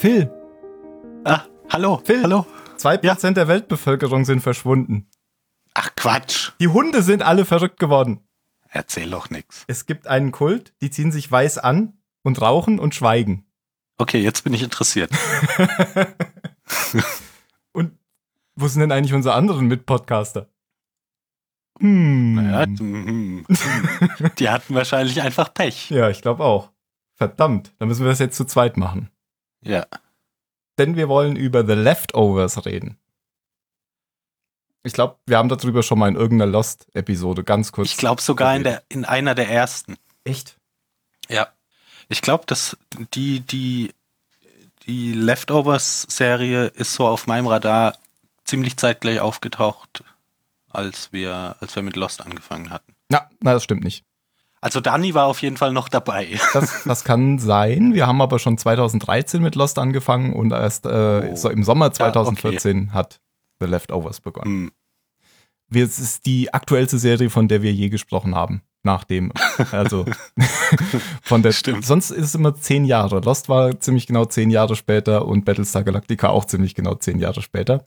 Phil. Ah, hallo. Phil. Hallo. Zwei Prozent der Weltbevölkerung sind verschwunden. Ach Quatsch. Die Hunde sind alle verrückt geworden. Erzähl doch nix. Es gibt einen Kult, die ziehen sich weiß an und rauchen und schweigen. Okay, jetzt bin ich interessiert. und wo sind denn eigentlich unsere anderen Mitpodcaster? Hm. Naja, hm, hm. die hatten wahrscheinlich einfach Pech. Ja, ich glaube auch. Verdammt, dann müssen wir das jetzt zu zweit machen. Ja. Denn wir wollen über The Leftovers reden. Ich glaube, wir haben darüber schon mal in irgendeiner Lost-Episode ganz kurz. Ich glaube sogar in, der, in einer der ersten. Echt? Ja. Ich glaube, dass die, die, die Leftovers-Serie ist so auf meinem Radar ziemlich zeitgleich aufgetaucht, als wir, als wir mit Lost angefangen hatten. Ja, na, das stimmt nicht. Also Dani war auf jeden Fall noch dabei. Das, das kann sein. Wir haben aber schon 2013 mit Lost angefangen und erst äh, oh. so im Sommer 2014 ja, okay. hat The Leftovers begonnen. Hm. Es ist die aktuellste Serie, von der wir je gesprochen haben. Nachdem, also von der. Stimmt. Sonst ist es immer zehn Jahre. Lost war ziemlich genau zehn Jahre später und Battlestar Galactica auch ziemlich genau zehn Jahre später.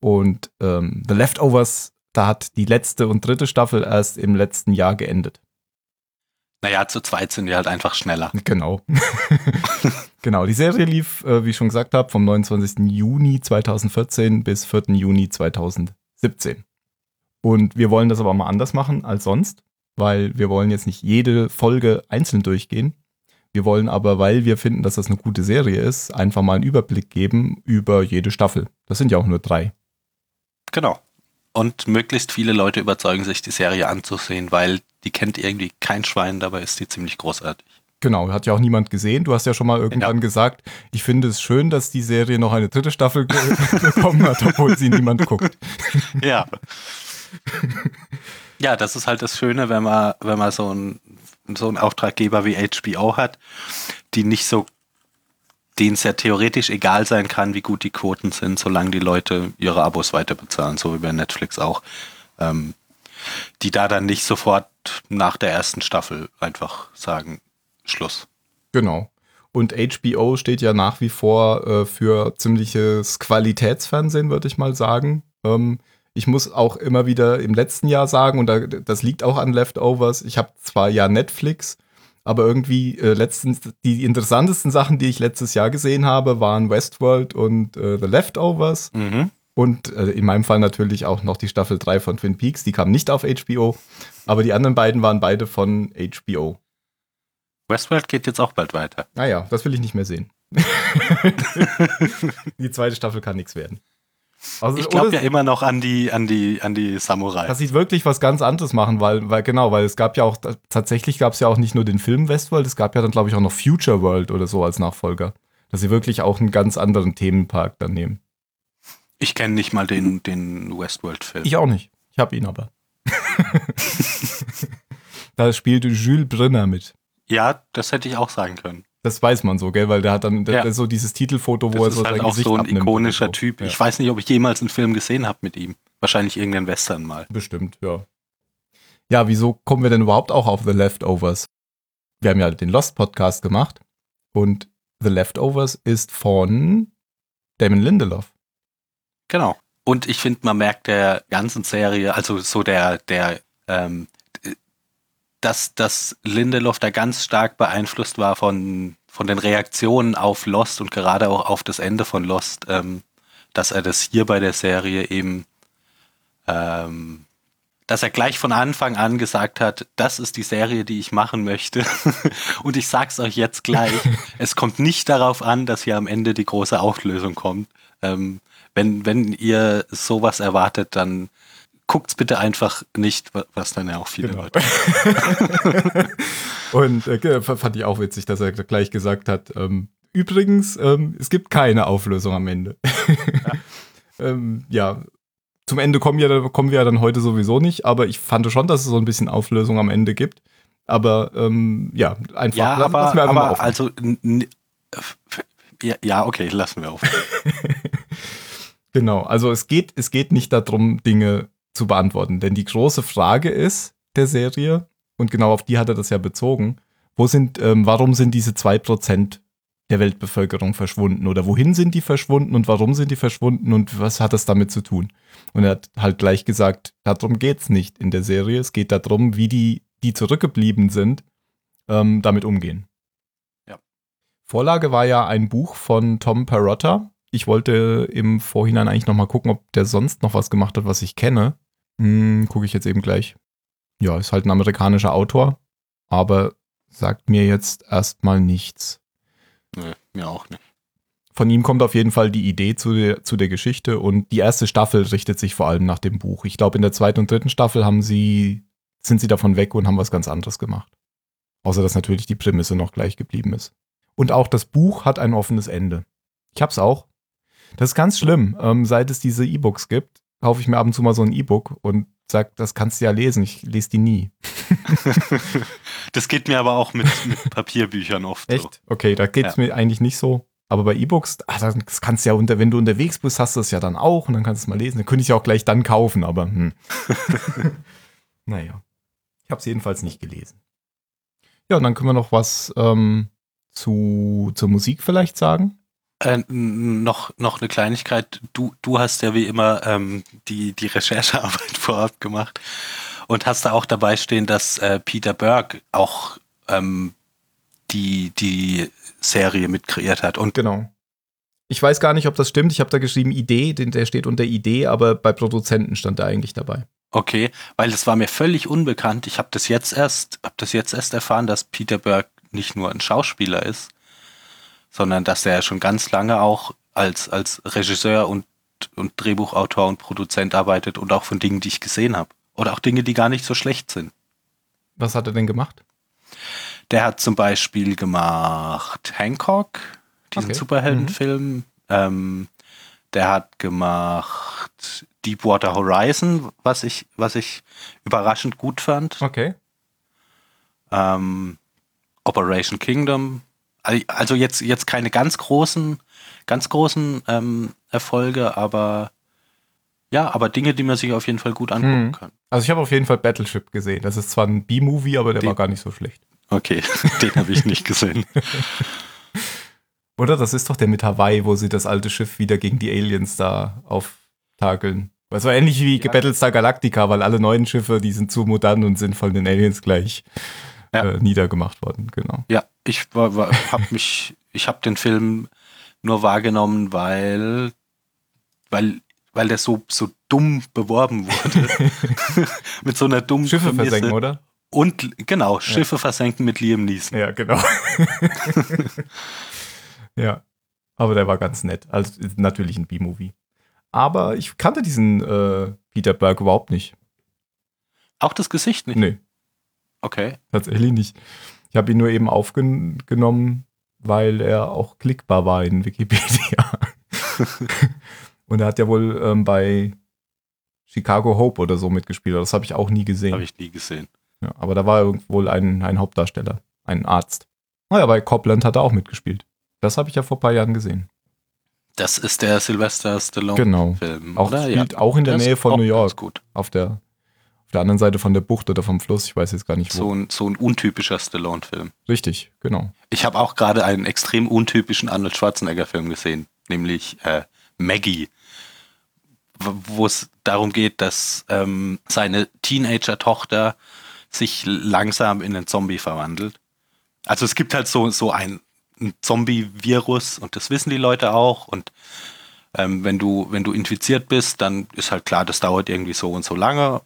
Und ähm, The Leftovers, da hat die letzte und dritte Staffel erst im letzten Jahr geendet. Naja, zu zweit sind wir halt einfach schneller. Genau. genau, die Serie lief, äh, wie ich schon gesagt habe, vom 29. Juni 2014 bis 4. Juni 2017. Und wir wollen das aber mal anders machen als sonst, weil wir wollen jetzt nicht jede Folge einzeln durchgehen. Wir wollen aber, weil wir finden, dass das eine gute Serie ist, einfach mal einen Überblick geben über jede Staffel. Das sind ja auch nur drei. Genau. Und möglichst viele Leute überzeugen sich, die Serie anzusehen, weil die kennt irgendwie kein Schwein, dabei ist die ziemlich großartig. Genau, hat ja auch niemand gesehen. Du hast ja schon mal irgendwann ja. gesagt, ich finde es schön, dass die Serie noch eine dritte Staffel bekommen hat, obwohl sie niemand guckt. Ja. Ja, das ist halt das Schöne, wenn man, wenn man so einen so einen Auftraggeber wie HBO hat, die nicht so, denen es ja theoretisch egal sein kann, wie gut die Quoten sind, solange die Leute ihre Abos weiter bezahlen, so wie bei Netflix auch. Ähm, die da dann nicht sofort nach der ersten Staffel einfach sagen, Schluss. Genau. Und HBO steht ja nach wie vor äh, für ziemliches Qualitätsfernsehen, würde ich mal sagen. Ähm, ich muss auch immer wieder im letzten Jahr sagen, und da, das liegt auch an Leftovers, ich habe zwar ja Netflix, aber irgendwie äh, letztens die interessantesten Sachen, die ich letztes Jahr gesehen habe, waren Westworld und äh, The Leftovers. Mhm. Und äh, in meinem Fall natürlich auch noch die Staffel 3 von Twin Peaks. Die kam nicht auf HBO, aber die anderen beiden waren beide von HBO. Westworld geht jetzt auch bald weiter. Naja, ah das will ich nicht mehr sehen. die zweite Staffel kann nichts werden. Also, ich glaube ja immer noch an die, an die, an die Samurai. Dass sie wirklich was ganz anderes machen, weil, weil genau, weil es gab ja auch, tatsächlich gab es ja auch nicht nur den Film Westworld, es gab ja dann, glaube ich, auch noch Future World oder so als Nachfolger. Dass sie wirklich auch einen ganz anderen Themenpark dann nehmen. Ich kenne nicht mal den, den Westworld-Film. Ich auch nicht. Ich habe ihn aber. da spielt Jules Brünner mit. Ja, das hätte ich auch sagen können. Das weiß man so, gell? Weil der hat dann der, ja. so dieses Titelfoto, wo das er so ist halt auch Gesicht so ein ikonischer so. Typ. Ja. Ich weiß nicht, ob ich jemals einen Film gesehen habe mit ihm. Wahrscheinlich irgendeinen Western mal. Bestimmt, ja. Ja, wieso kommen wir denn überhaupt auch auf The Leftovers? Wir haben ja den Lost Podcast gemacht und The Leftovers ist von Damon Lindelof. Genau. Und ich finde, man merkt der ganzen Serie, also so der, der, ähm, dass, dass Lindelof da ganz stark beeinflusst war von, von den Reaktionen auf Lost und gerade auch auf das Ende von Lost, ähm, dass er das hier bei der Serie eben, ähm, dass er gleich von Anfang an gesagt hat, das ist die Serie, die ich machen möchte. und ich sag's euch jetzt gleich, es kommt nicht darauf an, dass hier am Ende die große Auflösung kommt. Ähm, wenn, wenn ihr sowas erwartet, dann guckt's bitte einfach nicht, was dann ja auch viele genau. Leute. und äh, fand ich auch witzig, dass er gleich gesagt hat, ähm, übrigens, ähm, es gibt keine Auflösung am Ende. ja. ähm, ja. Zum Ende kommen, ja, kommen wir ja dann heute sowieso nicht, aber ich fand schon, dass es so ein bisschen Auflösung am Ende gibt. Aber ähm, ja, einfach. Ja, aber, lassen wir einfach aber also ja, ja, okay, lassen wir auf. genau, also es geht, es geht nicht darum, Dinge zu beantworten. Denn die große Frage ist der Serie, und genau auf die hat er das ja bezogen, wo sind, ähm, warum sind diese 2% der Weltbevölkerung verschwunden oder wohin sind die verschwunden und warum sind die verschwunden und was hat das damit zu tun? Und er hat halt gleich gesagt, darum geht's nicht in der Serie. Es geht darum, wie die, die zurückgeblieben sind, ähm, damit umgehen. Ja. Vorlage war ja ein Buch von Tom Perotta. Ich wollte im Vorhinein eigentlich nochmal gucken, ob der sonst noch was gemacht hat, was ich kenne. Hm, Gucke ich jetzt eben gleich. Ja, ist halt ein amerikanischer Autor, aber sagt mir jetzt erstmal nichts. Nee, mir auch nicht. Von ihm kommt auf jeden Fall die Idee zu der, zu der Geschichte und die erste Staffel richtet sich vor allem nach dem Buch. Ich glaube, in der zweiten und dritten Staffel haben sie, sind sie davon weg und haben was ganz anderes gemacht. Außer dass natürlich die Prämisse noch gleich geblieben ist. Und auch das Buch hat ein offenes Ende. Ich hab's auch. Das ist ganz schlimm. Ähm, seit es diese E-Books gibt, kaufe ich mir ab und zu mal so ein E-Book und sag, das kannst du ja lesen. Ich lese die nie. das geht mir aber auch mit, mit Papierbüchern oft Echt? So. Okay, da geht's ja. mir eigentlich nicht so. Aber bei E-Books, das kannst du ja unter, wenn du unterwegs bist, hast du es ja dann auch und dann kannst du es mal lesen. Dann könnte ich ja auch gleich dann kaufen, aber hm. naja. Ich habe es jedenfalls nicht gelesen. Ja, und dann können wir noch was ähm, zu, zur Musik vielleicht sagen. Äh, noch, noch eine Kleinigkeit. Du, du hast ja wie immer ähm, die, die Recherchearbeit vorab gemacht und hast da auch dabei stehen, dass äh, Peter Berg auch ähm, die, die Serie mitkreiert hat. Und genau. Ich weiß gar nicht, ob das stimmt. Ich habe da geschrieben Idee, der steht unter Idee, aber bei Produzenten stand er eigentlich dabei. Okay, weil es war mir völlig unbekannt. Ich habe das jetzt erst, habe das jetzt erst erfahren, dass Peter Berg nicht nur ein Schauspieler ist, sondern dass er schon ganz lange auch als, als Regisseur und, und Drehbuchautor und Produzent arbeitet und auch von Dingen, die ich gesehen habe. Oder auch Dinge, die gar nicht so schlecht sind. Was hat er denn gemacht? Der hat zum Beispiel gemacht Hancock, diesen okay. Superheldenfilm. Mhm. Ähm, der hat gemacht Deepwater Horizon, was ich, was ich überraschend gut fand. Okay. Ähm, Operation Kingdom also jetzt, jetzt keine ganz großen, ganz großen ähm, Erfolge, aber ja, aber Dinge, die man sich auf jeden Fall gut angucken hm. kann. Also ich habe auf jeden Fall Battleship gesehen. Das ist zwar ein B-Movie, aber der den, war gar nicht so schlecht. Okay, den habe ich nicht gesehen. Oder das ist doch der mit Hawaii, wo sie das alte Schiff wieder gegen die Aliens da auftakeln. Das war ähnlich wie ja. Battlestar Galactica, weil alle neuen Schiffe, die sind zu modern und sind von den Aliens gleich ja. äh, niedergemacht worden, genau. Ja, ich war, war, hab mich, ich habe den Film nur wahrgenommen, weil, weil, weil der so, so dumm beworben wurde. mit so einer dummen Schiffe Prämisse. versenken, oder? Und genau, Schiffe ja. versenken mit Liam Neeson. Ja, genau. ja, aber der war ganz nett. Also natürlich ein B-Movie. Aber ich kannte diesen äh, Peter Berg überhaupt nicht. Auch das Gesicht nicht? Nee. Okay. Tatsächlich nicht. Ich habe ihn nur eben aufgenommen, weil er auch klickbar war in Wikipedia. Und er hat ja wohl ähm, bei Chicago Hope oder so mitgespielt. Das habe ich auch nie gesehen. Habe ich nie gesehen. Ja, aber da war wohl ein, ein Hauptdarsteller, ein Arzt. Naja, bei Copland hat er auch mitgespielt. Das habe ich ja vor ein paar Jahren gesehen. Das ist der Sylvester Stallone genau. Film. Auch, oder? Spielt ja. auch in der das Nähe von New York. Gut. Auf der auf der anderen Seite von der Bucht oder vom Fluss, ich weiß jetzt gar nicht wo. So ein, so ein untypischer Stallone-Film. Richtig, genau. Ich habe auch gerade einen extrem untypischen Arnold Schwarzenegger-Film gesehen, nämlich äh, Maggie, wo es darum geht, dass ähm, seine Teenager-Tochter sich langsam in einen Zombie verwandelt. Also es gibt halt so, so ein, ein Zombie-Virus und das wissen die Leute auch und ähm, wenn du, wenn du infiziert bist, dann ist halt klar, das dauert irgendwie so und so lange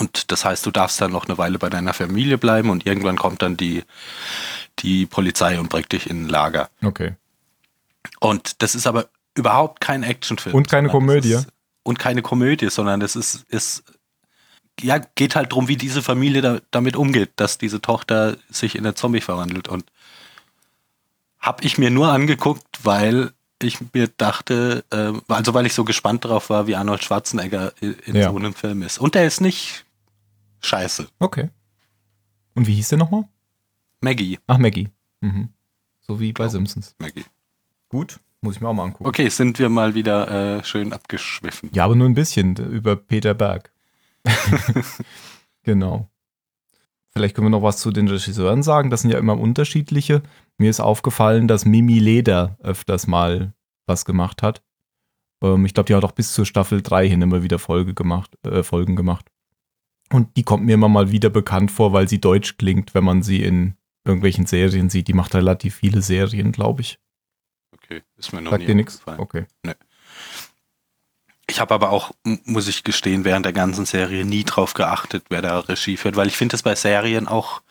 und das heißt, du darfst dann noch eine Weile bei deiner Familie bleiben und irgendwann kommt dann die, die Polizei und bringt dich in ein Lager. Okay. Und das ist aber überhaupt kein Actionfilm. Und keine Komödie. Ist, und keine Komödie, sondern das ist, ist ja, geht halt darum, wie diese Familie da, damit umgeht, dass diese Tochter sich in eine Zombie verwandelt. Und habe ich mir nur angeguckt, weil ich mir dachte, äh, also weil ich so gespannt darauf war, wie Arnold Schwarzenegger in ja. so einem Film ist. Und der ist nicht scheiße. Okay. Und wie hieß der nochmal? Maggie. Ach, Maggie. Mhm. So wie bei genau. Simpsons. Maggie. Gut, muss ich mir auch mal angucken. Okay, sind wir mal wieder äh, schön abgeschwiffen. Ja, aber nur ein bisschen über Peter Berg. genau. Vielleicht können wir noch was zu den Regisseuren sagen. Das sind ja immer unterschiedliche. mir ist aufgefallen, dass Mimi Leder öfters mal was gemacht hat. Ähm, ich glaube, die hat auch bis zur Staffel 3 hin immer wieder Folge gemacht, äh, Folgen gemacht. Und die kommt mir immer mal wieder bekannt vor, weil sie deutsch klingt, wenn man sie in irgendwelchen Serien sieht. Die macht relativ viele Serien, glaube ich. Okay, ist mir noch Sagt nie dir nichts? Okay. Ich habe aber auch, muss ich gestehen, während der ganzen Serie nie drauf geachtet, wer da Regie führt, weil ich finde das bei Serien auch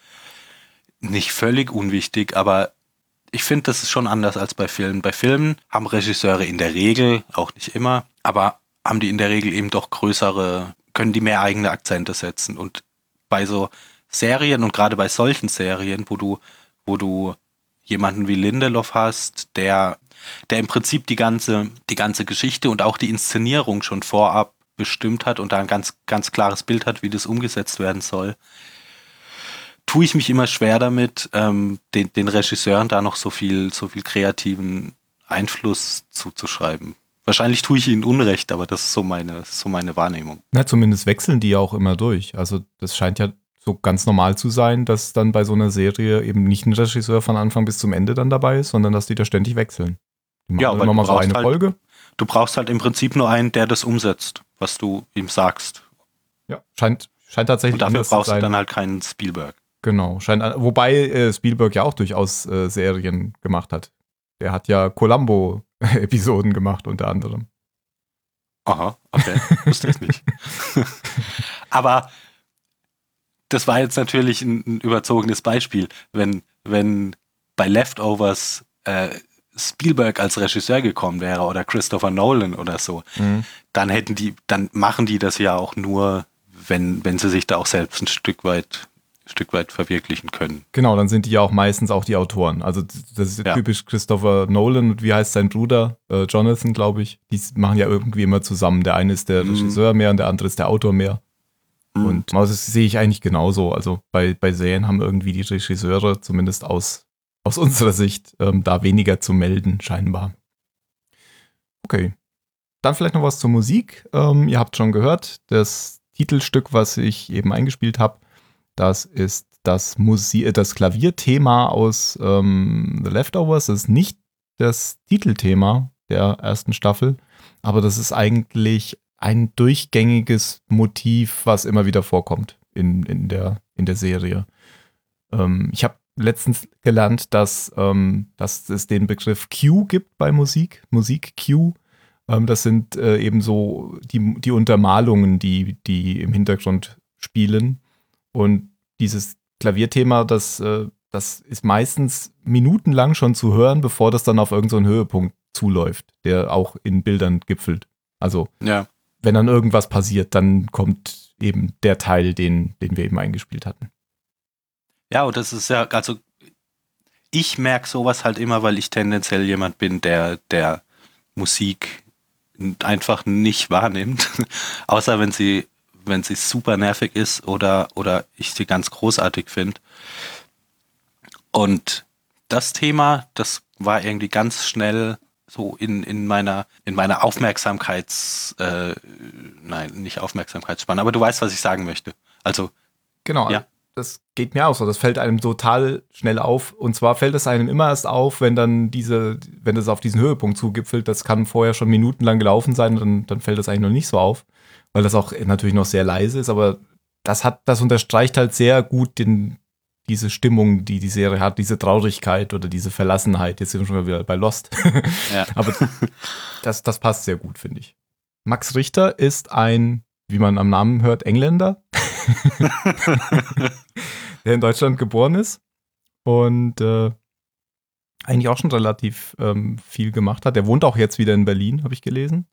nicht völlig unwichtig, aber ich finde, das ist schon anders als bei Filmen. Bei Filmen haben Regisseure in der Regel, auch nicht immer, aber haben die in der Regel eben doch größere, können die mehr eigene Akzente setzen. Und bei so Serien und gerade bei solchen Serien, wo du, wo du jemanden wie Lindelof hast, der, der im Prinzip die ganze, die ganze Geschichte und auch die Inszenierung schon vorab bestimmt hat und da ein ganz, ganz klares Bild hat, wie das umgesetzt werden soll, tue ich mich immer schwer damit, ähm, den, den Regisseuren da noch so viel, so viel kreativen Einfluss zuzuschreiben. Wahrscheinlich tue ich ihnen Unrecht, aber das ist so meine, so meine Wahrnehmung. Na, zumindest wechseln die ja auch immer durch. Also das scheint ja so ganz normal zu sein, dass dann bei so einer Serie eben nicht ein Regisseur von Anfang bis zum Ende dann dabei ist, sondern dass die da ständig wechseln. Die machen Ja, weil immer mal so eine halt- Folge. Du brauchst halt im Prinzip nur einen, der das umsetzt, was du ihm sagst. Ja, scheint, scheint tatsächlich Und dafür brauchst du dann halt keinen Spielberg. Genau, scheint, wobei äh, Spielberg ja auch durchaus äh, Serien gemacht hat. Der hat ja Columbo-Episoden gemacht, unter anderem. Aha, okay, wusste ich nicht. Aber das war jetzt natürlich ein, ein überzogenes Beispiel. Wenn, wenn bei Leftovers äh, Spielberg als Regisseur gekommen wäre oder Christopher Nolan oder so, dann hätten die, dann machen die das ja auch nur, wenn, wenn sie sich da auch selbst ein Stück weit, Stück weit verwirklichen können. Genau, dann sind die ja auch meistens auch die Autoren. Also das ist Ja. typisch Christopher Nolan und wie heißt sein Bruder? Äh, Jonathan, glaube ich. Die machen ja irgendwie immer zusammen. Der eine ist der Mhm. Regisseur mehr und der andere ist der Autor mehr. Und das sehe ich eigentlich genauso. Also bei, bei Serien haben irgendwie die Regisseure, zumindest aus, aus unserer Sicht, ähm, da weniger zu melden, scheinbar. Okay. Dann vielleicht noch was zur Musik. Ähm, ihr habt schon gehört, das Titelstück, was ich eben eingespielt habe, das ist das, Musi äh, das Klavierthema aus ähm, The Leftovers. Das ist nicht das Titelthema der ersten Staffel, aber das ist eigentlich ein durchgängiges Motiv, was immer wieder vorkommt in, in, der, in der Serie. Ähm, ich habe letztens gelernt, dass, ähm, dass es den Begriff Cue gibt bei Musik, Musik Cue. Ähm, das sind äh, eben so die, die Untermalungen, die, die im Hintergrund spielen. Und dieses Klavierthema, das, äh, das ist meistens minutenlang schon zu hören, bevor das dann auf irgendeinen so Höhepunkt zuläuft, der auch in Bildern gipfelt. Also Ja, wenn dann irgendwas passiert, dann kommt eben der Teil, den, den wir eben eingespielt hatten. Ja, und das ist ja, also ich merke sowas halt immer, weil ich tendenziell jemand bin, der, der Musik einfach nicht wahrnimmt. Außer wenn sie, wenn sie super nervig ist oder, oder ich sie ganz großartig finde. Und das Thema, das war irgendwie ganz schnell so in, in meiner, in meiner Aufmerksamkeits, äh, nein, nicht Aufmerksamkeitsspanne, aber du weißt, was ich sagen möchte. Also, Genau, Ja. das geht mir auch so. Das fällt einem total schnell auf. Und zwar fällt es einem immer erst auf, wenn dann diese, wenn das auf diesen Höhepunkt zugipfelt. Das kann vorher schon minutenlang gelaufen sein, dann, dann fällt das eigentlich noch nicht so auf, weil das auch natürlich noch sehr leise ist. Aber das hat, das unterstreicht halt sehr gut den, diese Stimmung, die die Serie hat, diese Traurigkeit oder diese Verlassenheit. Jetzt sind wir schon wieder bei Lost. ja. Aber das, das passt sehr gut, finde ich. Max Richter ist ein, wie man am Namen hört, Engländer, der in Deutschland geboren ist und äh, eigentlich auch schon relativ ähm, viel gemacht hat. Der wohnt auch jetzt wieder in Berlin, habe ich gelesen.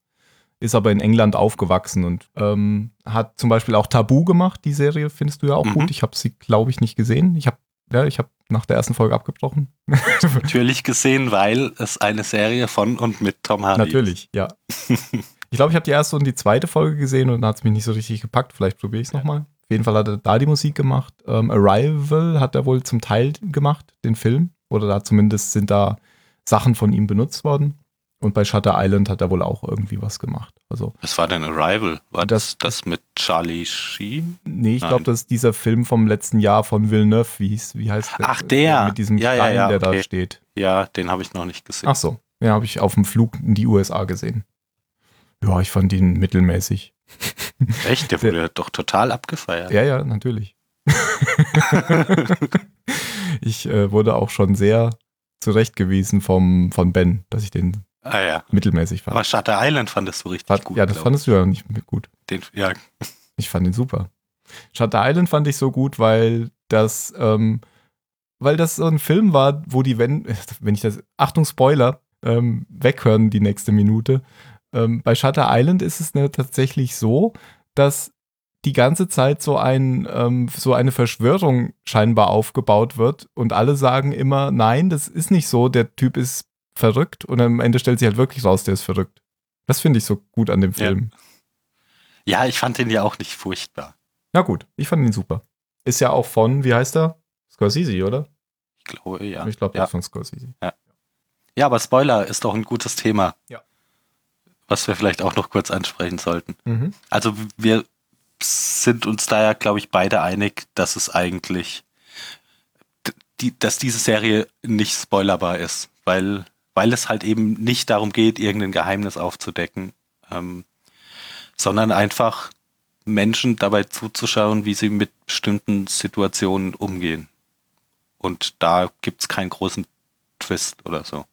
Ist aber in England aufgewachsen und ähm, hat zum Beispiel auch Tabu gemacht. Die Serie findest du ja auch Mhm. gut. Ich habe sie, glaube ich, nicht gesehen. Ich habe ja, ich habe nach der ersten Folge abgebrochen. Natürlich gesehen, weil es eine Serie von und mit Tom Hardy Natürlich, ja. ich glaube, ich habe die erste und die zweite Folge gesehen und dann hat es mich nicht so richtig gepackt. Vielleicht probiere ich es nochmal. Auf jeden Fall hat er da die Musik gemacht. Ähm, Arrival hat er wohl zum Teil gemacht, den Film. Oder da zumindest sind da Sachen von ihm benutzt worden. Und bei Shutter Island hat er wohl auch irgendwie was gemacht. Also, Was war denn Arrival? War das das mit Charlie Sheen? nee, ich glaube, das ist dieser Film vom letzten Jahr von Villeneuve. Wie, hieß, wie heißt der? Ach, der. Mit diesem Ja, ja, Stein, ja, der da okay. steht. Ja, den habe ich noch nicht gesehen. Ach so. Ja, habe ich auf dem Flug in die USA gesehen. Ja, ich fand ihn mittelmäßig. Echt? Der wurde doch total abgefeiert. Ja, ja, natürlich. ich äh, wurde auch schon sehr zurechtgewiesen vom, von Ben, dass ich den Ah ja. mittelmäßig fand. Aber Shutter Island fandest du richtig Fand- gut. ja, das fandest du ja nicht gut. ich. den, ja, Ich fand ihn super. Shutter Island fand ich so gut, weil das, ähm, weil das so ein Film war, wo die, wenn, wenn ich das, Achtung, Spoiler, ähm, weghören die nächste Minute. Ähm, bei Shutter Island ist es ne, tatsächlich so, dass die ganze Zeit so ein, ähm, so eine Verschwörung scheinbar aufgebaut wird und alle sagen immer, nein, das ist nicht so, der Typ ist verrückt und am Ende stellt sich halt wirklich raus, der ist verrückt. Das finde ich so gut an dem Ja. Film. ja, ich fand den ja auch nicht furchtbar. Na gut, ich fand ihn super. Ist ja auch von, wie heißt er? Scorsese, oder? Ich glaube, ja. Ich glaube, der ja. ist von Scorsese. ja, aber Spoiler ist doch ein gutes Thema. Ja. Was wir vielleicht auch noch kurz ansprechen sollten. Mhm. Also wir sind uns da ja, glaube ich, beide einig, dass es eigentlich, die, dass diese Serie nicht spoilerbar ist, weil, weil es halt eben nicht darum geht, irgendein Geheimnis aufzudecken, ähm, sondern einfach Menschen dabei zuzuschauen, wie sie mit bestimmten Situationen umgehen. Und da gibt es keinen großen Twist oder so.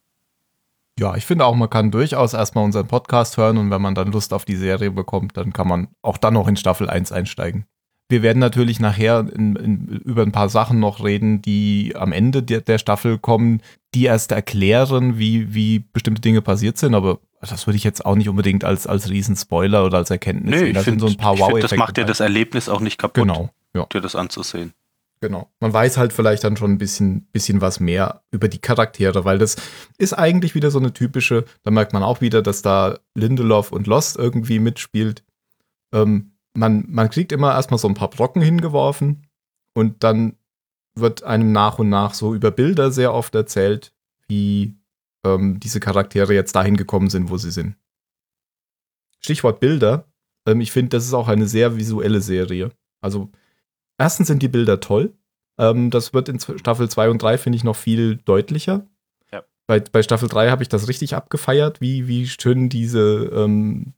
Ja, ich finde auch, man kann durchaus erstmal unseren Podcast hören und wenn man dann Lust auf die Serie bekommt, dann kann man auch dann noch in Staffel 1 einsteigen. Wir werden natürlich nachher in, in, über ein paar Sachen noch reden, die am Ende der, der Staffel kommen, die erst erklären, wie, wie bestimmte Dinge passiert sind, aber das würde ich jetzt auch nicht unbedingt als, als Riesen-Spoiler oder als Erkenntnis Nö, sehen. ich Da sind finde, so ein paar ich find, das macht ja das Erlebnis auch nicht kaputt, Genau, ja. dir das anzusehen. Genau. Man weiß halt vielleicht dann schon ein bisschen, bisschen was mehr über die Charaktere, weil das ist eigentlich wieder so eine typische, da merkt man auch wieder, dass da Lindelof und Lost irgendwie mitspielt. Ähm, man, man kriegt immer erstmal so ein paar Brocken hingeworfen und dann wird einem nach und nach so über Bilder sehr oft erzählt, wie ähm, diese Charaktere jetzt dahin gekommen sind, wo sie sind. Stichwort Bilder. Ähm, ich finde, das ist auch eine sehr visuelle Serie. Also erstens sind die Bilder toll. Ähm, das wird in Staffel 2 und 3, finde ich, noch viel deutlicher. Ja. Bei, bei Staffel 3 habe ich das richtig abgefeiert, wie, wie schön diese ähm,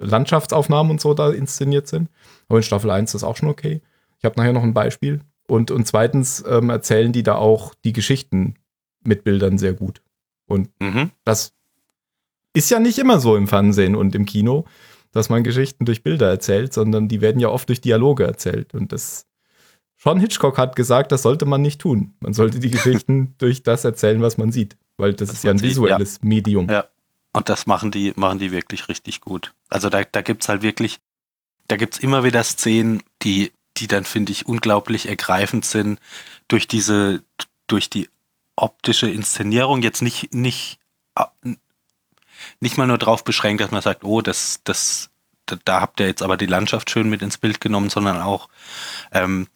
Landschaftsaufnahmen und so da inszeniert sind. Aber in Staffel 1 ist das auch schon okay. Ich habe nachher noch ein Beispiel. Und, und zweitens ähm, erzählen die da auch die Geschichten mit Bildern sehr gut. Und Mhm. das ist ja nicht immer so im Fernsehen und im Kino, dass man Geschichten durch Bilder erzählt, sondern die werden ja oft durch Dialoge erzählt. Und das schon Hitchcock hat gesagt, das sollte man nicht tun. Man sollte die Geschichten durch das erzählen, was man sieht. Weil das Was ist ja ein sieht, visuelles Medium. Ja. Und das machen die, machen die wirklich richtig gut. Also da, da gibt's halt wirklich, da gibt's immer wieder Szenen, die, die dann, finde ich, unglaublich ergreifend sind durch diese, durch die optische Inszenierung. Jetzt nicht, nicht, ah, nicht mal nur drauf beschränkt, dass man sagt, oh, das, das, da, da habt ihr jetzt aber die Landschaft schön mit ins Bild genommen, sondern auch, ähm,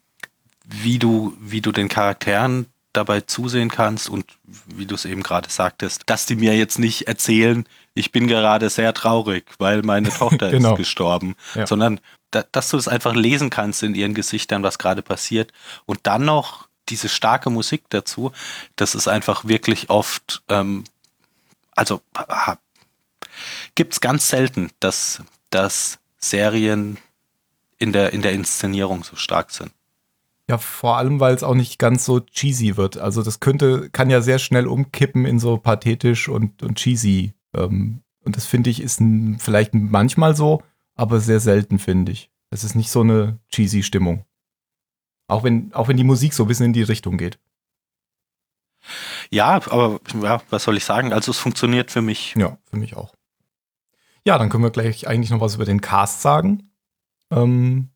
wie du, wie du den Charakteren dabei zusehen kannst und wie du es eben gerade sagtest, dass die mir jetzt nicht erzählen, ich bin gerade sehr traurig, weil meine Tochter Genau. ist gestorben, Ja. sondern da, dass du es einfach lesen kannst in ihren Gesichtern, was gerade passiert und dann noch diese starke Musik dazu, das ist einfach wirklich oft, ähm, also gibt es ganz selten, dass, dass Serien in der, in der Inszenierung so stark sind. Ja, vor allem, weil es auch nicht ganz so cheesy wird. Also das könnte, kann ja sehr schnell umkippen in so pathetisch und, und cheesy. Ähm, und das finde ich ist ein, vielleicht manchmal so, aber sehr selten, finde ich. Es ist nicht so eine cheesy Stimmung. Auch wenn, auch wenn die Musik so ein bisschen in die Richtung geht. Ja, aber ja, was soll ich sagen? Also es funktioniert für mich. Ja, für mich auch. Ja, dann können wir gleich eigentlich noch was über den Cast sagen. Ähm,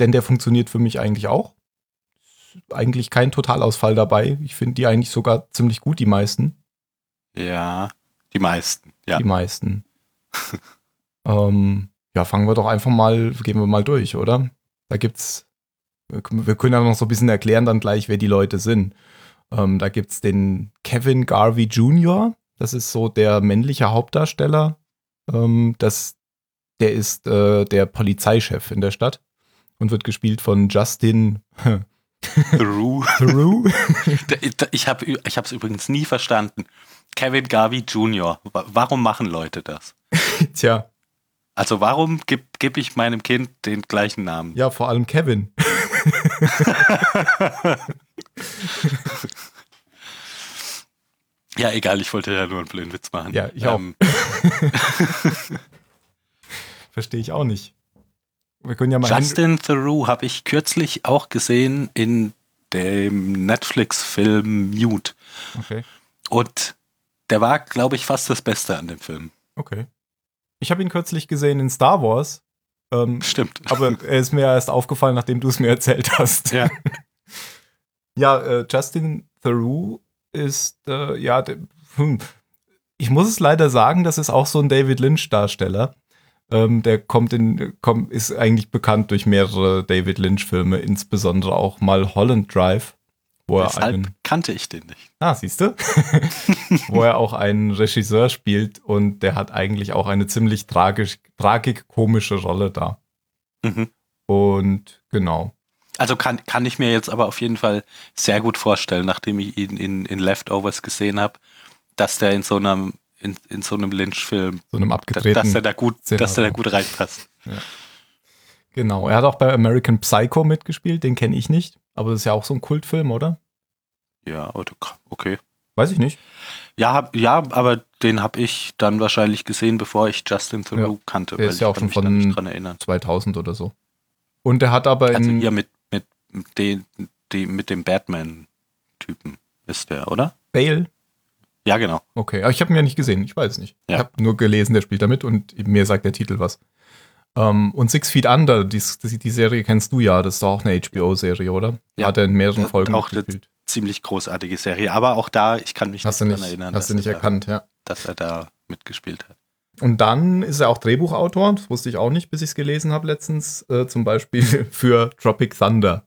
denn der funktioniert für mich eigentlich auch. Eigentlich kein Totalausfall dabei. Ich finde die eigentlich sogar ziemlich gut, die meisten. Ja, die meisten. Ja. Die meisten. ähm, ja, fangen wir doch einfach mal, gehen wir mal durch, oder? Da gibt's, wir können ja noch so ein bisschen erklären dann gleich, wer die Leute sind. Ähm, da gibt's den Kevin Garvey Jr., Das ist so der männliche Hauptdarsteller. Ähm, das, der ist äh, der Polizeichef in der Stadt und wird gespielt von Justin Theroux. Theroux. ich habe ich es übrigens nie verstanden. Kevin Garvey Jr. Warum machen Leute das? Tja. Also warum gebe geb ich meinem Kind den gleichen Namen? Ja, vor allem Kevin. ja, egal, ich wollte ja nur einen blöden Witz machen. Ja, ich ähm. auch. Verstehe ich auch nicht. Wir können ja mal Justin Theroux habe ich kürzlich auch gesehen in dem Netflix-Film Mute. Okay. Und der war, glaube ich, fast das Beste an dem Film. Okay. Ich habe ihn kürzlich gesehen in Star Wars. Ähm, Stimmt. Aber er ist mir erst aufgefallen, nachdem du es mir erzählt hast. Ja. ja, äh, Justin Theroux ist, äh, ja, hm. ich muss es leider sagen, das ist auch so ein David Lynch-Darsteller. Ähm, der kommt in, kommt, ist eigentlich bekannt durch mehrere David Lynch-Filme, insbesondere auch mal Holland Drive. Wo er einen, kannte ich den nicht. Ah, siehst du? wo er auch einen Regisseur spielt und der hat eigentlich auch eine ziemlich tragisch, tragik-komische Rolle da. Mhm. Und genau. Also kann, kann ich mir jetzt aber auf jeden Fall sehr gut vorstellen, nachdem ich ihn in, in Leftovers gesehen habe, dass der in so einem in, in so einem Lynch-Film. So einem abgedrehten. Dass er da gut, dass er da gut reinpasst. Ja. Genau. Er hat auch bei American Psycho mitgespielt, den kenne ich nicht. Aber das ist ja auch so ein Kultfilm, oder? Ja, okay. Weiß ich nicht. Ja, hab, ja, aber den habe ich dann wahrscheinlich gesehen, bevor ich Justin Theroux ja, kannte. Der ist ja auch schon von 2000 oder so. Und der hat aber also in... mit, mit, den, die, mit dem Batman-Typen ist der, oder? Bale? Ja, genau. Okay, aber ich habe ihn ja nicht gesehen, ich weiß nicht. Ja. Ich habe nur gelesen, der spielt damit und mir sagt der Titel was. Um, ähm, und Six Feet Under, die, die, die, Serie kennst du ja, das ist auch eine HBO-Serie, oder? Ja. Hat er in mehreren Folgen auch gespielt. Eine ziemlich großartige Serie, aber auch da, ich kann mich hast nicht daran erinnern. Hast du nicht erkannt, da, ja. Dass er da mitgespielt hat. Und dann ist er auch Drehbuchautor, das wusste ich auch nicht, bis ich es gelesen habe letztens, äh, zum Beispiel für Tropic Thunder.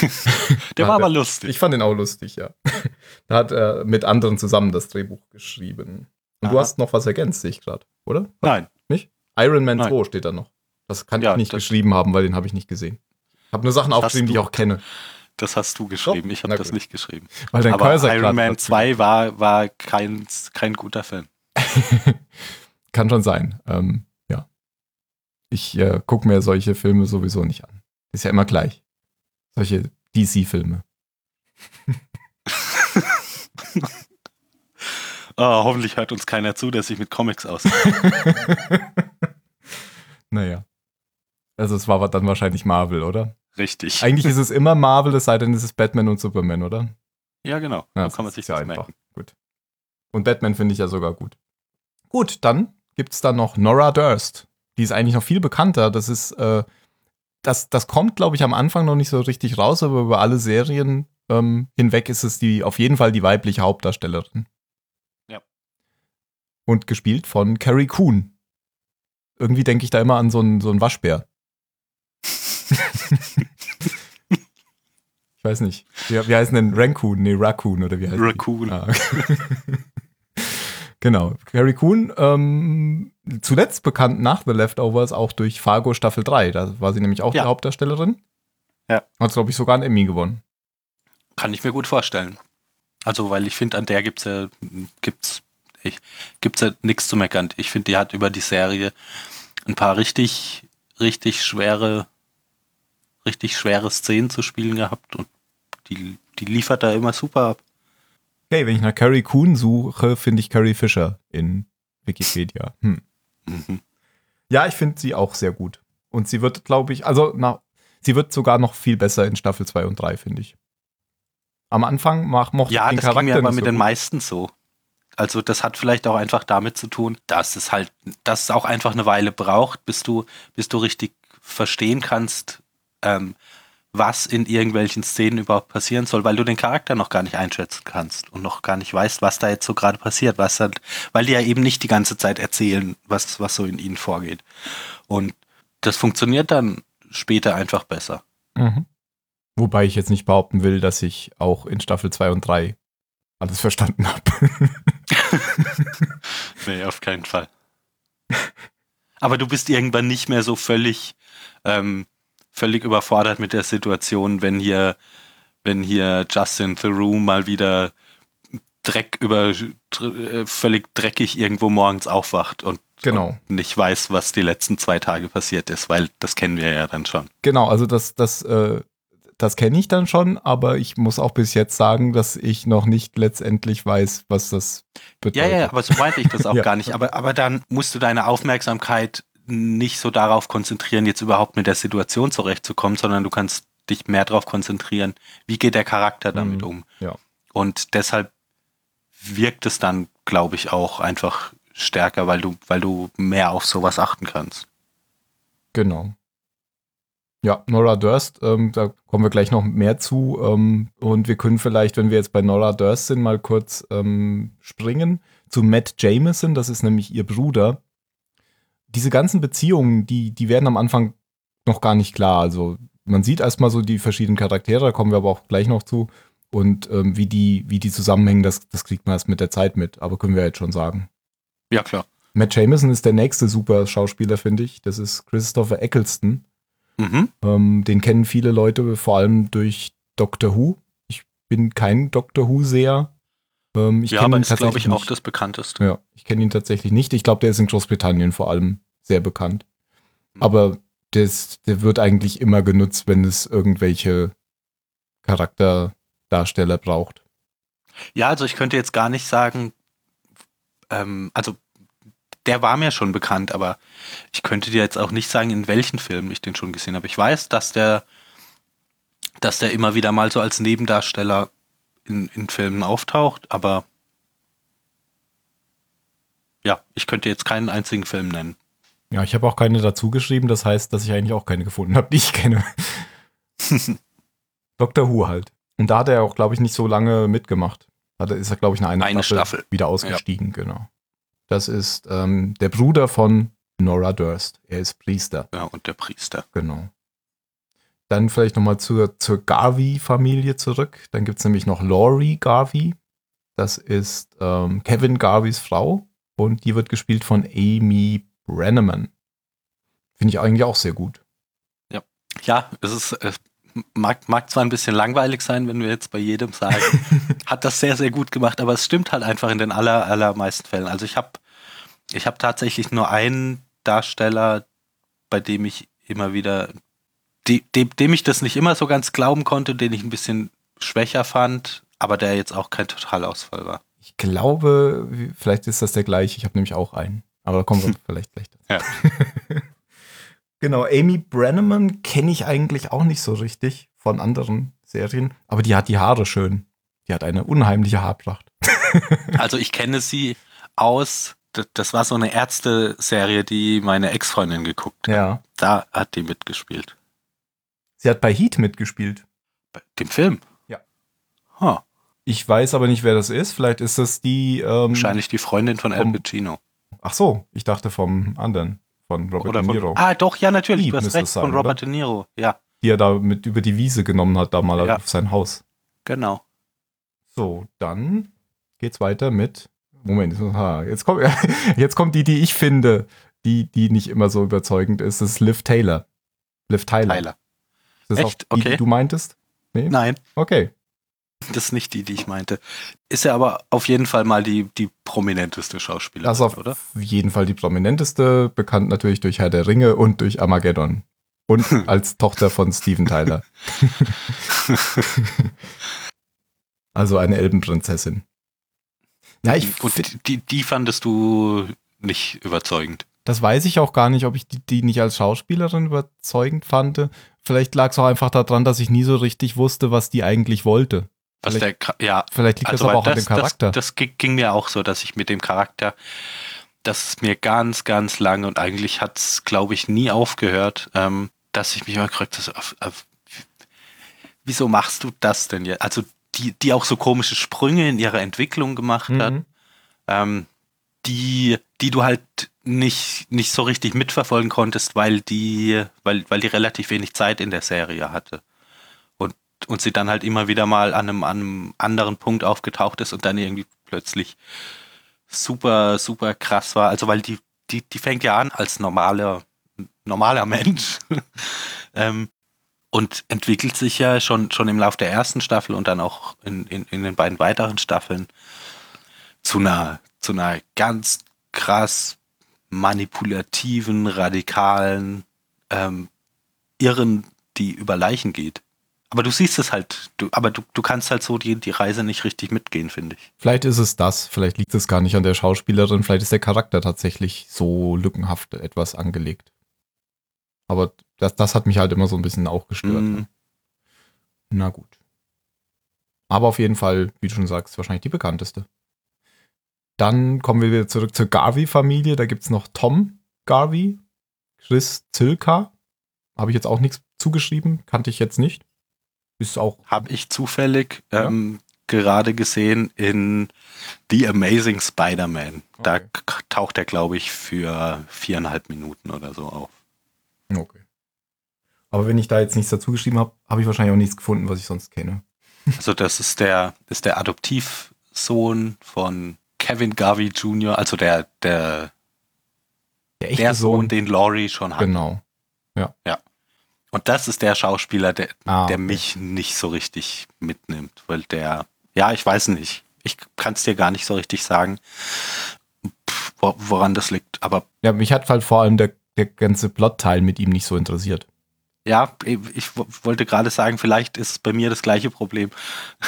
Der war aber lustig. Ich fand den auch lustig, ja. da hat er mit anderen zusammen das Drehbuch geschrieben. Und Aha. du hast noch was ergänzt, sehe ich gerade, oder? Nein. Nicht? Iron Man Nein. 2 steht da noch. Das kann ja, ich nicht geschrieben haben, weil den habe ich nicht gesehen. Ich habe nur Sachen aufgeschrieben, die ich auch kenne. Das hast du geschrieben, Doch? ich habe das nicht geschrieben. Weil dein Aber Cursor Iron Man 2 war, war kein, kein guter Film. kann schon sein. Ähm, ja. Ich äh, gucke mir solche Filme sowieso nicht an. Ist ja immer gleich. Solche DC-Filme. oh, hoffentlich hört uns keiner zu, der sich mit Comics auskennt. naja. Also es war dann wahrscheinlich Marvel, oder? Richtig. Eigentlich ist es immer Marvel, es sei denn, es ist Batman und Superman, oder? Ja, genau. Ja, so kann man sich das einfach. Merken. Gut. Und Batman finde ich ja sogar gut. Gut, dann gibt es da noch Nora Durst. Die ist eigentlich noch viel bekannter. Das ist, äh, das, das kommt, glaube ich, am Anfang noch nicht so richtig raus, aber über alle Serien ähm, hinweg ist es die, auf jeden Fall die weibliche Hauptdarstellerin. Ja. Und gespielt von Carrie Coon. Irgendwie denke ich da immer an so einen, so einen Waschbär. ich weiß nicht. Wie, wie heißt denn Raccoon? Nee, Raccoon oder wie heißt Raccoon. Ah, genau. Carrie Coon, ähm, zuletzt bekannt nach The Leftovers auch durch Fargo Staffel 3. Da war sie nämlich auch ja. die Hauptdarstellerin. Ja. Hat, glaube ich, sogar einen Emmy gewonnen. Kann ich mir gut vorstellen. Also, weil ich finde, an der gibt's ja, gibt's, ich, gibt's ja nichts zu meckern. Ich finde, die hat über die Serie ein paar richtig, richtig schwere, richtig schwere Szenen zu spielen gehabt und die, die liefert da immer super ab. Okay, wenn ich nach Carrie Coon suche, finde ich Carrie Fisher in Wikipedia. Hm. Mhm. Ja, ich finde sie auch sehr gut. Und sie wird, glaube ich, also na, sie wird sogar noch viel besser in Staffel 2 und 3, finde ich. Am Anfang mach, mochte ja, ich den das Charakter ging mir aber mit so den meisten so. Also das hat vielleicht auch einfach damit zu tun, dass es halt, dass es auch einfach eine Weile braucht, bis du, bis du richtig verstehen kannst, ähm, was in irgendwelchen Szenen überhaupt passieren soll, weil du den Charakter noch gar nicht einschätzen kannst und noch gar nicht weißt, was da jetzt so gerade passiert, was halt, weil die ja eben nicht die ganze Zeit erzählen, was, was so in ihnen vorgeht. Und das funktioniert dann später einfach besser. Mhm. Wobei ich jetzt nicht behaupten will, dass ich auch in Staffel 2 und 3 alles verstanden habe. nee, auf keinen Fall. Aber du bist irgendwann nicht mehr so völlig, ähm, völlig überfordert mit der Situation, wenn hier, wenn hier Justin Theroux mal wieder Dreck über äh, völlig dreckig irgendwo morgens aufwacht und, Genau. und nicht weiß, was die letzten zwei Tage passiert ist, weil das kennen wir ja dann schon. Genau, also das, das, äh, das kenne ich dann schon, aber ich muss auch bis jetzt sagen, dass ich noch nicht letztendlich weiß, was das Ja, bedeutet. ja, aber so meinte ich das auch Ja. gar nicht. Aber, aber dann musst du deine Aufmerksamkeit nicht so darauf konzentrieren, jetzt überhaupt mit der Situation zurechtzukommen, sondern du kannst dich mehr darauf konzentrieren, wie geht der Charakter damit Mhm, um. ja. Und deshalb wirkt es dann, glaube ich, auch einfach stärker, weil du, weil du mehr auf sowas achten kannst. Genau. Ja, Nora Durst, ähm, da kommen wir gleich noch mehr zu. Ähm, und wir können vielleicht, wenn wir jetzt bei Nora Durst sind, mal kurz ähm, springen zu Matt Jameson, das ist nämlich ihr Bruder. Diese ganzen Beziehungen, die, die werden am Anfang noch gar nicht klar. Also man sieht erstmal so die verschiedenen Charaktere, da kommen wir aber auch gleich noch zu. Und ähm, wie, die, wie die zusammenhängen, das, das kriegt man erst mit der Zeit mit, aber können wir jetzt schon sagen. Ja, klar. Matt Jameson ist der nächste super Schauspieler, finde ich. Das ist Christopher Eccleston. Mhm. Ähm, den kennen viele Leute vor allem durch Doctor Who. Ich bin kein Doctor Who-Seher. Ähm, ich ja, aber ihn ist, glaube ich, auch nicht. das bekannteste. Ja, ich kenne ihn tatsächlich nicht. Ich glaube, der ist in Großbritannien vor allem sehr bekannt. Mhm. Aber das, der wird eigentlich immer genutzt, wenn es irgendwelche Charakterdarsteller braucht. Ja, also ich könnte jetzt gar nicht sagen, ähm, also der war mir schon bekannt, aber ich könnte dir jetzt auch nicht sagen, in welchen Filmen ich den schon gesehen habe. Ich weiß, dass der, dass der immer wieder mal so als Nebendarsteller in, in Filmen auftaucht, aber ja, ich könnte jetzt keinen einzigen Film nennen. Ja, ich habe auch keine dazu geschrieben. Das heißt, dass ich eigentlich auch keine gefunden habe, die ich kenne. Doctor Who halt. Und da hat er auch, glaube ich, nicht so lange mitgemacht. Da ist er, glaube ich, nach einer Eine Staffel. wieder ausgestiegen, genau. Das ist ähm, der Bruder von Nora Durst. Er ist Priester, Ja, und der Priester. genau. Dann vielleicht nochmal zur, zur Garvey-Familie zurück. Dann gibt es nämlich noch Laurie Garvey. Das ist ähm, Kevin Garveys Frau. Und die wird gespielt von Amy Brenneman. Finde ich eigentlich auch sehr gut. Ja, es ist, es mag, mag zwar ein bisschen langweilig sein, wenn wir jetzt bei jedem sagen, hat das sehr, sehr gut gemacht, aber es stimmt halt einfach in den aller, allermeisten Fällen. Also ich habe ich hab tatsächlich nur einen Darsteller, bei dem ich immer wieder, de, dem, dem ich das nicht immer so ganz glauben konnte, den ich ein bisschen schwächer fand, aber der jetzt auch kein Totalausfall war. Ich glaube, vielleicht ist das der gleiche. Ich habe nämlich auch einen. Aber da kommen wir vielleicht gleich dazu. Ja. genau, Amy Brenneman kenne ich eigentlich auch nicht so richtig von anderen Serien. Aber die hat die Haare schön. Die hat eine unheimliche Haarpracht. Also ich kenne sie aus, das, das war so eine Ärzte-Serie, die meine Ex-Freundin geguckt hat. Ja. Da hat die mitgespielt. Sie hat bei Heat mitgespielt. Bei dem Film? Ja. Huh. Ich weiß aber nicht, wer das ist. Vielleicht ist das die. Ähm, Wahrscheinlich die Freundin von Al Pacino. Ach so, ich dachte vom anderen. Von Robert Oder De von, Niro. ah, doch, ja, natürlich. Die Du hast recht, sein, von Robert oder? De Niro. Ja, Die er da mit über die Wiese genommen hat, da mal Ja. auf sein Haus. genau. So, dann geht's weiter mit. Moment, jetzt kommt, jetzt kommt die, die ich finde, die, die nicht immer so überzeugend ist. Das ist Liv Taylor. Liv Tyler. Tyler. Ist das Echt? auch die, Okay. die du meintest? Nee? Nein, Okay. das ist nicht die, die ich meinte. Ist ja aber auf jeden Fall mal die, die prominenteste Schauspielerin, Das ist auf oder? jeden Fall die prominenteste, bekannt natürlich durch Herr der Ringe und durch Armageddon. Und als Tochter von Steven Tyler. also eine Elbenprinzessin. Ja, ich Und die, die fandest du nicht überzeugend. Das weiß ich auch gar nicht, ob ich die, die nicht als Schauspielerin überzeugend fand. Vielleicht lag es auch einfach daran, dass ich nie so richtig wusste, was die eigentlich wollte. Was Vielleicht- der, ja, Vielleicht liegt also das aber auch an dem Charakter. Das, das ging mir auch so, dass ich mit dem Charakter, das ist mir ganz, ganz lange und eigentlich hat es, glaube ich, nie aufgehört, ähm, dass ich mich immer gefragt habe, wieso machst du das denn jetzt? Also die, die auch so komische Sprünge in ihrer Entwicklung gemacht hat, Mhm. ähm, die, die du halt nicht, nicht so richtig mitverfolgen konntest, weil die, weil, weil die relativ wenig Zeit in der Serie hatte. Und, und sie dann halt immer wieder mal an einem, an einem anderen Punkt aufgetaucht ist und dann irgendwie plötzlich super, super krass war. Also weil die, die, die fängt ja an als normaler, normaler Mensch. ähm, und entwickelt sich ja schon, schon im Lauf der ersten Staffel und dann auch in, in, in den beiden weiteren Staffeln zu einer, zu einer ganz krass manipulativen, radikalen, ähm, Irren, die über Leichen geht. Aber du siehst es halt, du, aber du, du kannst halt so die, die Reise nicht richtig mitgehen, finde ich. Vielleicht ist es das, vielleicht liegt es gar nicht an der Schauspielerin, vielleicht ist der Charakter tatsächlich so lückenhaft etwas angelegt. Aber das, das hat mich halt immer so ein bisschen auch gestört. Mm. Na gut. Aber auf jeden Fall, wie du schon sagst, wahrscheinlich die bekannteste. Dann kommen wir wieder zurück zur Garvey-Familie. Da gibt es noch Tom Garvey, Chris Zilka. Habe ich jetzt auch nichts zugeschrieben, kannte ich jetzt nicht. Ist auch. Habe ich zufällig ja. ähm, gerade gesehen in The Amazing Spider-Man. Okay. Da taucht er, glaube ich, für viereinhalb Minuten oder so auf. Okay. Aber wenn ich da jetzt nichts dazu geschrieben habe, habe ich wahrscheinlich auch nichts gefunden, was ich sonst kenne. Also das ist der, ist der Adoptivsohn von Kevin Garvey Jr., also der, der, der, der Sohn, den Laurie schon hat. Genau. Ja. Ja. Und das ist der Schauspieler, der, ah, der mich nicht so richtig mitnimmt, weil der, ja, ich weiß nicht. Ich kann es dir gar nicht so richtig sagen, woran das liegt. Aber ja, mich hat halt vor allem der, der ganze Plotteil mit ihm nicht so interessiert. Ja, ich wollte gerade sagen, vielleicht ist bei mir das gleiche Problem,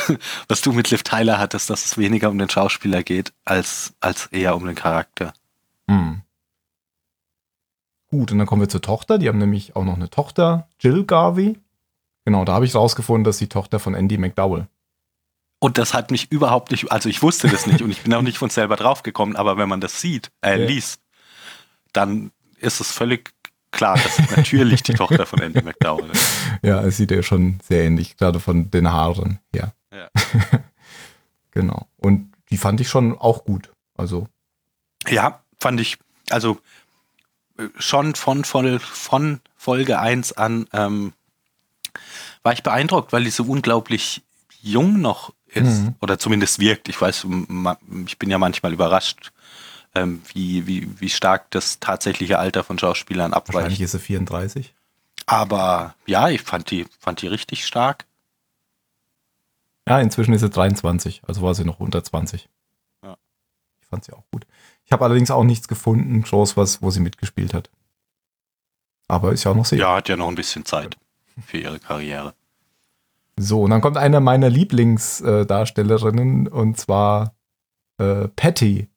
was du mit Liv Tyler hattest, dass es weniger um den Schauspieler geht, als, als eher um den Charakter. Hm. Gut, und dann kommen wir zur Tochter. Die haben nämlich auch noch eine Tochter, Jill Garvey. Genau, da habe ich rausgefunden, dass die Tochter von Andy McDowell. Und das hat mich überhaupt nicht, also ich wusste das nicht und ich bin auch nicht von selber draufgekommen, aber wenn man das sieht, äh, ja. liest, dann ist es völlig klar, dass es natürlich die Tochter von Andy McDowell ist. Ja, es sieht ja schon sehr ähnlich, gerade von den Haaren, ja. ja. genau. Und die fand ich schon auch gut. Also. Ja, fand ich, also schon von, von, von Folge 1 an ähm, war ich beeindruckt, weil die so unglaublich jung noch ist mhm. oder zumindest wirkt. Ich weiß, ich bin ja manchmal überrascht, ähm, wie, wie, wie stark das tatsächliche Alter von Schauspielern abweicht. Wahrscheinlich ist sie 34. Aber ja, ich fand die, fand die richtig stark. Ja, inzwischen ist sie 23, also war sie noch unter 20. Ja. Ich fand sie auch gut. Ich habe allerdings auch nichts gefunden, groß was, wo sie mitgespielt hat. Aber ist ja auch noch sehr. Ja, hat ja noch ein bisschen Zeit für ihre Karriere. So, und dann kommt eine meiner Lieblingsdarstellerinnen und zwar äh, Patty,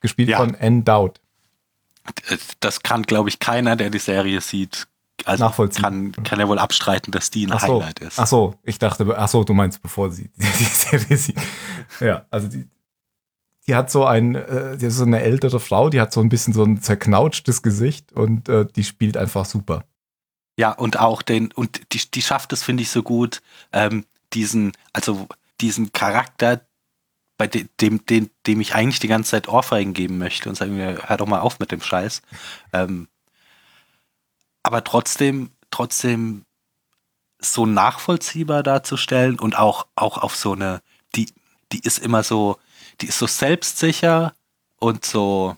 gespielt ja. von Anne Dowd. Das kann, glaube ich, keiner, der die Serie sieht, also nachvollziehen. Kann, kann er wohl abstreiten, dass die ein ach so, Highlight ist. Ach so, ich dachte, ach so, du meinst, bevor sie die, die Serie sieht. Ja, also die, die hat so ein, äh, die ist so eine ältere Frau, die hat so ein bisschen so ein zerknautschtes Gesicht und äh, die spielt einfach super. Ja, und auch den, und die, die schafft es, finde ich, so gut, ähm, diesen, also diesen Charakter, bei de, dem, dem, dem ich eigentlich die ganze Zeit Ohrfeigen geben möchte und sagen mir, hör doch mal auf mit dem Scheiß. Ähm, aber trotzdem, trotzdem so nachvollziehbar darzustellen und auch, auch auf so eine, die, die ist immer so, die ist so selbstsicher und so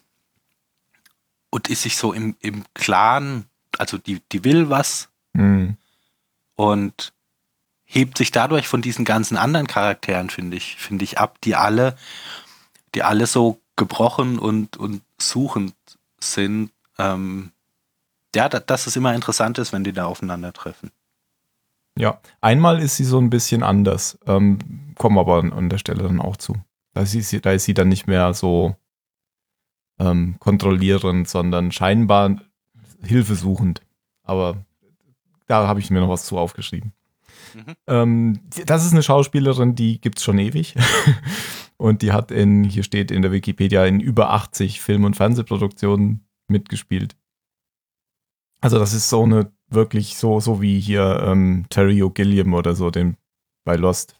und ist sich so im, im Klaren, also die, die will was mhm. und hebt sich dadurch von diesen ganzen anderen Charakteren, finde ich, finde ich, ab, die alle, die alle so gebrochen und, und suchend sind. Ähm, ja, da, dass es immer interessant ist, wenn die da aufeinandertreffen. Ja, einmal ist sie so ein bisschen anders, ähm, kommen aber an, an der Stelle dann auch zu. Da ist sie, da ist sie dann nicht mehr so ähm, kontrollierend, sondern scheinbar hilfesuchend. Aber da habe ich mir noch was zu aufgeschrieben. Mhm. Ähm, das ist eine Schauspielerin, die gibt es schon ewig. und die hat in, hier steht in der Wikipedia, in über 80 Film- und Fernsehproduktionen mitgespielt. Also das ist so eine wirklich so, so wie hier ähm, Terry O'Gilliam oder so, den bei Lost.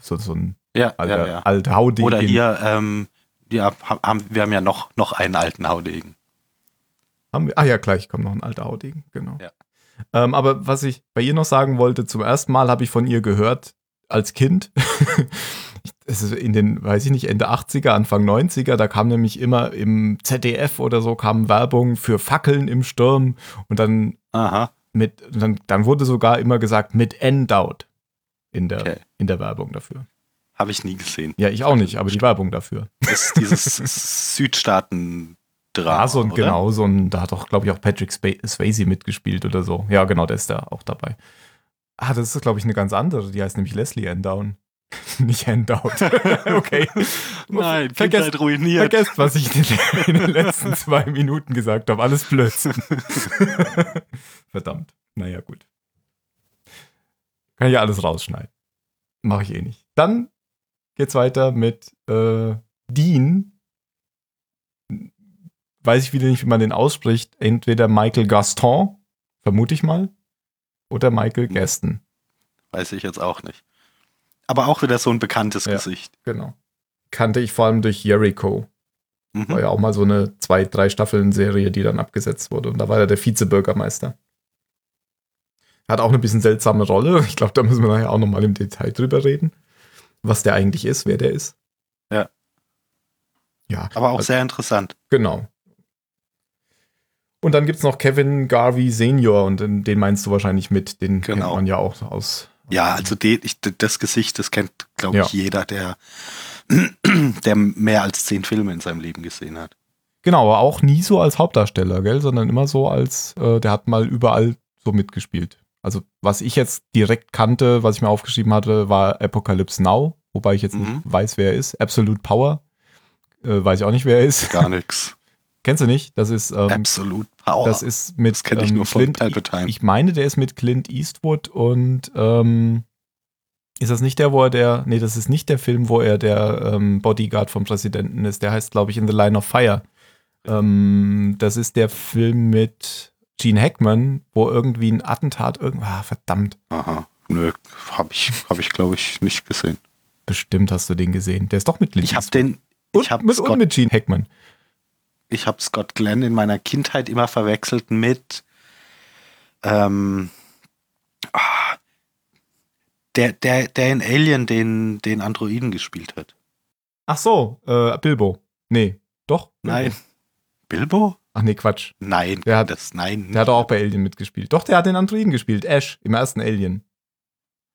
So, so ein ja, alter, ja, ja. alter Haudegen. Oder hier, ähm, ja, haben, wir haben ja noch, noch einen alten Haudegen. Haben wir, ah ja, gleich kommt noch ein alter Haudegen, genau. Ja. Ähm, aber was ich bei ihr noch sagen wollte, zum ersten Mal habe ich von ihr gehört als Kind. es ist in den, weiß ich nicht, Ende 80er, Anfang 90er, da kam nämlich immer im ZDF oder so kam Werbung für Fackeln im Sturm und dann Aha. mit, dann, dann wurde sogar immer gesagt mit Endoubt in der, Okay. in der Werbung dafür. Habe ich nie gesehen. Ja, ich auch nicht, aber die Werbung dafür. Das ist dieses Südstaaten-Drama. Ja, so ein, oder? genau, so ein, da hat auch, glaube ich, auch Patrick Swayze mitgespielt oder so. Ja, genau, der ist da auch dabei. Ah, das ist, glaube ich, eine ganz andere. Die heißt nämlich Leslie Endown. nicht Endown. okay. Nein, vergesst, Kindheit ruiniert. vergesst, was ich in den, in den letzten zwei Minuten gesagt habe. Alles Blödsinn. Verdammt. Naja, gut. Kann ich ja alles rausschneiden. Mache ich eh nicht. Dann geht's weiter mit äh, Dean. Weiß ich wieder nicht, wie man den ausspricht. Entweder Michael Gaston, vermute ich mal, oder Michael Gaston. Weiß ich jetzt auch nicht. Aber auch wieder so ein bekanntes Ja. Gesicht. Genau. Kannte ich vor allem durch Jericho. War Mhm. ja auch mal so eine zwei, drei Staffeln Serie, die dann abgesetzt wurde. Und da war er der Vizebürgermeister. Hat auch eine bisschen seltsame Rolle. Ich glaube, da müssen wir nachher auch nochmal im Detail drüber reden, was der eigentlich ist, wer der ist. Ja. Ja, Aber auch also, sehr interessant. genau. Und dann gibt es noch Kevin Garvey Senior und den, den meinst du wahrscheinlich mit, den kennt Genau. man ja auch aus. Ja, also die, ich, das Gesicht, das kennt, glaube Ja. ich, jeder, der, der mehr als zehn Filme in seinem Leben gesehen hat. Genau, aber auch nie so als Hauptdarsteller, gell, sondern immer so als, äh, der hat mal überall so mitgespielt. Also, was ich jetzt direkt kannte, was ich mir aufgeschrieben hatte, war Apocalypse Now, wobei ich jetzt Mhm. nicht weiß, wer er ist. Absolute Power, äh, weiß ich auch nicht, wer er ist. Gar nichts. Kennst du nicht? Das ist, ähm, Absolut Power. das ist mit das kenne ich ähm, nur von Clint, Palpatine. ich meine, der ist mit Clint Eastwood und ähm, ist das nicht der, wo er der, nee, das ist nicht der Film, wo er der ähm, Bodyguard vom Präsidenten ist. Der heißt, glaube ich, In the Line of Fire. Ähm, das ist der Film mit Gene Hackman, wo irgendwie ein Attentat, irgend, ah, verdammt, Aha. Nö, habe ich, hab ich glaube ich, nicht gesehen. bestimmt hast du den gesehen. Der ist doch mit Clint Ich habe den, und, ich habe mit, und mit Gene Hackman. Ich hab Scott Glenn in meiner Kindheit immer verwechselt mit ähm, ah, der, der, der in Alien den, den Androiden gespielt hat. Ach so, äh, Bilbo. Nee, doch? Bilbo. Nein. Bilbo? Ach nee, Quatsch. Nein, Der hat- das nein. Der hat auch bei Alien mitgespielt. Doch, der hat den Androiden gespielt. Ash im ersten Alien.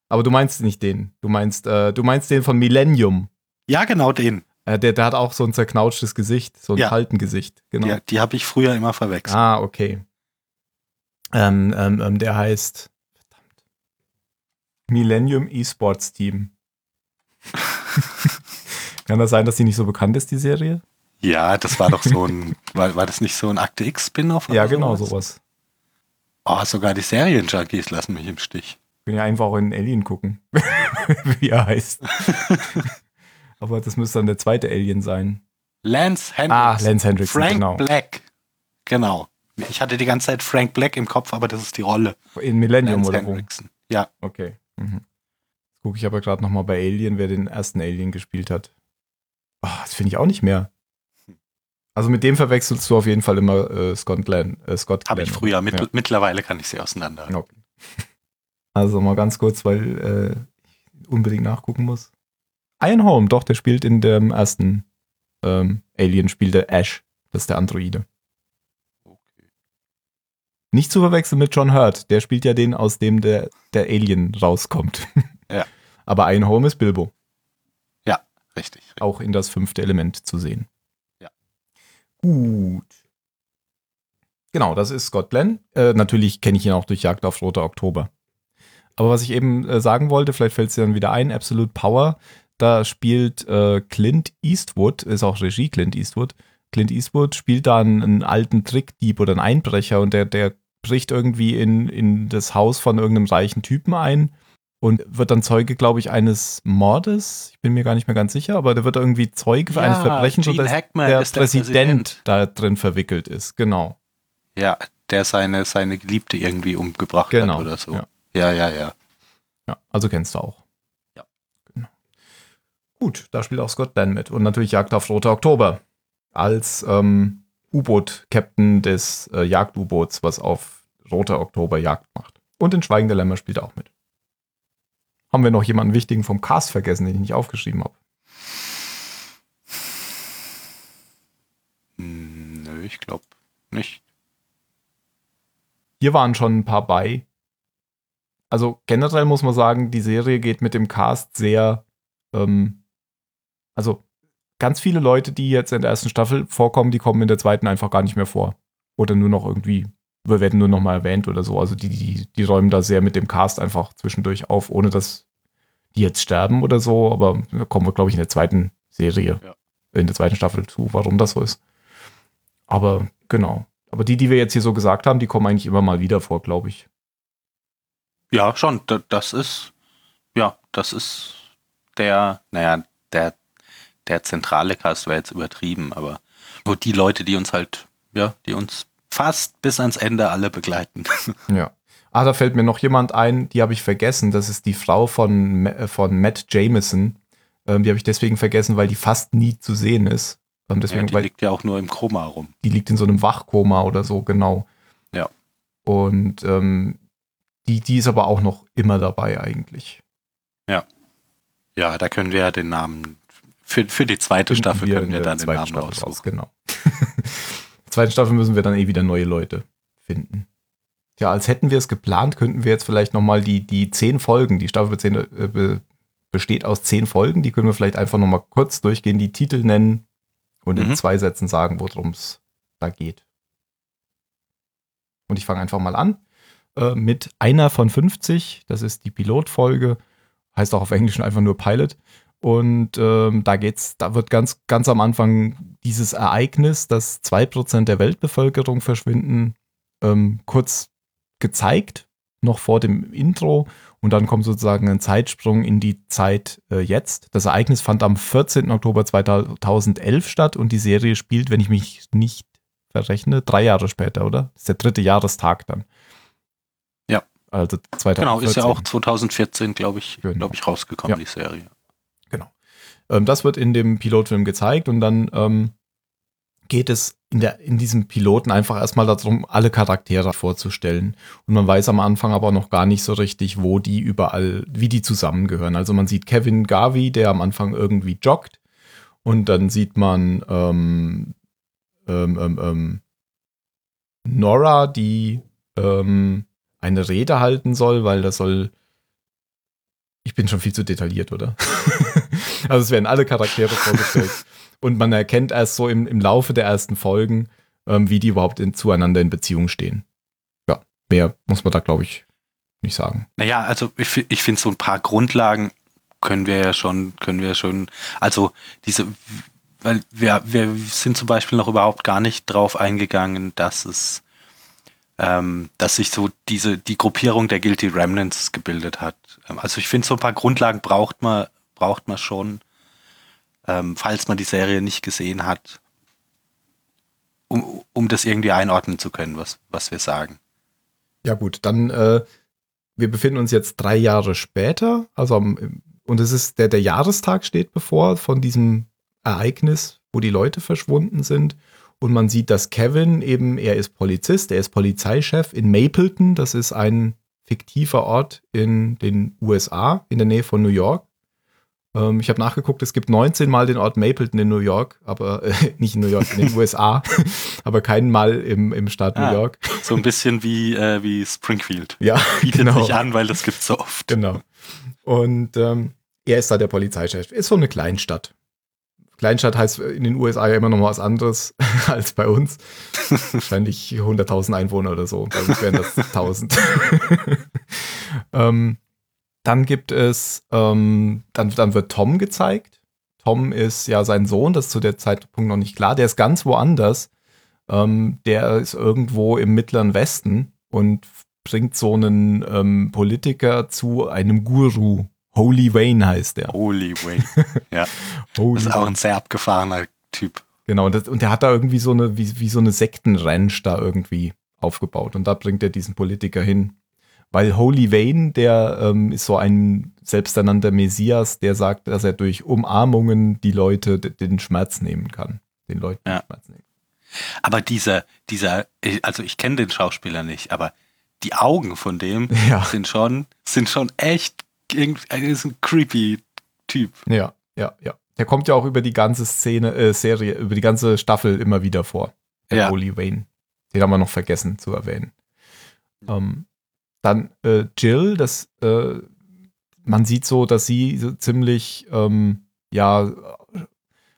Aber du meinst nicht den. Du meinst, äh, du meinst den von Millennium. Ja, genau den. Äh, der, der hat auch so ein zerknautschtes Gesicht, so ein Ja. Faltengesicht. Genau. Ja, die habe ich früher immer verwechselt. Ah, okay. Ähm, ähm, ähm, der heißt verdammt, Millennium Esports Team. Kann das sein, dass die nicht so bekannt ist, die Serie? Ja, das war doch so ein, war, war das nicht so ein Akte X-Spin-Off? Ja, genau, sowas? sowas. Oh, sogar die Serienjunkies lassen mich im Stich. können ja einfach auch in Alien gucken, wie er heißt. Aber das müsste dann der zweite Alien sein. Lance Hendricks. Ah, Lance Hendrickson, Frank genau. Black. Genau. Ich hatte die ganze Zeit Frank Black im Kopf, aber das ist die Rolle. In Millennium Lance oder wo? Hendrickson. Ja, Okay. Mhm. Jetzt gucke ich aber gerade nochmal bei Alien, wer den ersten Alien gespielt hat. Oh, das finde ich auch nicht mehr. Also mit dem verwechselst du auf jeden Fall immer äh, Scott Glenn. Äh, Scott habe ich früher. Mit, Ja. Mittlerweile kann ich sie auseinander. Okay. Also mal ganz kurz, weil äh, ich unbedingt nachgucken muss. Ian Holm, doch, der spielt in dem ersten ähm, Alien, spielt der Ash. Das ist der Androide. Okay. Nicht zu verwechseln mit John Hurt. Der spielt ja den, aus dem der, der Alien rauskommt. Ja. Aber Ian Holm ist Bilbo. Richtig. Auch in das fünfte Element zu sehen. Ja. Gut. Genau, das ist Scott Glenn. Äh, natürlich kenne ich ihn auch durch Jagd auf Roter Oktober. Aber was ich eben äh, sagen wollte, vielleicht fällt es dir dann wieder ein, Absolute Power, da spielt äh, Clint Eastwood, ist auch Regie Clint Eastwood. Clint Eastwood spielt da einen, einen alten Trickdieb oder einen Einbrecher und der, der bricht irgendwie in, in das Haus von irgendeinem reichen Typen ein und wird dann Zeuge, glaube ich, eines Mordes. Ich bin mir gar nicht mehr ganz sicher, aber der wird irgendwie Zeuge für eines Ja, Verbrechen, Gene sodass Hackman der ist der Präsident, Präsident. da drin verwickelt ist. Genau. Ja, der seine, seine Geliebte irgendwie umgebracht Genau, hat oder so. ja. Ja, ja, ja. Ja, also kennst du auch. Gut, da spielt auch Scott Dan mit. Und natürlich Jagd auf Roter Oktober. Als ähm, U-Boot-Captain des äh, Jagd-U-Boots, was auf Roter Oktober Jagd macht. Und in Schweigen der Lämmer spielt er auch mit. Haben wir noch jemanden wichtigen vom Cast vergessen, den ich nicht aufgeschrieben habe? Hm, nö, ich glaube nicht. Hier waren schon ein paar bei. Also generell muss man sagen, die Serie geht mit dem Cast sehr ähm, also ganz viele Leute, die jetzt in der ersten Staffel vorkommen, die kommen in der zweiten einfach gar nicht mehr vor. Oder nur noch irgendwie, wir werden nur noch mal erwähnt oder so. Also die, die, die räumen da sehr mit dem Cast einfach zwischendurch auf, ohne dass die jetzt sterben oder so. Aber da kommen wir, glaube ich, in der zweiten Serie, ja. in der zweiten Staffel zu, warum das so ist. Aber genau. Aber die, die wir jetzt hier so gesagt haben, die kommen eigentlich immer mal wieder vor, glaube ich. Ja, schon. Das ist, ja, das ist der, naja, der, der zentrale Cast wäre jetzt übertrieben, aber nur die Leute, die uns halt, ja, die uns fast bis ans Ende alle begleiten. Ja. Ah, da fällt mir noch jemand ein, die habe ich vergessen. Das ist die Frau von, von Matt Jameson. Ähm, die habe ich deswegen vergessen, weil die fast nie zu sehen ist. Ähm, deswegen, ja, die weil, liegt ja auch nur im Koma rum. Die liegt in so einem Wachkoma oder so, genau. Ja. Und ähm, die, die ist aber auch noch immer dabei eigentlich. Ja. Ja, da können wir ja den Namen für, für die zweite Finden Staffel können wir dann den Namen Staffel raus. Genau. zweite Staffel müssen wir dann eh wieder neue Leute finden. Ja, als hätten wir es geplant, könnten wir jetzt vielleicht nochmal die, die zehn Folgen, die Staffel 10, äh, besteht aus zehn Folgen, die können wir vielleicht einfach nochmal kurz durchgehen, die Titel nennen und mhm. in zwei Sätzen sagen, worum es da geht. Und ich fange einfach mal an äh, mit einer von 50. Das ist die Pilotfolge. Heißt auch auf Englisch einfach nur Pilot. Und ähm, da geht's, da wird ganz, ganz am Anfang dieses Ereignis, dass 2% der Weltbevölkerung verschwinden, ähm, kurz gezeigt, noch vor dem Intro. Und dann kommt sozusagen ein Zeitsprung in die Zeit äh, jetzt. Das Ereignis fand am 14. Oktober 2011 statt und die Serie spielt, wenn ich mich nicht verrechne, drei Jahre später, oder? Das ist der dritte Jahrestag dann. Ja. Also 2014. Genau, ist ja auch 2014, glaube ich, genau. glaube ich, rausgekommen, ja. die Serie. Ähm, das wird in dem Pilotfilm gezeigt und dann ähm, geht es in, der, in diesem Piloten einfach erstmal darum, alle Charaktere vorzustellen. Und man weiß am Anfang aber noch gar nicht so richtig, wo die überall, wie die zusammengehören. Also man sieht Kevin Garvey, der am Anfang irgendwie joggt. Und dann sieht man ähm, ähm, ähm, ähm Nora, die ähm, eine Rede halten soll, weil das soll. Ich bin schon viel zu detailliert, oder? also es werden alle Charaktere vorgestellt. Und man erkennt erst so im, im Laufe der ersten Folgen, ähm, wie die überhaupt in, zueinander in Beziehung stehen. Ja, mehr muss man da, glaube ich, nicht sagen. Naja, also ich, ich finde so ein paar Grundlagen können wir ja schon, können wir schon, also diese, weil wir, wir sind zum Beispiel noch überhaupt gar nicht drauf eingegangen, dass es, ähm, dass sich so diese, die Gruppierung der Guilty Remnants gebildet hat. Ähm, also ich finde, so ein paar Grundlagen braucht man, braucht man schon ähm, falls man die Serie nicht gesehen hat, um, um das irgendwie einordnen zu können, was, was wir sagen. Ja gut, dann äh, wir befinden uns jetzt drei Jahre später, also und es ist der der Jahrestag steht bevor von diesem Ereignis, wo die Leute verschwunden sind. Und man sieht, dass Kevin eben er ist Polizist, er ist Polizeichef in Mapleton, das ist ein fiktiver Ort in den USA in der Nähe von New York ähm, ich habe nachgeguckt, es gibt 19 Mal den Ort Mapleton in New York, aber äh, nicht in New York, in den USA, aber keinen Mal im, im Staat ah, New York. So ein bisschen wie, äh, wie Springfield. Ja, Bietet genau. sich an, weil das gibt so oft. Genau. Und ähm, er ist da der Polizeichef. Ist so eine Kleinstadt. Kleinstadt heißt in den USA ja immer noch was anderes als bei uns. Wahrscheinlich 100.000 Einwohner oder so. Bei uns wären das 1.000. ähm, dann gibt es, ähm, dann, dann wird Tom gezeigt. Tom ist ja sein Sohn, das ist zu der Zeitpunkt noch nicht klar. Der ist ganz woanders. Ähm, der ist irgendwo im Mittleren Westen und bringt so einen ähm, Politiker zu einem Guru. Holy Wayne heißt der. Holy Wayne. Ja. Holy das ist auch ein sehr abgefahrener Typ. Genau, und, das, und der hat da irgendwie so eine, wie, wie so eine Sektenranch da irgendwie aufgebaut. Und da bringt er diesen Politiker hin. Weil Holy Wayne, der ähm, ist so ein selbsternannter Messias, der sagt, dass er durch Umarmungen die Leute den Schmerz nehmen kann. Den Leuten ja. den Schmerz nehmen. Aber dieser, dieser, also ich kenne den Schauspieler nicht, aber die Augen von dem ja. sind schon, sind schon echt, ist ein creepy Typ. Ja, ja, ja. Der kommt ja auch über die ganze Szene, äh, Serie, über die ganze Staffel immer wieder vor. der Ja. Holy Wayne. Den haben wir noch vergessen zu erwähnen. Ähm, dann äh, Jill, das, äh, man sieht so, dass sie so ziemlich, ähm, ja,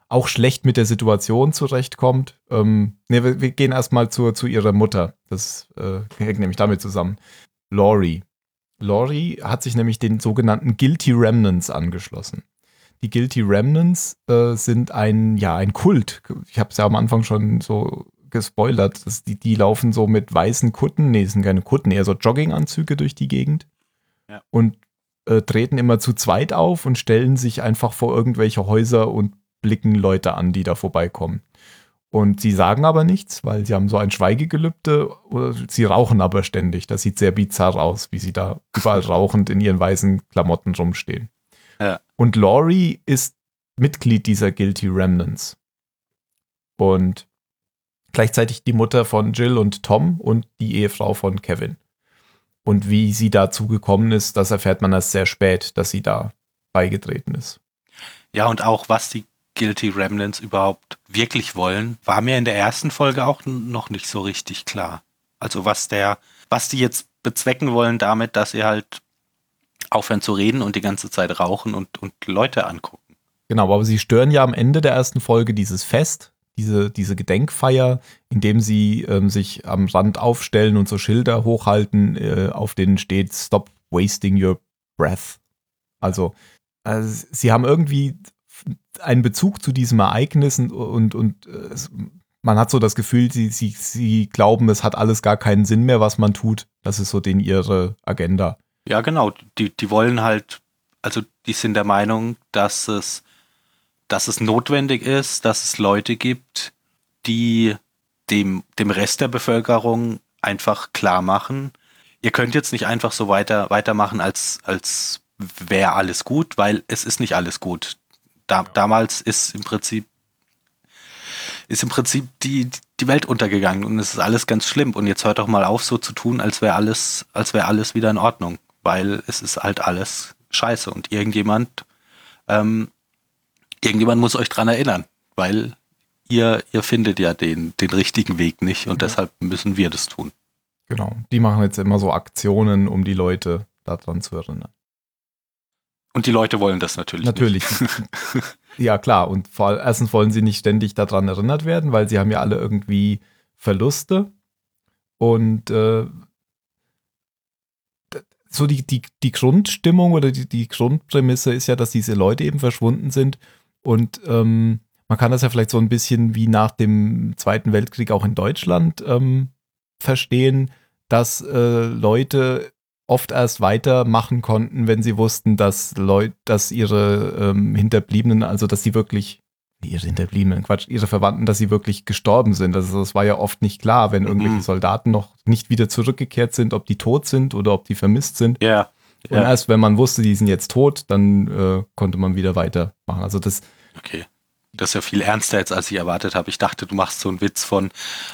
auch schlecht mit der Situation zurechtkommt. Ähm, ne, wir, wir gehen erstmal zu, zu ihrer Mutter. Das äh, hängt nämlich damit zusammen. Laurie. Laurie hat sich nämlich den sogenannten Guilty Remnants angeschlossen. Die Guilty Remnants äh, sind ein, ja, ein Kult. Ich habe es ja am Anfang schon so gespoilert. Das, die, die laufen so mit weißen Kutten, nee, sind keine Kutten, eher so Jogginganzüge durch die Gegend. Ja. Und äh, treten immer zu zweit auf und stellen sich einfach vor irgendwelche Häuser und blicken Leute an, die da vorbeikommen. Und sie sagen aber nichts, weil sie haben so ein Schweigegelübde. Sie rauchen aber ständig. Das sieht sehr bizarr aus, wie sie da überall rauchend in ihren weißen Klamotten rumstehen. Ja. Und Laurie ist Mitglied dieser Guilty Remnants. Und gleichzeitig die Mutter von Jill und Tom und die Ehefrau von Kevin. Und wie sie dazu gekommen ist, das erfährt man erst sehr spät, dass sie da beigetreten ist. Ja, und auch was die Guilty Remnants überhaupt wirklich wollen, war mir in der ersten Folge auch noch nicht so richtig klar. Also was der, was die jetzt bezwecken wollen damit, dass sie halt aufhören zu reden und die ganze Zeit rauchen und, und Leute angucken. Genau, aber sie stören ja am Ende der ersten Folge dieses Fest, diese, diese Gedenkfeier, indem sie ähm, sich am Rand aufstellen und so Schilder hochhalten, äh, auf denen steht Stop wasting your breath. Also, also sie haben irgendwie einen Bezug zu diesem Ereignis und, und, und äh, man hat so das Gefühl, sie, sie, sie glauben, es hat alles gar keinen Sinn mehr, was man tut. Das ist so den ihre Agenda. Ja, genau. Die, die wollen halt, also die sind der Meinung, dass es, dass es notwendig ist, dass es Leute gibt, die dem, dem Rest der Bevölkerung einfach klar machen, ihr könnt jetzt nicht einfach so weiter, weitermachen, als, als wäre alles gut, weil es ist nicht alles gut. Da, Damals ist im Prinzip ist im Prinzip die, die Welt untergegangen und es ist alles ganz schlimm. Und jetzt hört doch mal auf, so zu tun, als wäre alles, als wäre alles wieder in Ordnung. Weil es ist halt alles scheiße. Und irgendjemand, ähm, irgendjemand muss euch dran erinnern, weil ihr, ihr findet ja den, den richtigen Weg nicht und Ja. deshalb müssen wir das tun. Genau. Die machen jetzt immer so Aktionen, um die Leute daran zu erinnern. Und die Leute wollen das natürlich. Natürlich. ja, klar. Und vor, allem- erstens wollen sie nicht ständig daran erinnert werden, weil sie haben ja alle irgendwie Verluste. Und äh, so die, die, die Grundstimmung oder die, die Grundprämisse ist ja, dass diese Leute eben verschwunden sind. Und ähm, man kann das ja vielleicht so ein bisschen wie nach dem Zweiten Weltkrieg auch in Deutschland ähm, verstehen, dass äh, Leute oft erst weitermachen konnten, wenn sie wussten, dass Leute, dass ihre ähm, Hinterbliebenen, also dass sie wirklich, ihre Hinterbliebenen, Quatsch, ihre Verwandten, dass sie wirklich gestorben sind. Also das war ja oft nicht klar, wenn irgendwelche Mhm. Soldaten noch nicht wieder zurückgekehrt sind, ob die tot sind oder ob die vermisst sind. Ja. Und ja. erst wenn man wusste, die sind jetzt tot, dann äh, konnte man wieder weitermachen. Also das, Okay. Das ist ja viel ernster jetzt, als ich erwartet habe. Ich dachte, du machst so einen Witz von,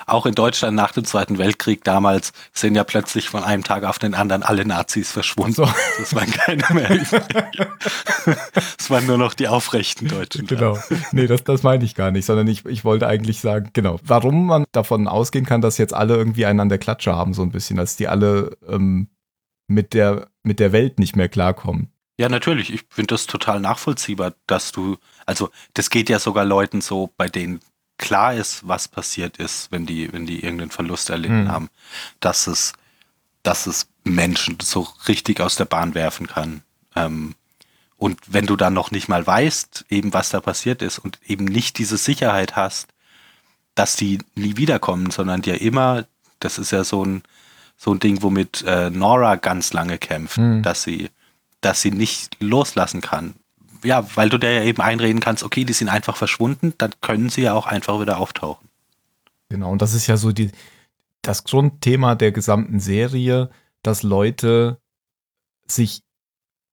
auch in Deutschland nach dem Zweiten Weltkrieg damals sind ja plötzlich von einem Tag auf den anderen alle Nazis verschwunden. So. Das waren keine mehr. Es waren nur noch die aufrechten Deutschen. Genau. Nee, das, das meine ich gar nicht, sondern ich, ich wollte eigentlich sagen, genau, warum man davon ausgehen kann, dass jetzt alle irgendwie einen an der Klatsche haben, so ein bisschen, dass die alle ähm, mit, der, mit der Welt nicht mehr klarkommen. Ja, natürlich. Ich finde das total nachvollziehbar, dass du, also das geht ja sogar Leuten so, bei denen klar ist, was passiert ist, wenn die, wenn die irgendeinen Verlust erlitten Hm. haben, dass es, dass es Menschen so richtig aus der Bahn werfen kann. Ähm, und wenn du dann noch nicht mal weißt, eben was da passiert ist und eben nicht diese Sicherheit hast, dass die nie wiederkommen, sondern dir immer, das ist ja so ein, so ein Ding, womit äh, Nora ganz lange kämpft, Hm. dass sie, dass sie nicht loslassen kann. Ja, weil du dir ja eben einreden kannst, okay, die sind einfach verschwunden, dann können sie ja auch einfach wieder auftauchen. Genau, und das ist ja so die, das Grundthema der gesamten Serie, dass Leute sich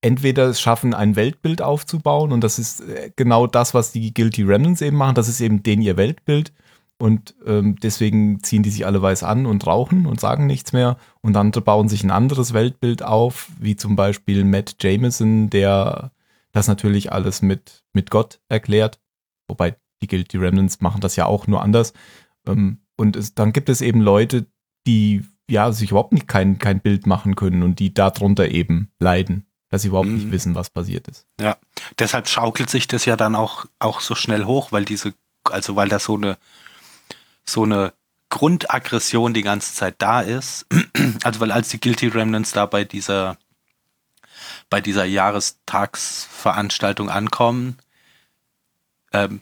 entweder es schaffen, ein Weltbild aufzubauen, und das ist äh, genau das, was die Guilty Remnants eben machen, das ist eben denen ihr Weltbild. Und ähm, deswegen ziehen die sich alle weiß an und rauchen und sagen nichts mehr. Und andere bauen sich ein anderes Weltbild auf, wie zum Beispiel Matt Jameson, der das natürlich alles mit, mit Gott erklärt. Wobei die Guilty Remnants machen das ja auch nur anders. Ähm, und es, dann gibt es eben Leute, die ja sich überhaupt nicht kein, kein Bild machen können und die darunter eben leiden, dass sie überhaupt mhm. nicht wissen, was passiert ist. Ja, deshalb schaukelt sich das ja dann auch, auch so schnell hoch, weil diese, also weil da so eine, so eine Grundaggression die ganze Zeit da ist. Also weil als die Guilty Remnants da bei dieser bei dieser Jahrestagsveranstaltung ankommen, ähm,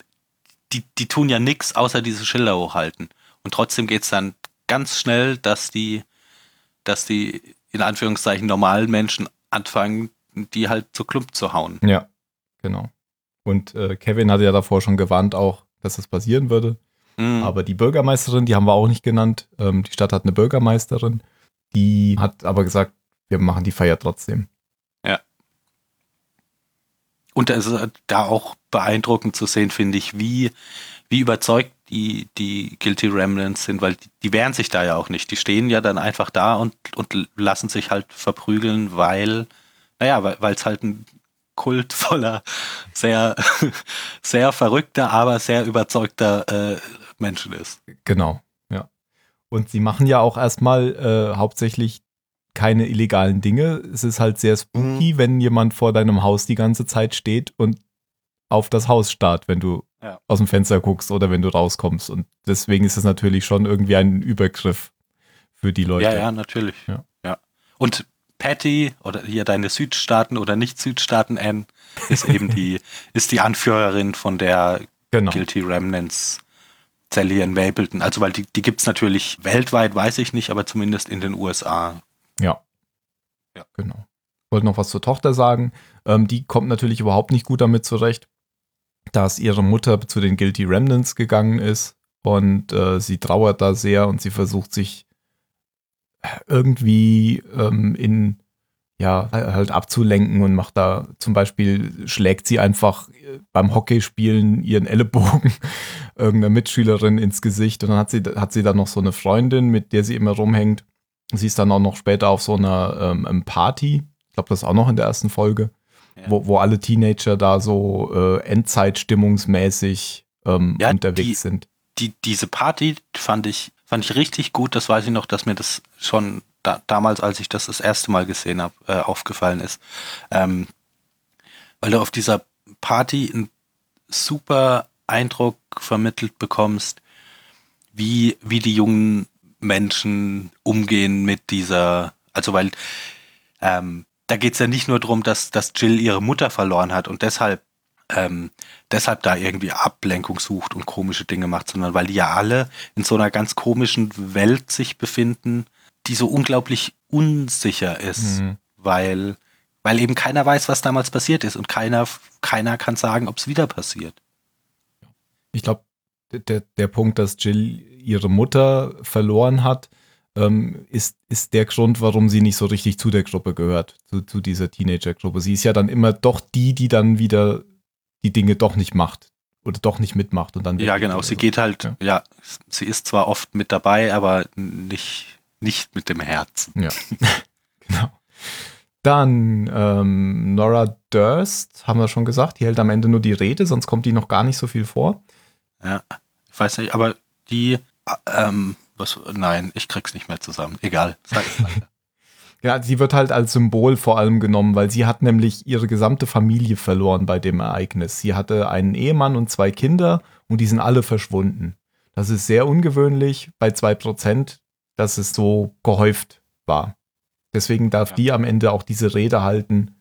die, die tun ja nichts, außer diese Schilder hochhalten. Und trotzdem geht es dann ganz schnell, dass die, dass die in Anführungszeichen normalen Menschen anfangen, die halt zu Klump zu hauen. Ja, genau. Und äh, Kevin hatte ja davor schon gewarnt auch, dass das passieren würde. Mhm. Aber die Bürgermeisterin, die haben wir auch nicht genannt. Ähm, die Stadt hat eine Bürgermeisterin. Die hat aber gesagt, wir machen die Feier trotzdem. Ja. Und es ist da auch beeindruckend zu sehen, finde ich, wie, wie überzeugt die, die Guilty Remnants sind, weil die, die wehren sich da ja auch nicht. Die stehen ja dann einfach da und, und lassen sich halt verprügeln, weil, naja, weil es halt ein Kult voller sehr, sehr verrückter, aber sehr überzeugter äh, Menschen ist. Genau, ja. Und sie machen ja auch erstmal äh, hauptsächlich keine illegalen Dinge. Es ist halt sehr spooky, mhm. wenn jemand vor deinem Haus die ganze Zeit steht und auf das Haus starrt, wenn du ja. aus dem Fenster guckst oder wenn du rauskommst. Und deswegen ist es natürlich schon irgendwie ein Übergriff für die Leute. Ja, ja, natürlich. Ja. ja. Und Patty oder hier deine Südstaaten oder Nicht-Südstaaten Anne ist eben die, ist die Anführerin von der genau. Guilty Remnants Zelle hier in Mapleton. Also, weil die, die gibt es natürlich weltweit, weiß ich nicht, aber zumindest in den USA. Ja. Ja. Genau. Ich wollte noch was zur Tochter sagen. Ähm, die kommt natürlich überhaupt nicht gut damit zurecht, dass ihre Mutter zu den Guilty Remnants gegangen ist und äh, sie trauert da sehr und sie versucht sich irgendwie ähm, in ja, halt abzulenken und macht da zum Beispiel, schlägt sie einfach äh, beim Hockeyspielen ihren Ellenbogen irgendeiner Mitschülerin ins Gesicht und dann hat sie, hat sie dann noch so eine Freundin, mit der sie immer rumhängt. Sie ist dann auch noch später auf so einer ähm, Party, ich glaube, das ist auch noch in der ersten Folge, ja. wo, wo alle Teenager da so äh, Endzeitstimmungsmäßig ähm, ja, unterwegs die, sind. Die, diese Party fand ich, fand ich richtig gut, das weiß ich noch, dass mir das schon da, damals, als ich das das erste Mal gesehen habe, äh, aufgefallen ist. Ähm, weil du auf dieser Party einen super Eindruck vermittelt bekommst, wie, wie die jungen Menschen umgehen mit dieser, also weil ähm, da geht es ja nicht nur darum, dass, dass Jill ihre Mutter verloren hat und deshalb ähm, deshalb da irgendwie Ablenkung sucht und komische Dinge macht, sondern weil die ja alle in so einer ganz komischen Welt sich befinden, die so unglaublich unsicher ist, mhm. weil, weil eben keiner weiß, was damals passiert ist und keiner, keiner kann sagen, ob es wieder passiert. Ich glaube, der, der Punkt, dass Jill ihre Mutter verloren hat, ähm, ist, ist der Grund, warum sie nicht so richtig zu der Gruppe gehört, zu, zu dieser Teenager-Gruppe. Sie ist ja dann immer doch die, die dann wieder die Dinge doch nicht macht oder doch nicht mitmacht und dann. Ja, genau. Sie so. geht halt, ja. ja, sie ist zwar oft mit dabei, aber nicht nicht mit dem Herzen. Ja, genau. Dann ähm, Nora Durst, haben wir schon gesagt, die hält am Ende nur die Rede, sonst kommt die noch gar nicht so viel vor. Ja, ich weiß nicht, aber die, ähm, was, nein, ich krieg's nicht mehr zusammen. Egal, sag es weiter. Ja, sie wird halt als Symbol vor allem genommen, weil sie hat nämlich ihre gesamte Familie verloren bei dem Ereignis. Sie hatte einen Ehemann und zwei Kinder und die sind alle verschwunden. Das ist sehr ungewöhnlich bei zwei Prozent dass es so gehäuft war. Deswegen darf ja. die am Ende auch diese Rede halten.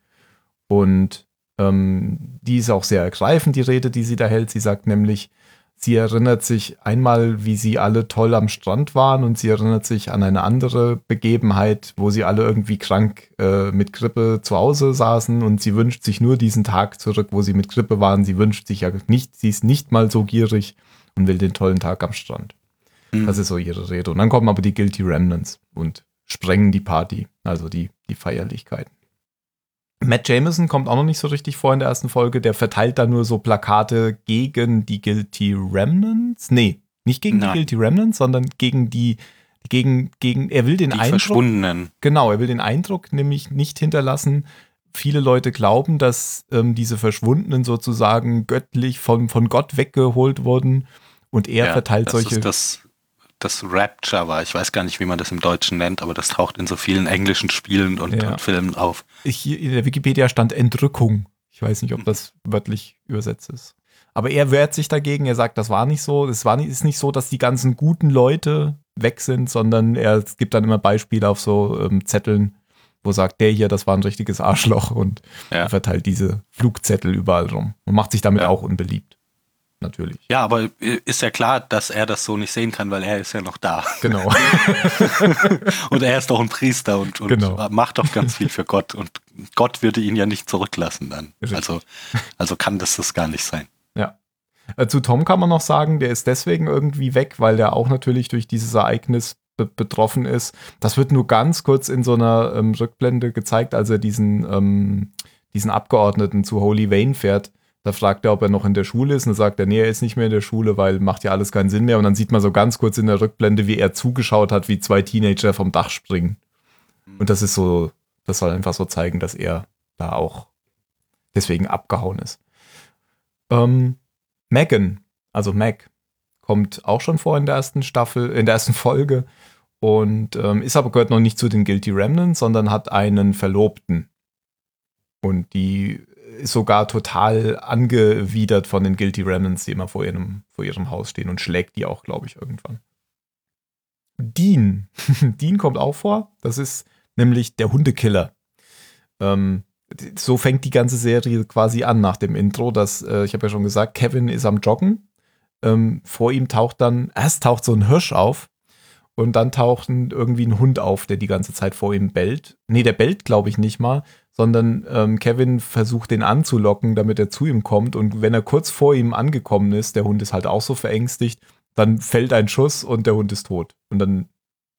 Und ähm, die ist auch sehr ergreifend, die Rede, die sie da hält. Sie sagt nämlich, sie erinnert sich einmal, wie sie alle toll am Strand waren und sie erinnert sich an eine andere Begebenheit, wo sie alle irgendwie krank äh, mit Grippe zu Hause saßen und sie wünscht sich nur diesen Tag zurück, wo sie mit Grippe waren. Sie wünscht sich ja nicht, sie ist nicht mal so gierig und will den tollen Tag am Strand. Mhm. Das ist so ihre Rede. Und dann kommen aber die Guilty Remnants und sprengen die Party, also die, die Feierlichkeiten. Matt Jameson kommt auch noch nicht so richtig vor in der ersten Folge. Der verteilt da nur so Plakate gegen die Guilty Remnants. Nee, nicht gegen Nein. die Guilty Remnants, sondern gegen die, gegen, gegen, er will den die Eindruck. Verschwundenen. Genau, er will den Eindruck nämlich nicht hinterlassen. Viele Leute glauben, dass ähm, diese Verschwundenen sozusagen göttlich von, von Gott weggeholt wurden Und er Ja, verteilt das solche. Ist das, das Rapture war. Ich weiß gar nicht, wie man das im Deutschen nennt, aber das taucht in so vielen englischen Spielen und, Ja. und Filmen auf. Hier in der Wikipedia stand Entrückung. Ich weiß nicht, ob das wörtlich übersetzt ist. Aber er wehrt sich dagegen. Er sagt, das war nicht so. Es war nicht, ist nicht so, dass die ganzen guten Leute weg sind, sondern er gibt dann immer Beispiele auf so ähm, Zetteln, wo sagt, der hier, das war ein richtiges Arschloch und Ja. er verteilt diese Flugzettel überall rum und macht sich damit Ja. auch unbeliebt. Natürlich. Ja, aber äh, ist ja klar, dass er das so nicht sehen kann, weil er ist ja noch da. Genau. Und er ist doch ein Priester und, und Genau. macht doch ganz viel für Gott. Und Gott würde ihn ja nicht zurücklassen dann. Richtig. Also, also kann das das gar nicht sein. Ja. Äh, Zu Tom kann man noch sagen, der ist deswegen irgendwie weg, weil der auch natürlich durch dieses Ereignis be betroffen ist. Das wird nur ganz kurz in so einer ähm, Rückblende gezeigt, als er diesen, ähm, diesen Abgeordneten zu Holy Wayne fährt. Da fragt er, ob er noch in der Schule ist. Und dann sagt er, nee, er ist nicht mehr in der Schule, weil macht ja alles keinen Sinn mehr. Und dann sieht man so ganz kurz in der Rückblende, wie er zugeschaut hat, wie zwei Teenager vom Dach springen. Und das ist so, das soll einfach so zeigen, dass er da auch deswegen abgehauen ist. Ähm, Megan, also Meg, kommt auch schon vor in der ersten Staffel, in der ersten Folge und ähm, ist aber gehört noch nicht zu den Guilty Remnants, sondern hat einen Verlobten. Und die sogar total angewidert von den Guilty Remnants, die immer vor ihrem, vor ihrem Haus stehen und schlägt die auch, glaube ich, irgendwann. Dean. Dean kommt auch vor. Das ist nämlich der Hundekiller. Ähm, so fängt die ganze Serie quasi an nach dem Intro, dass, äh, ich habe ja schon gesagt, Kevin ist am Joggen. Ähm, vor ihm taucht dann, erst taucht so ein Hirsch auf und dann taucht irgendwie ein Hund auf, der die ganze Zeit vor ihm bellt. Nee, der bellt, glaube ich, nicht mal, sondern ähm, Kevin versucht den anzulocken, damit er zu ihm kommt. Und wenn er kurz vor ihm angekommen ist, der Hund ist halt auch so verängstigt, dann fällt ein Schuss und der Hund ist tot. Und dann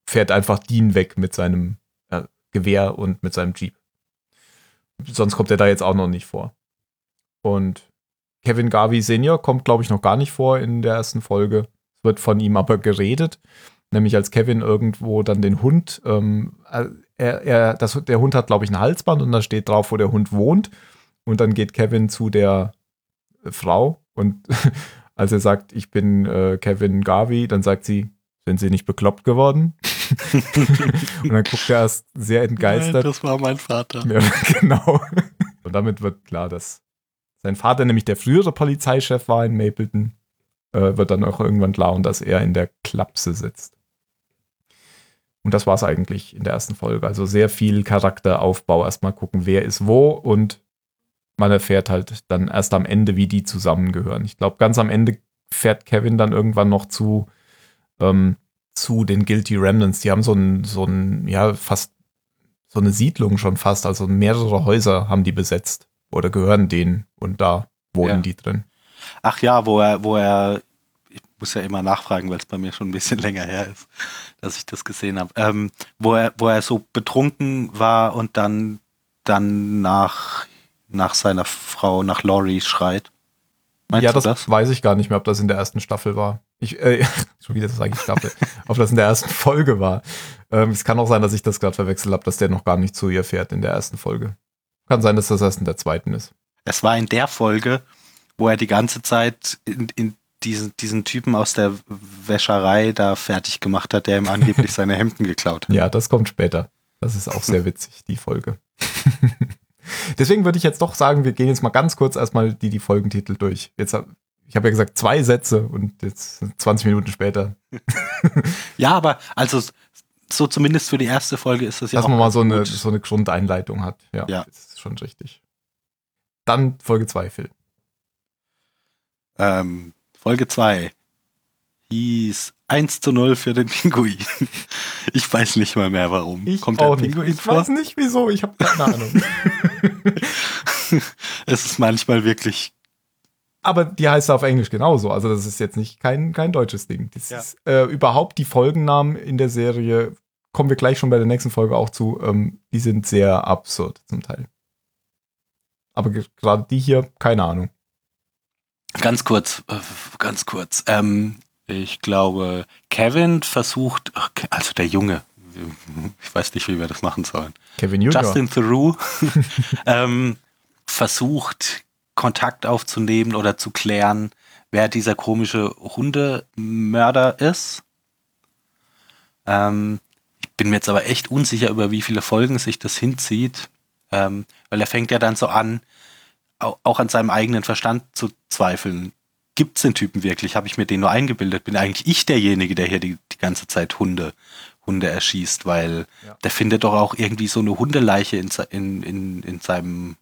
fährt einfach Dean weg mit seinem äh, Gewehr und mit seinem Jeep. Sonst kommt er da jetzt auch noch nicht vor. Und Kevin Garvey Senior kommt, glaube ich, noch gar nicht vor in der ersten Folge. Es wird von ihm aber geredet. Nämlich als Kevin irgendwo dann den Hund, ähm, er, er, das, der Hund hat, glaube ich, ein Halsband und da steht drauf, wo der Hund wohnt. Und dann geht Kevin zu der äh, Frau und als er sagt, ich bin äh, Kevin Garvey, dann sagt sie, sind Sie nicht bekloppt geworden? und dann guckt er erst sehr entgeistert. das war mein Vater. Ja, genau. Und damit wird klar, dass sein Vater nämlich der frühere Polizeichef war in Mapleton. Äh, wird dann auch irgendwann klar und dass er in der Klapse sitzt. Und das war es eigentlich in der ersten Folge. Also sehr viel Charakteraufbau. Erstmal gucken, wer ist wo und man erfährt halt dann erst am Ende, wie die zusammengehören. Ich glaube, ganz am Ende fährt Kevin dann irgendwann noch zu, ähm, zu den Guilty Remnants. Die haben so ein, so ein, ja, fast so eine Siedlung schon fast. Also mehrere Häuser haben die besetzt oder gehören denen und da wohnen Ja. die drin. Ach ja, wo er, wo er, muss ja immer nachfragen, weil es bei mir schon ein bisschen länger her ist, dass ich das gesehen habe, ähm, wo er, wo er so betrunken war und dann, dann nach, nach seiner Frau, nach Laurie schreit. Meinst ja, das, das? weiß ich gar nicht mehr, ob das in der ersten Staffel war. Ich, äh, schon wieder sage ich Staffel. ob das in der ersten Folge war. Ähm, es kann auch sein, dass ich das gerade verwechselt habe, dass der noch gar nicht zu ihr fährt in der ersten Folge. Kann sein, dass das erst in der zweiten ist. Es war in der Folge, wo er die ganze Zeit in, in diesen, diesen Typen aus der Wäscherei da fertig gemacht hat, der ihm angeblich seine Hemden geklaut hat. Ja, das kommt später. Das ist auch sehr witzig, die Folge. Deswegen würde ich jetzt doch sagen, wir gehen jetzt mal ganz kurz erstmal die, die Folgentitel durch. Jetzt hab, ich habe ja gesagt zwei Sätze und jetzt 20 Minuten später. Ja, aber also so zumindest für die erste Folge ist das ja dass auch man mal so eine, gut. so eine Grundeinleitung hat. Ja, Ja. das ist schon richtig. Dann Folge 2, Phil. Ähm, Folge 2 hieß 1 zu 0 für den Pinguin. Ich weiß nicht mal mehr warum. Kommt der Pinguin Ich vor? weiß nicht wieso, ich habe keine Ahnung. Es ist manchmal wirklich. Aber die heißt auf Englisch genauso. Also das ist jetzt nicht kein, kein deutsches Ding. Das Ja. ist, äh, überhaupt die Folgennamen in der Serie, kommen wir gleich schon bei der nächsten Folge auch zu, ähm, die sind sehr absurd zum Teil. Aber ge- gerade die hier, keine Ahnung. Ganz kurz, äh, ganz kurz. Ähm, ich glaube, Kevin versucht, also der Junge, ich weiß nicht, wie wir das machen sollen. Kevin Junior. Justin Theroux ähm, versucht, Kontakt aufzunehmen oder zu klären wer dieser komische Hundemörder ist. Ähm, ich bin mir jetzt aber echt unsicher, über wie viele Folgen sich das hinzieht, ähm, weil er fängt ja dann so an, auch, an seinem eigenen Verstand zu zweifeln. Gibt es den Typen wirklich? Habe ich mir den nur eingebildet? Bin eigentlich ich derjenige, der hier die, die ganze Zeit Hunde, Hunde erschießt? Weil ja. der findet doch auch irgendwie so eine Hundeleiche in, in, in, in seinem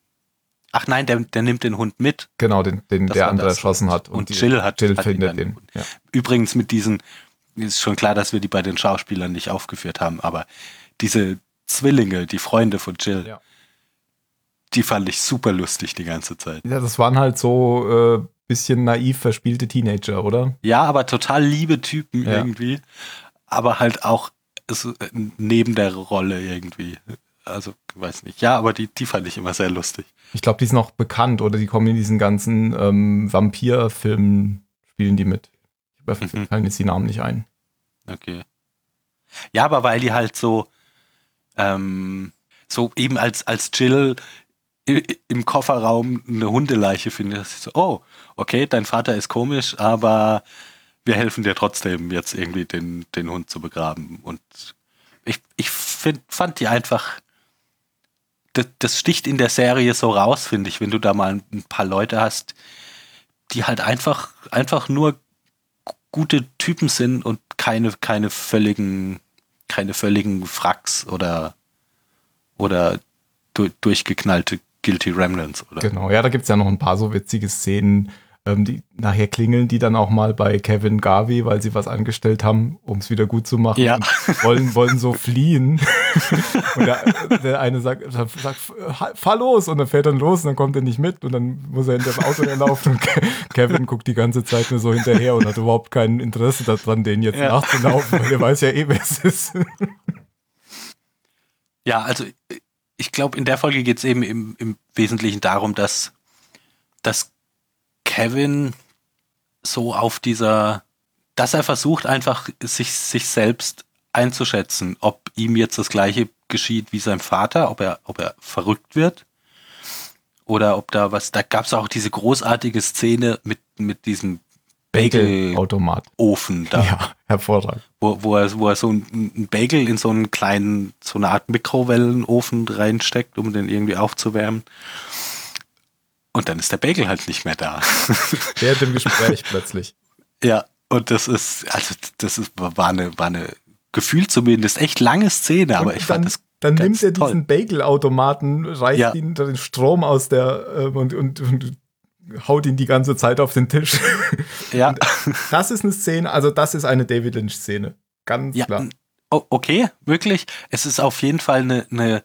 Ach nein, der, der nimmt den Hund mit. Genau, den, den der andere erschossen hat. Und, und Jill hat, Jill hat findet den. Ja. Übrigens mit diesen, ist schon klar, dass wir die bei den Schauspielern nicht aufgeführt haben, aber diese Zwillinge, die Freunde von Jill, ja. Die fand ich super lustig die ganze Zeit. Ja, das waren halt so äh, bisschen naiv verspielte Teenager, oder? Ja, aber total liebe Typen ja. irgendwie. Aber halt auch so, äh, neben der Rolle irgendwie. Also, weiß nicht. Ja, aber die, die fand ich immer sehr lustig. Ich glaube, die sind auch bekannt oder die kommen in diesen ganzen ähm, Vampir-Filmen, spielen die mit. Ich mhm. fallen jetzt die Namen nicht ein. Okay. Ja, aber weil die halt so, ähm, so eben als, als Jill im Kofferraum eine Hundeleiche findet, dass sie so, oh, okay, dein Vater ist komisch, aber wir helfen dir trotzdem jetzt irgendwie den, den Hund zu begraben. Und ich, ich find, fand die einfach das, das sticht in der Serie so raus, finde ich, wenn du da mal ein paar Leute hast, die halt einfach, einfach nur gute Typen sind und keine, keine völligen, keine völligen Fracks oder, oder du, durchgeknallte Guilty Remnants, oder? Genau, ja, da gibt es ja noch ein paar so witzige Szenen, ähm, die, nachher klingeln die dann auch mal bei Kevin Garvey, weil sie was angestellt haben, um es wieder gut zu machen. Ja. wollen, wollen so fliehen. und der, der, eine sagt, sagt, fahr los. Und dann fährt dann los und dann kommt er nicht mit und dann muss er hinter dem Auto herlaufen. Und Kevin guckt die ganze Zeit nur so hinterher und hat überhaupt kein Interesse daran, den jetzt ja. nachzulaufen, weil er weiß ja eh, wer es ist. ja, also ich glaube, in der Folge geht es eben im, im Wesentlichen darum, dass, dass Kevin so auf dieser, dass er versucht einfach sich, sich selbst einzuschätzen, ob ihm jetzt das gleiche geschieht wie sein Vater, ob er, ob er verrückt wird oder ob da was, da gab es auch diese großartige Szene mit, mit diesem Bagel-Automat. Ofen da. Ja, hervorragend. Wo, wo, er, wo er so einen Bagel in so einen kleinen, so eine Art Mikrowellenofen reinsteckt, um den irgendwie aufzuwärmen. Und dann ist der Bagel halt nicht mehr da. Während dem Gespräch plötzlich. Ja, und das ist, also das ist, war eine, war eine gefühlt zumindest echt lange Szene, und aber ich dann, fand das. Dann nimmt er diesen Bagel-Automaten, reißt ja. ihn den Strom aus der äh, und, und, und haut ihn die ganze Zeit auf den Tisch. Ja. das ist eine Szene, also das ist eine David Lynch-Szene. Ganz ja, klar. Okay, wirklich. Es ist auf jeden Fall eine, eine,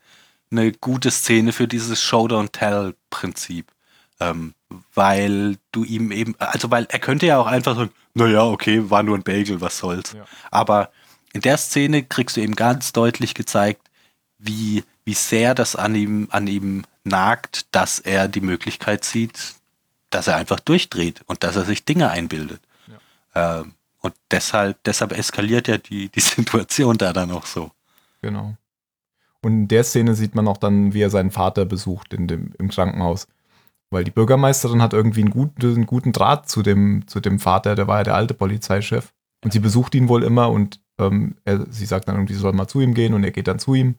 eine gute Szene für dieses Show-Don't-Tell-Prinzip. Ähm, weil du ihm eben, also weil er könnte ja auch einfach sagen, naja, okay, war nur ein Bagel, was soll's. Ja. Aber in der Szene kriegst du eben ganz deutlich gezeigt, wie, wie sehr das an ihm, an ihm nagt, dass er die Möglichkeit sieht, dass er einfach durchdreht und dass er sich Dinge einbildet. Ja. Ähm, und deshalb, deshalb eskaliert ja die, die Situation da dann auch so. Genau. Und in der Szene sieht man auch dann, wie er seinen Vater besucht in dem, im Krankenhaus. Weil die Bürgermeisterin hat irgendwie einen guten, einen guten Draht zu dem, zu dem Vater, der war ja der alte Polizeichef. Und sie besucht ihn wohl immer und ähm, er, sie sagt dann irgendwie, sie soll mal zu ihm gehen und er geht dann zu ihm.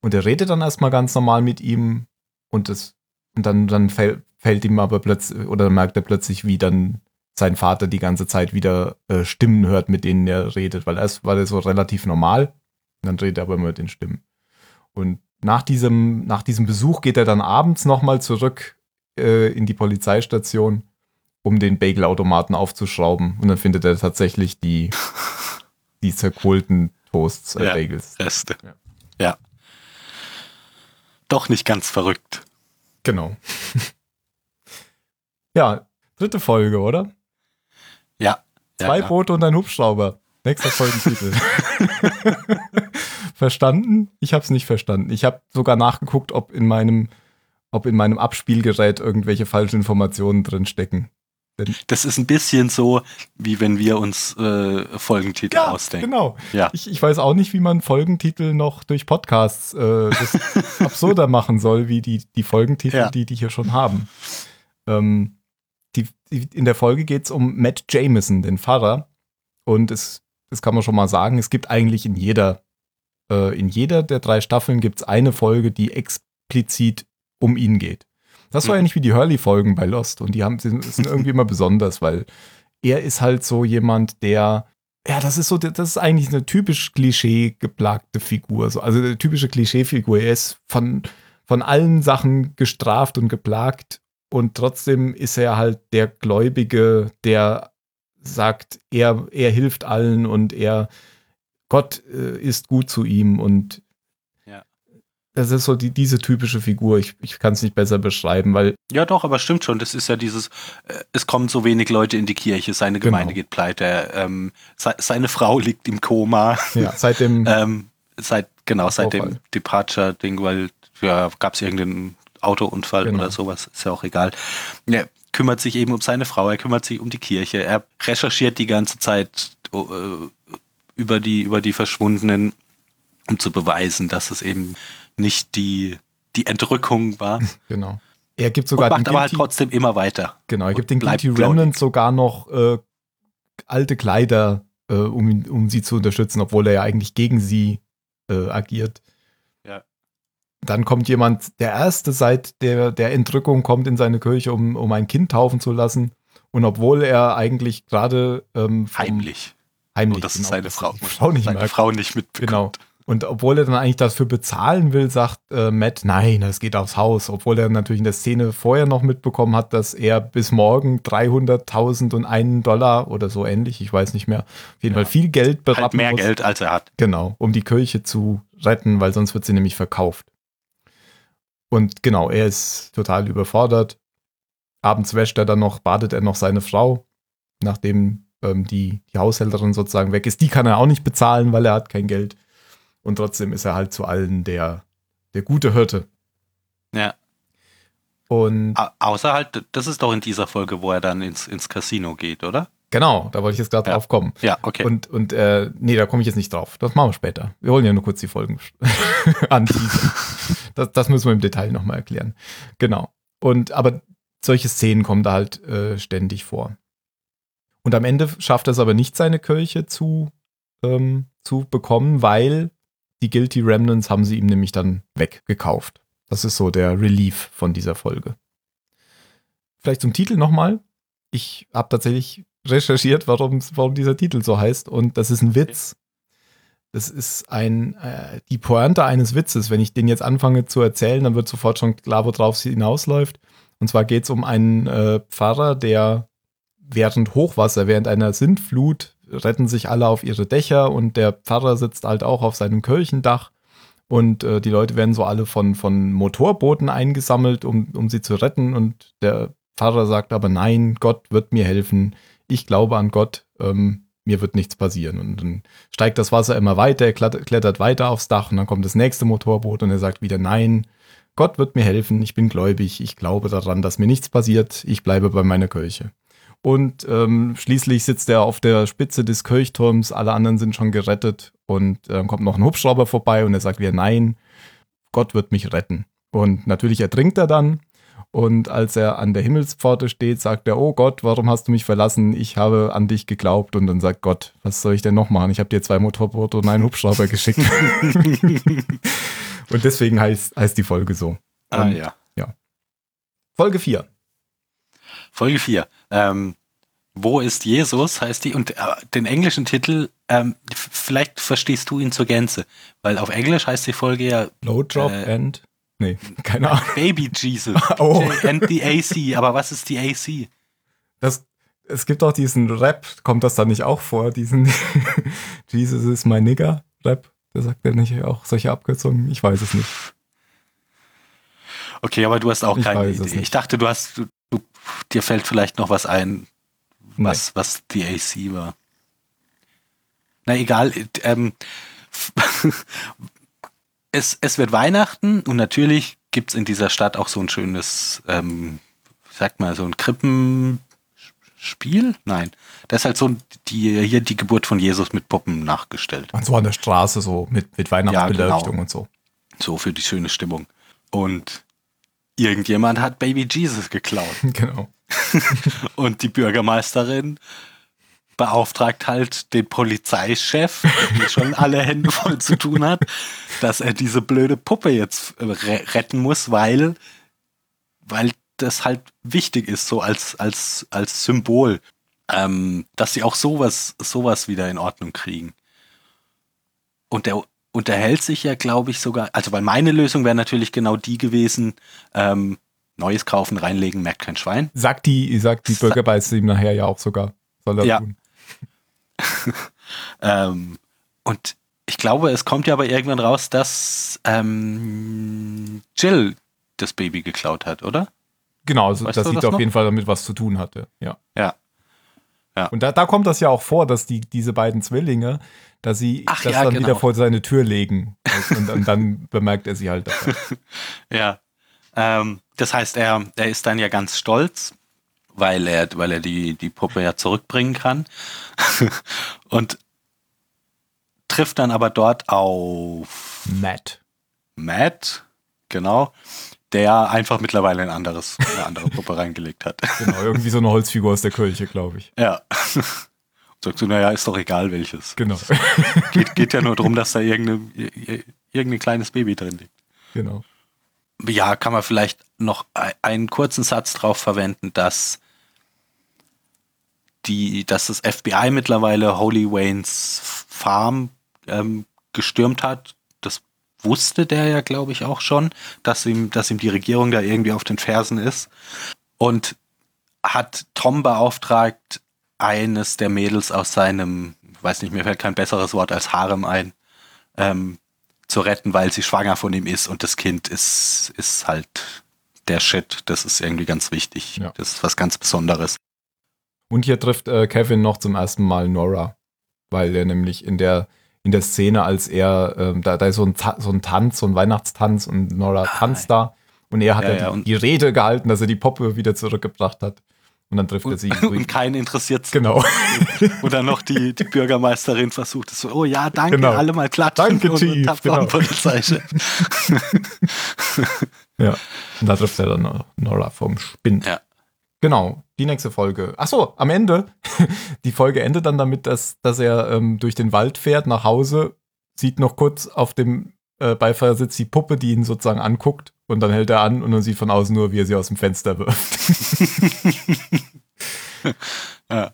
Und er redet dann erstmal ganz normal mit ihm und, das, und dann, dann fällt, fällt ihm aber plötzlich, oder merkt er plötzlich, wie dann sein Vater die ganze Zeit wieder äh, Stimmen hört, mit denen er redet, weil erst war er so relativ normal, und dann redet er aber immer mit den Stimmen. Und nach diesem, nach diesem Besuch geht er dann abends nochmal zurück äh, in die Polizeistation, um den Bagelautomaten aufzuschrauben. Und dann findet er tatsächlich die, die zerkohlten Toasts, äh, ja, Bagels. Reste. Ja. ja. Doch nicht ganz verrückt. Genau. Ja, dritte Folge, oder? Ja. Zwei ja, Boote und ein Hubschrauber. Nächster Folgentitel. verstanden? Ich habe es nicht verstanden. Ich habe sogar nachgeguckt, ob in meinem ob in meinem Abspielgerät irgendwelche falschen Informationen drin stecken. Das ist ein bisschen so, wie wenn wir uns äh, Folgentitel ja, ausdenken. Genau. Ja. Ich, ich weiß auch nicht, wie man Folgentitel noch durch Podcasts äh, absurder machen soll, wie die, die Folgentitel, ja. die die hier schon haben. Ähm, die, die, in der Folge geht es um Matt Jameson, den Pfarrer. Und es, das kann man schon mal sagen, es gibt eigentlich in jeder, äh, in jeder der drei Staffeln gibt es eine Folge, die explizit um ihn geht. Das war ja nicht wie die Hurley-Folgen bei Lost. Und die haben, sind irgendwie immer besonders, weil er ist halt so jemand, der ja, das ist so, das ist eigentlich eine typisch Klischee geplagte Figur. also eine typische Klischeefigur. Er ist von, von allen Sachen gestraft und geplagt und trotzdem ist er halt der Gläubige, der sagt, er, er hilft allen und er, Gott äh, ist gut zu ihm und das ist so die, diese typische Figur. Ich, ich kann es nicht besser beschreiben, weil. Ja, doch, aber stimmt schon. Das ist ja dieses, äh, es kommen so wenig Leute in die Kirche, seine genau. Gemeinde geht pleite, ähm, se seine Frau liegt im Koma. Ja, seit dem. ähm, seit, genau, seit dem Departure-Ding, weil ja, gab es irgendeinen Autounfall genau. oder sowas, ist ja auch egal. Er kümmert sich eben um seine Frau, er kümmert sich um die Kirche, er recherchiert die ganze Zeit äh, über die, über die Verschwundenen, um zu beweisen, dass es eben nicht die, die Entrückung war. Genau. Er gibt sogar. Und macht aber halt trotzdem immer weiter. Genau, er gibt den Guilty Remnant sogar noch äh, alte Kleider, äh, um, um sie zu unterstützen, obwohl er ja eigentlich gegen sie äh, agiert. Dann kommt jemand, der erste seit der, der Entrückung kommt in seine Kirche, um, um ein Kind taufen zu lassen. Und obwohl er eigentlich gerade ähm, heimlich. Heimlich. Nur, dass genau, seine Frau, Frau nicht, seine Frau nicht mitbekommt. Genau. Und obwohl er dann eigentlich dafür bezahlen will, sagt äh, Matt, nein, das geht aufs Haus. Obwohl er natürlich in der Szene vorher noch mitbekommen hat, dass er bis morgen 300.000 und einen Dollar oder so ähnlich, ich weiß nicht mehr, auf jeden ja. Fall viel Geld beraten halt mehr muss. Geld, als er hat. Genau, um die Kirche zu retten, weil sonst wird sie nämlich verkauft. Und genau, er ist total überfordert. Abends wäscht er dann noch, badet er noch seine Frau, nachdem ähm, die, die Haushälterin sozusagen weg ist. Die kann er auch nicht bezahlen, weil er hat kein Geld. Und trotzdem ist er halt zu allen der, der gute Hirte. Ja. Und Au außer halt, das ist doch in dieser Folge, wo er dann ins, ins Casino geht, oder? Genau, da wollte ich jetzt gerade ja. drauf kommen. Ja, okay. Und, und äh, nee, da komme ich jetzt nicht drauf. Das machen wir später. Wir wollen ja nur kurz die Folgen anteasern. das, das müssen wir im Detail nochmal erklären. Genau. Und aber solche Szenen kommen da halt äh, ständig vor. Und am Ende schafft er es aber nicht, seine Kirche zu, ähm, zu bekommen, weil die Guilty Remnants haben sie ihm nämlich dann weggekauft. Das ist so der Relief von dieser Folge. Vielleicht zum Titel nochmal. Ich habe tatsächlich recherchiert, warum, warum dieser Titel so heißt. Und das ist ein Witz. Das ist ein, äh, die Pointe eines Witzes. Wenn ich den jetzt anfange zu erzählen, dann wird sofort schon klar, worauf es hinausläuft. Und zwar geht es um einen äh, Pfarrer, der während Hochwasser, während einer Sintflut retten sich alle auf ihre Dächer und der Pfarrer sitzt halt auch auf seinem Kirchendach und äh, die Leute werden so alle von, von Motorbooten eingesammelt, um, um sie zu retten und der Pfarrer sagt aber nein, Gott wird mir helfen, ich glaube an Gott, ähm, mir wird nichts passieren. Und dann steigt das Wasser immer weiter, er klettert weiter aufs Dach und dann kommt das nächste Motorboot und er sagt wieder nein, Gott wird mir helfen, ich bin gläubig, ich glaube daran, dass mir nichts passiert, ich bleibe bei meiner Kirche. Und ähm, schließlich sitzt er auf der Spitze des Kirchturms, alle anderen sind schon gerettet und dann äh, kommt noch ein Hubschrauber vorbei und er sagt wieder, nein, Gott wird mich retten. Und natürlich ertrinkt er dann. Und als er an der Himmelspforte steht, sagt er, oh Gott, warum hast du mich verlassen? Ich habe an dich geglaubt. Und dann sagt Gott, was soll ich denn noch machen? Ich habe dir zwei Motorboote und einen Hubschrauber geschickt. und deswegen heißt, heißt die Folge so. Ah, und, ja. ja. Folge 4. Folge 4. Ähm, wo ist Jesus heißt die und äh, den englischen Titel, ähm, vielleicht verstehst du ihn zur Gänze, weil auf Englisch heißt die Folge ja Low Drop äh, and nee, keine Ahnung. Baby Jesus oh. and the AC, aber was ist die AC? Das es gibt auch diesen Rap, kommt das da nicht auch vor, diesen Jesus is my nigger Rap, der sagt ja nicht auch solche Abkürzungen, ich weiß es nicht. Okay, aber du hast auch ich keine Idee. Ich dachte, du hast, du, du, dir fällt vielleicht noch was ein, was, was die AC war. Na egal, ähm, es, es wird Weihnachten und natürlich gibt es in dieser Stadt auch so ein schönes, ähm, sag mal, so ein Krippenspiel? Nein. Das ist halt so die, hier die Geburt von Jesus mit Puppen nachgestellt. Und so an der Straße, so mit, mit Weihnachtsbeleuchtung ja, genau. und so. So für die schöne Stimmung. Und irgendjemand hat Baby Jesus geklaut. Genau. Und die Bürgermeisterin beauftragt halt den Polizeichef, der schon alle Hände voll zu tun hat, dass er diese blöde Puppe jetzt retten muss, weil, weil das halt wichtig ist, so als, als, als Symbol, ähm, dass sie auch sowas, sowas wieder in Ordnung kriegen. Und der unterhält sich ja, glaube ich, sogar, also weil meine Lösung wäre natürlich genau die gewesen, ähm, Neues kaufen, reinlegen, merkt kein Schwein. Sagt die, sagt die Bürgerbeiße ihm nachher ja auch sogar. Soll er ja. tun. ähm, und ich glaube, es kommt ja aber irgendwann raus, dass ähm, Jill das Baby geklaut hat, oder? Genau, also, dass sie das auf noch? jeden Fall damit was zu tun hatte, ja. Ja. ja. Und da, da kommt das ja auch vor, dass die, diese beiden Zwillinge, dass sie Ach, das ja, dann genau. wieder vor seine Tür legen. und, und, dann bemerkt er sie halt ja. Ähm, das heißt, er, er ist dann ja ganz stolz weil er, weil er die, die Puppe ja zurückbringen kann. und trifft dann aber dort auf Matt. Matt, genau, der einfach mittlerweile ein anderes, eine andere Puppe reingelegt hat. Genau, irgendwie so eine Holzfigur aus der Kirche, glaube ich. Ja. Sagst du, naja, ist doch egal welches. Genau. Geht, geht ja nur darum, dass da irgendeine, irgendein kleines Baby drin liegt. Genau ja, kann man vielleicht noch einen kurzen Satz drauf verwenden, dass die, dass das FBI mittlerweile Holy Waynes Farm ähm, gestürmt hat. Das wusste der ja, glaube ich, auch schon, dass ihm, dass ihm die Regierung da irgendwie auf den Fersen ist. Und hat Tom beauftragt, eines der Mädels aus seinem, weiß nicht, mir fällt kein besseres Wort als Harem ein, ähm, zu retten, weil sie schwanger von ihm ist und das Kind ist, ist halt der Shit. Das ist irgendwie ganz wichtig. Ja. Das ist was ganz Besonderes. Und hier trifft äh, Kevin noch zum ersten Mal Nora, weil er nämlich in der in der Szene, als er, ähm, da, da ist so ein, so ein Tanz, so ein Weihnachtstanz und Nora ah, tanzt da und er hat ja, ja die, die, Rede gehalten, dass er die Poppe wieder zurückgebracht hat. Und dann trifft und, er sie. Und keinen interessiert Genau. Und dann noch die, die Bürgermeisterin versucht es so, oh ja, danke, genau. alle mal klatschen. Danke, Chief. Und genau. Ja, und da trifft er dann Nora vom Spind. Ja. Genau, die nächste Folge. Achso, am Ende. Die Folge endet dann damit, dass, dass er ähm, durch den Wald fährt, nach Hause, sieht noch kurz auf dem äh, Beifahrersitz die Puppe, die ihn sozusagen anguckt und dann hält er an und man sieht von außen nur, wie er sie aus dem Fenster wirft. ja.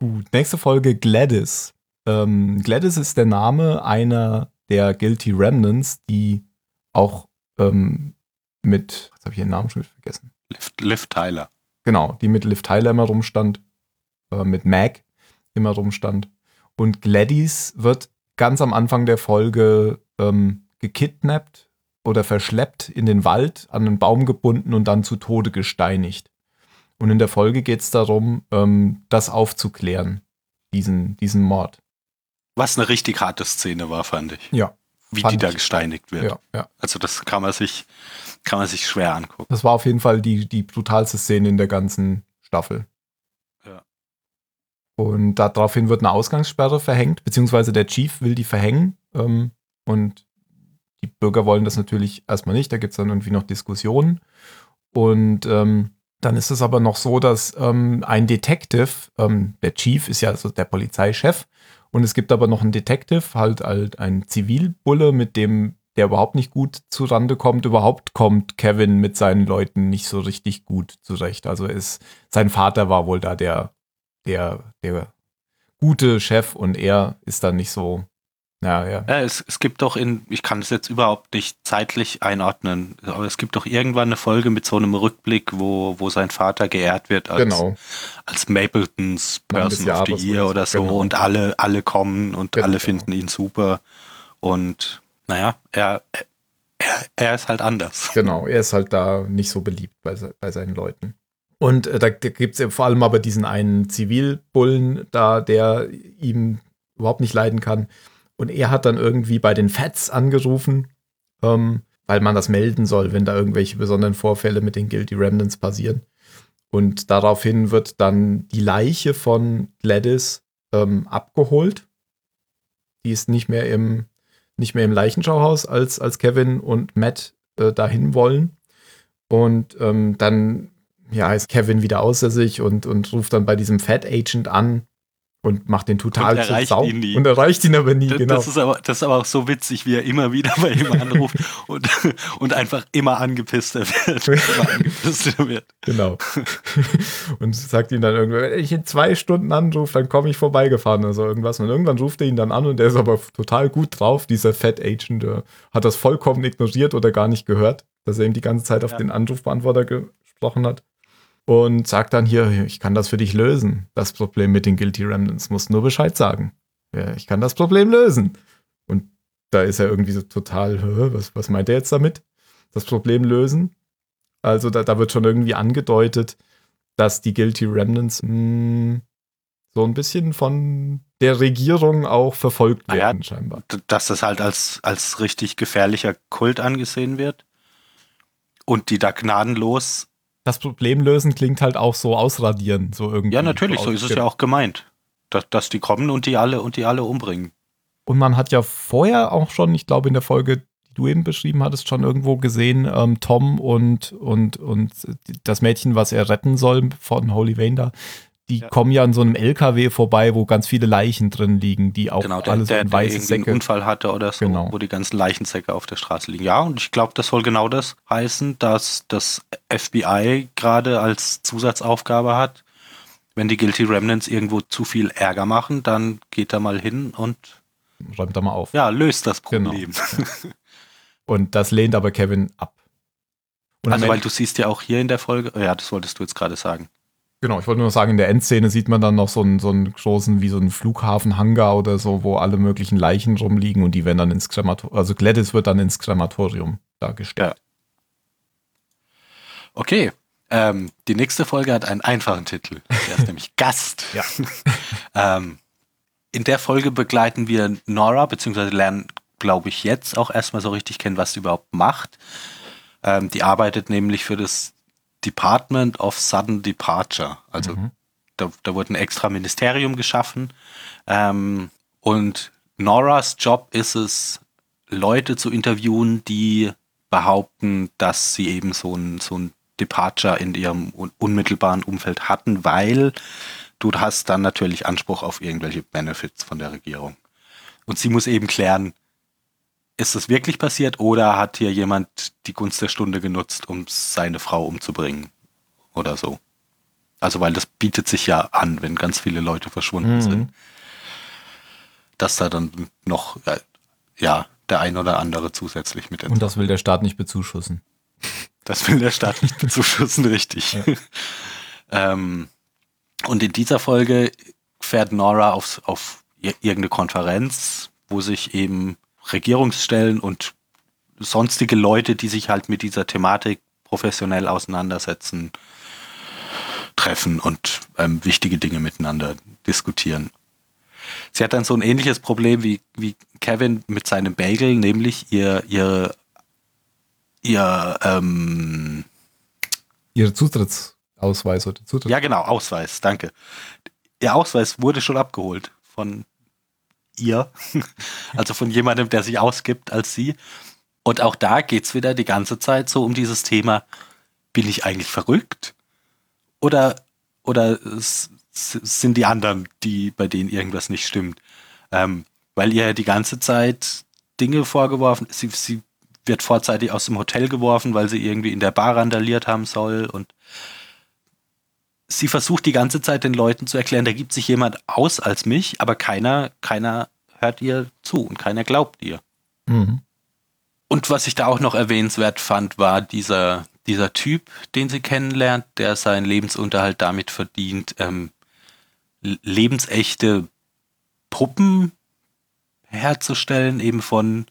Gut, nächste Folge Gladys. Ähm, Gladys ist der Name einer der Guilty Remnants, die auch ähm, mit, was habe ich ihren Namen schon vergessen? Liv, Liv Tyler. Genau, die mit Liv Tyler immer rumstand, äh, mit Mag immer rumstand. Und Gladys wird ganz am Anfang der Folge ähm, gekidnappt oder verschleppt in den Wald, an einen Baum gebunden und dann zu Tode gesteinigt. Und in der Folge geht es darum, ähm, das aufzuklären, diesen, diesen Mord. Was eine richtig harte Szene war, fand ich. Ja. Wie die da gesteinigt wird. Ja, ja. Also das kann man sich, kann man sich schwer angucken. Das war auf jeden Fall die, die brutalste Szene in der ganzen Staffel. Ja. Und daraufhin wird eine Ausgangssperre verhängt, beziehungsweise der Chief will die verhängen. Ähm, und die Bürger wollen das natürlich erstmal nicht, da gibt es dann irgendwie noch Diskussionen. Und ähm, dann ist es aber noch so, dass ähm, ein Detective, ähm, der Chief ist ja also der Polizeichef, und es gibt aber noch einen Detective, halt, halt ein Zivilbulle, mit dem der überhaupt nicht gut zurande kommt. Überhaupt kommt Kevin mit seinen Leuten nicht so richtig gut zurecht. Also ist, sein Vater war wohl da der, der, der gute Chef und er ist dann nicht so ja, ja. ja es, es gibt doch in, ich kann es jetzt überhaupt nicht zeitlich einordnen, aber es gibt doch irgendwann eine Folge mit so einem Rückblick, wo, wo sein Vater geehrt wird als, genau. als Mapletons Person of the Year oder so genau. und alle, alle kommen und genau. alle finden ihn super und naja, er, er, er ist halt anders. Genau, er ist halt da nicht so beliebt bei, bei seinen Leuten. Und äh, da gibt es vor allem aber diesen einen Zivilbullen da, der ihm überhaupt nicht leiden kann. Und er hat dann irgendwie bei den Fats angerufen, ähm, weil man das melden soll, wenn da irgendwelche besonderen Vorfälle mit den Guilty Remnants passieren. Und daraufhin wird dann die Leiche von Gladys ähm, abgeholt. Die ist nicht mehr im, nicht mehr im Leichenschauhaus, als, als Kevin und Matt äh, dahin wollen. Und ähm, dann ja, ist Kevin wieder außer sich und, und ruft dann bei diesem Fat Agent an und macht den total und erreicht Sau ihn nie. und erreicht ihn aber nie, das, genau. Das ist, aber, das ist aber auch so witzig, wie er immer wieder bei ihm anruft und, und einfach immer angepisster wird. immer wird. Genau. und sagt ihm dann irgendwann, wenn ich in zwei Stunden anrufe, dann komme ich vorbeigefahren oder so irgendwas. Und irgendwann ruft er ihn dann an und der ist aber total gut drauf, dieser Fat Agent, der hat das vollkommen ignoriert oder gar nicht gehört, dass er ihm die ganze Zeit auf Ja. den Anrufbeantworter gesprochen hat. Und sagt dann hier, ich kann das für dich lösen. Das Problem mit den Guilty Remnants, musst nur Bescheid sagen. Ja, ich kann das Problem lösen. Und da ist er irgendwie so total, "Hä, was, was meint er jetzt damit? Das Problem lösen? Also da, da wird schon irgendwie angedeutet, dass die Guilty Remnants mh, so ein bisschen von der Regierung auch verfolgt Ah ja. werden, scheinbar. D- Dass das halt als, als richtig gefährlicher Kult angesehen wird und die da gnadenlos. Das Problem lösen klingt halt auch so ausradieren, so irgendwie. Ja, natürlich, so ist es ja auch gemeint. Dass, dass die kommen und die alle und die alle umbringen. Und man hat ja vorher auch schon, ich glaube in der Folge, die du eben beschrieben hattest, schon irgendwo gesehen, ähm, Tom und, und, und das Mädchen, was er retten soll von Holy Vane da, die Ja. kommen ja an so einem LKW vorbei, wo ganz viele Leichen drin liegen, die auch Genau, der, alle so der, in der weiße einen Säcke. Unfall hatte oder so, Genau. wo die ganzen Leichensäcke auf der Straße liegen. Ja, und ich glaube, das soll genau das heißen, dass das FBI gerade als Zusatzaufgabe hat, wenn die Guilty Remnants irgendwo zu viel Ärger machen, dann geht da mal hin und Räumt da mal auf. ja, löst das Genau. Problem. Und das lehnt aber Kevin ab. Und Also, weil du siehst ja auch hier in der Folge, ja, das wolltest du jetzt gerade sagen. Genau, ich wollte nur sagen, in der Endszene sieht man dann noch so einen, so einen großen, wie so einen Flughafenhangar oder so, wo alle möglichen Leichen rumliegen und die werden dann ins Krematorium, also Gladys wird dann ins Krematorium dargestellt. Okay, ähm, die nächste Folge hat einen einfachen Titel. Der ist nämlich Gast. Ja. ähm, in der Folge begleiten wir Nora, beziehungsweise lernen, glaube ich, jetzt auch erstmal so richtig kennen, was sie überhaupt macht. Ähm, die arbeitet nämlich für das Department of Sudden Departure. Also Mhm. da, da wurde ein extra Ministerium geschaffen. Ähm, und Noras Job ist es, Leute zu interviewen, die behaupten, dass sie eben so ein, so ein Departure in ihrem un unmittelbaren Umfeld hatten, weil du hast dann natürlich Anspruch auf irgendwelche Benefits von der Regierung. Und sie muss eben klären, ist es wirklich passiert oder hat hier jemand die Gunst der Stunde genutzt, um seine Frau umzubringen oder so. Also weil das bietet sich ja an, wenn ganz viele Leute verschwunden Mhm. sind, dass da dann noch äh, ja der ein oder andere zusätzlich mit Und das will der Staat nicht bezuschussen. das will der Staat nicht bezuschussen, richtig. Ja. ähm, und in dieser Folge fährt Nora auf, auf ir- irgendeine Konferenz, wo sich eben Regierungsstellen und sonstige Leute, die sich halt mit dieser Thematik professionell auseinandersetzen, treffen und ähm, wichtige Dinge miteinander diskutieren. Sie hat dann so ein ähnliches Problem wie, wie Kevin mit seinem Bagel, nämlich ihr, ihr, ihr, ähm, Ihre Zutrittsausweis oder Zutritt. ja genau, Ausweis, danke. Ihr Ausweis wurde schon abgeholt von ihr, also von jemandem, der sich ausgibt als sie. Und auch da geht's wieder die ganze Zeit so um dieses Thema, bin ich eigentlich verrückt? Oder, oder sind die anderen, die, bei denen irgendwas nicht stimmt? Ähm, weil ihr die ganze Zeit Dinge vorgeworfen, sie, sie wird vorzeitig aus dem Hotel geworfen, weil sie irgendwie in der Bar randaliert haben soll und sie versucht die ganze Zeit den Leuten zu erklären, da gibt sich jemand aus als mich, aber keiner, keiner hört ihr zu und keiner glaubt ihr. Mhm. Und was ich da auch noch erwähnenswert fand, war dieser, dieser Typ, den sie kennenlernt, der seinen Lebensunterhalt damit verdient, ähm, lebensechte Puppen herzustellen, eben von,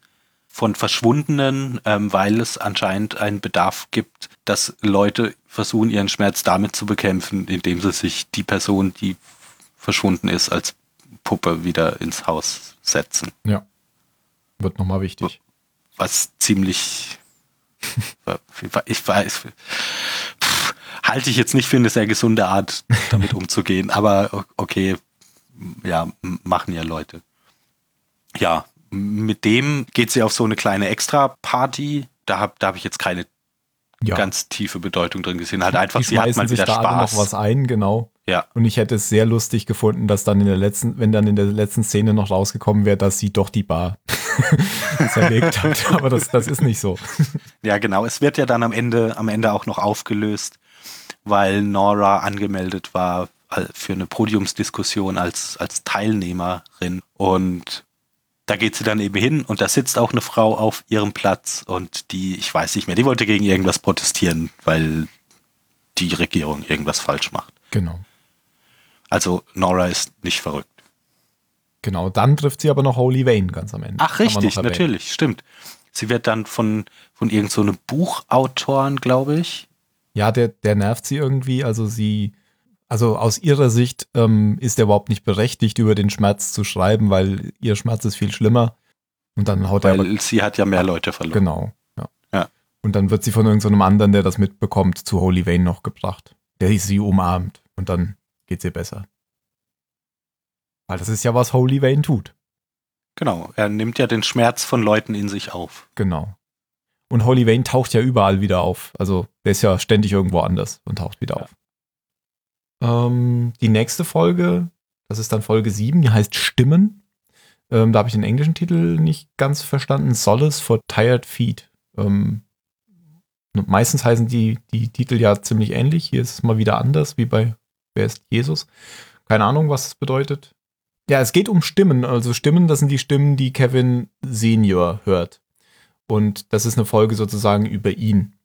von Verschwundenen, ähm, weil es anscheinend einen Bedarf gibt, dass Leute versuchen, ihren Schmerz damit zu bekämpfen, indem sie sich die Person, die verschwunden ist, als Puppe wieder ins Haus setzen Ja. Wird nochmal wichtig. was ziemlich, ich weiß, pff, halte ich jetzt nicht für eine sehr gesunde Art, damit umzugehen, aber okay, ja, machen ja Leute. Ja, mit dem geht sie auf so eine kleine Extra-Party. Da habe da hab ich jetzt keine ja. ganz tiefe Bedeutung drin gesehen. Halt einfach, die sie hat mal wieder da Spaß. noch was ein, genau. Ja. Und ich hätte es sehr lustig gefunden, dass dann in der letzten, wenn dann in der letzten Szene noch rausgekommen wäre, dass sie doch die Bar zerlegt hat. Aber das, das ist nicht so. Ja, genau. Es wird ja dann am Ende, am Ende auch noch aufgelöst, weil Nora angemeldet war für eine Podiumsdiskussion als, als Teilnehmerin. Und da geht sie dann eben hin und da sitzt auch eine Frau auf ihrem Platz und die, ich weiß nicht mehr, die wollte gegen irgendwas protestieren, weil die Regierung irgendwas falsch macht. Genau. Also Nora ist nicht verrückt. Genau, dann trifft sie aber noch Holy Wayne ganz am Ende. Ach, richtig, natürlich, stimmt. Sie wird dann von, von irgendeinem so Buchautoren, glaube ich. Ja, der, der nervt sie irgendwie. Also sie, also aus ihrer Sicht ähm, ist er überhaupt nicht berechtigt, über den Schmerz zu schreiben, weil ihr Schmerz ist viel schlimmer. Und dann haut weil er. Weil sie hat ja mehr Leute verloren. Genau, ja. ja. Und dann wird sie von irgendeinem so anderen, der das mitbekommt, zu Holy Wayne noch gebracht. Der sie umarmt. Und dann geht's ihr besser. Weil das ist ja, was Holy Wayne tut. Genau, er nimmt ja den Schmerz von Leuten in sich auf. Genau. Und Holy Wayne taucht ja überall wieder auf. Also der ist ja ständig irgendwo anders und taucht wieder ja. auf. Ähm, die nächste Folge, das ist dann Folge 7, die heißt Stimmen. Ähm, da habe ich den englischen Titel nicht ganz verstanden. Solace for Tired Feet. Ähm, meistens heißen die, die Titel ja ziemlich ähnlich. Hier ist es mal wieder anders, wie bei Wer ist Jesus? Keine Ahnung, was es bedeutet. Ja, es geht um Stimmen. Also Stimmen, das sind die Stimmen, die Kevin Senior hört. Und das ist eine Folge sozusagen über ihn.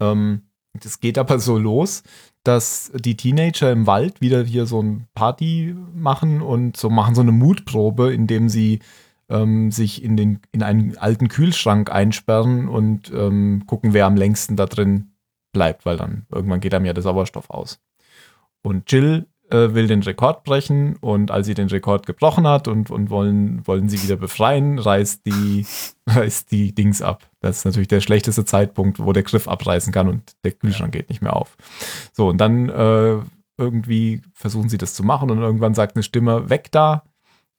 Ähm, das geht aber so los, dass die Teenager im Wald wieder hier so ein Party machen und so machen so eine Mutprobe, indem sie ähm, sich in, den, in einen alten Kühlschrank einsperren und ähm, gucken, wer am längsten da drin bleibt, weil dann irgendwann geht einem ja der Sauerstoff aus. Und Jill äh, will den Rekord brechen und als sie den Rekord gebrochen hat und, und wollen, wollen sie wieder befreien, reißt die, reißt die Dings ab. Das ist natürlich der schlechteste Zeitpunkt, wo der Griff abreißen kann und der Kühlschrank geht nicht mehr auf. So, und dann äh, irgendwie versuchen sie das zu machen und irgendwann sagt eine Stimme, weg da.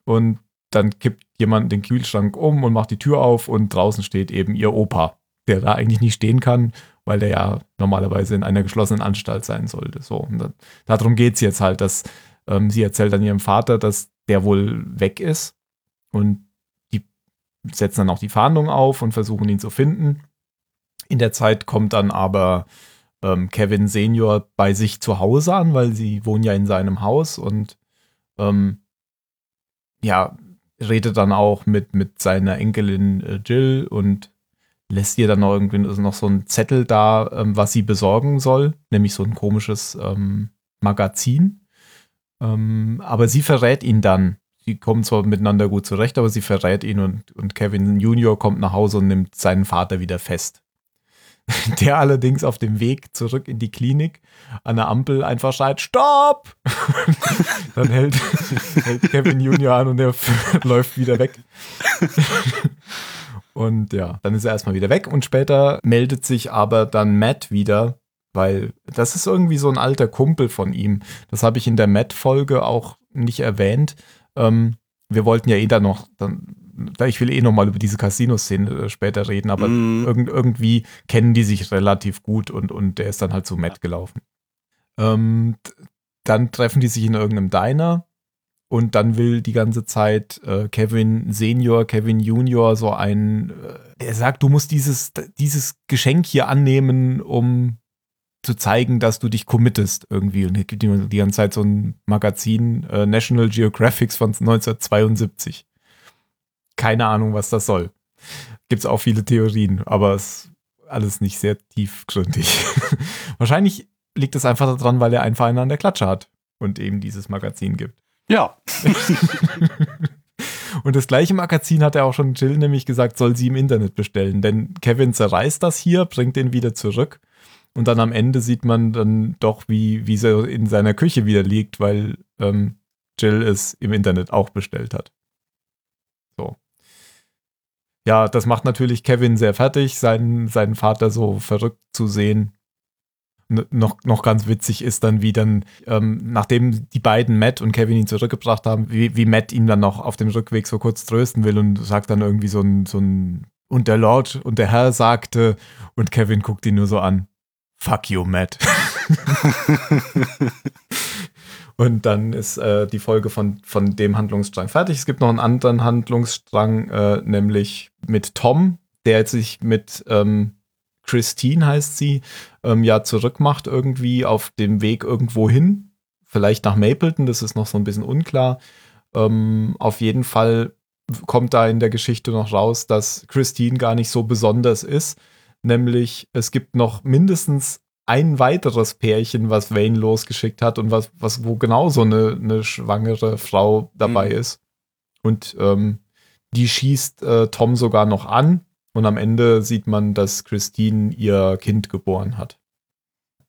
Und dann kippt jemand den Kühlschrank um und macht die Tür auf und draußen steht eben ihr Opa, der da eigentlich nicht stehen kann weil der ja normalerweise in einer geschlossenen Anstalt sein sollte. So, und dann, darum geht es jetzt halt, dass ähm, sie erzählt dann ihrem Vater, dass der wohl weg ist und die setzen dann auch die Fahndung auf und versuchen ihn zu finden. In der Zeit kommt dann aber ähm, Kevin Senior bei sich zu Hause an, weil sie wohnen ja in seinem Haus und ähm, ja, redet dann auch mit, mit seiner Enkelin äh, Jill und lässt ihr dann noch irgendwie noch so einen Zettel da, ähm, was sie besorgen soll, nämlich so ein komisches ähm, Magazin. Ähm, aber sie verrät ihn dann. Sie kommen zwar miteinander gut zurecht, aber sie verrät ihn und, und Kevin Junior kommt nach Hause und nimmt seinen Vater wieder fest. Der allerdings auf dem Weg zurück in die Klinik an der Ampel einfach schreit, Stopp! dann hält, hält Kevin Junior an und er läuft wieder weg. Und ja, dann ist er erstmal wieder weg und später meldet sich aber dann Matt wieder, weil das ist irgendwie so ein alter Kumpel von ihm. Das habe ich in der Matt-Folge auch nicht erwähnt. Ähm, wir wollten ja eh da noch, dann, ich will eh noch mal über diese Casino-Szene äh, später reden, aber mm. irg irgendwie kennen die sich relativ gut und, und der ist dann halt zu Matt gelaufen. Ähm, dann treffen die sich in irgendeinem Diner und dann will die ganze Zeit äh, Kevin Senior, Kevin Junior so ein, äh, er sagt, du musst dieses, dieses Geschenk hier annehmen, um zu zeigen, dass du dich committest irgendwie. Und er gibt ihm die ganze Zeit so ein Magazin, äh, National Geographics von 1972. Keine Ahnung, was das soll. Gibt es auch viele Theorien, aber es ist alles nicht sehr tiefgründig. Wahrscheinlich liegt es einfach daran, weil er einen Verein an der Klatsche hat und eben dieses Magazin gibt. Ja. Und das gleiche Magazin hat er auch schon Jill nämlich gesagt, soll sie im Internet bestellen. Denn Kevin zerreißt das hier, bringt den wieder zurück. Und dann am Ende sieht man dann doch, wie, wie sie in seiner Küche wieder liegt, weil ähm, Jill es im Internet auch bestellt hat. So. Ja, das macht natürlich Kevin sehr fertig, seinen, seinen Vater so verrückt zu sehen noch, noch ganz witzig ist dann, wie dann, ähm, nachdem die beiden Matt und Kevin ihn zurückgebracht haben, wie, wie Matt ihn dann noch auf dem Rückweg so kurz trösten will und sagt dann irgendwie so ein, so ein und der Lord und der Herr sagte, und Kevin guckt ihn nur so an, fuck you, Matt. und dann ist äh, die Folge von, von dem Handlungsstrang fertig. Es gibt noch einen anderen Handlungsstrang, äh, nämlich mit Tom, der sich mit ähm, Christine heißt sie, ähm, ja zurückmacht irgendwie auf dem Weg irgendwo hin. Vielleicht nach Mapleton, das ist noch so ein bisschen unklar. Ähm, auf jeden Fall kommt da in der Geschichte noch raus, dass Christine gar nicht so besonders ist. Nämlich es gibt noch mindestens ein weiteres Pärchen, was Wayne losgeschickt hat und was, was wo genauso eine, eine schwangere Frau dabei mhm. ist. Und ähm, die schießt äh, Tom sogar noch an. Und am Ende sieht man, dass Christine ihr Kind geboren hat.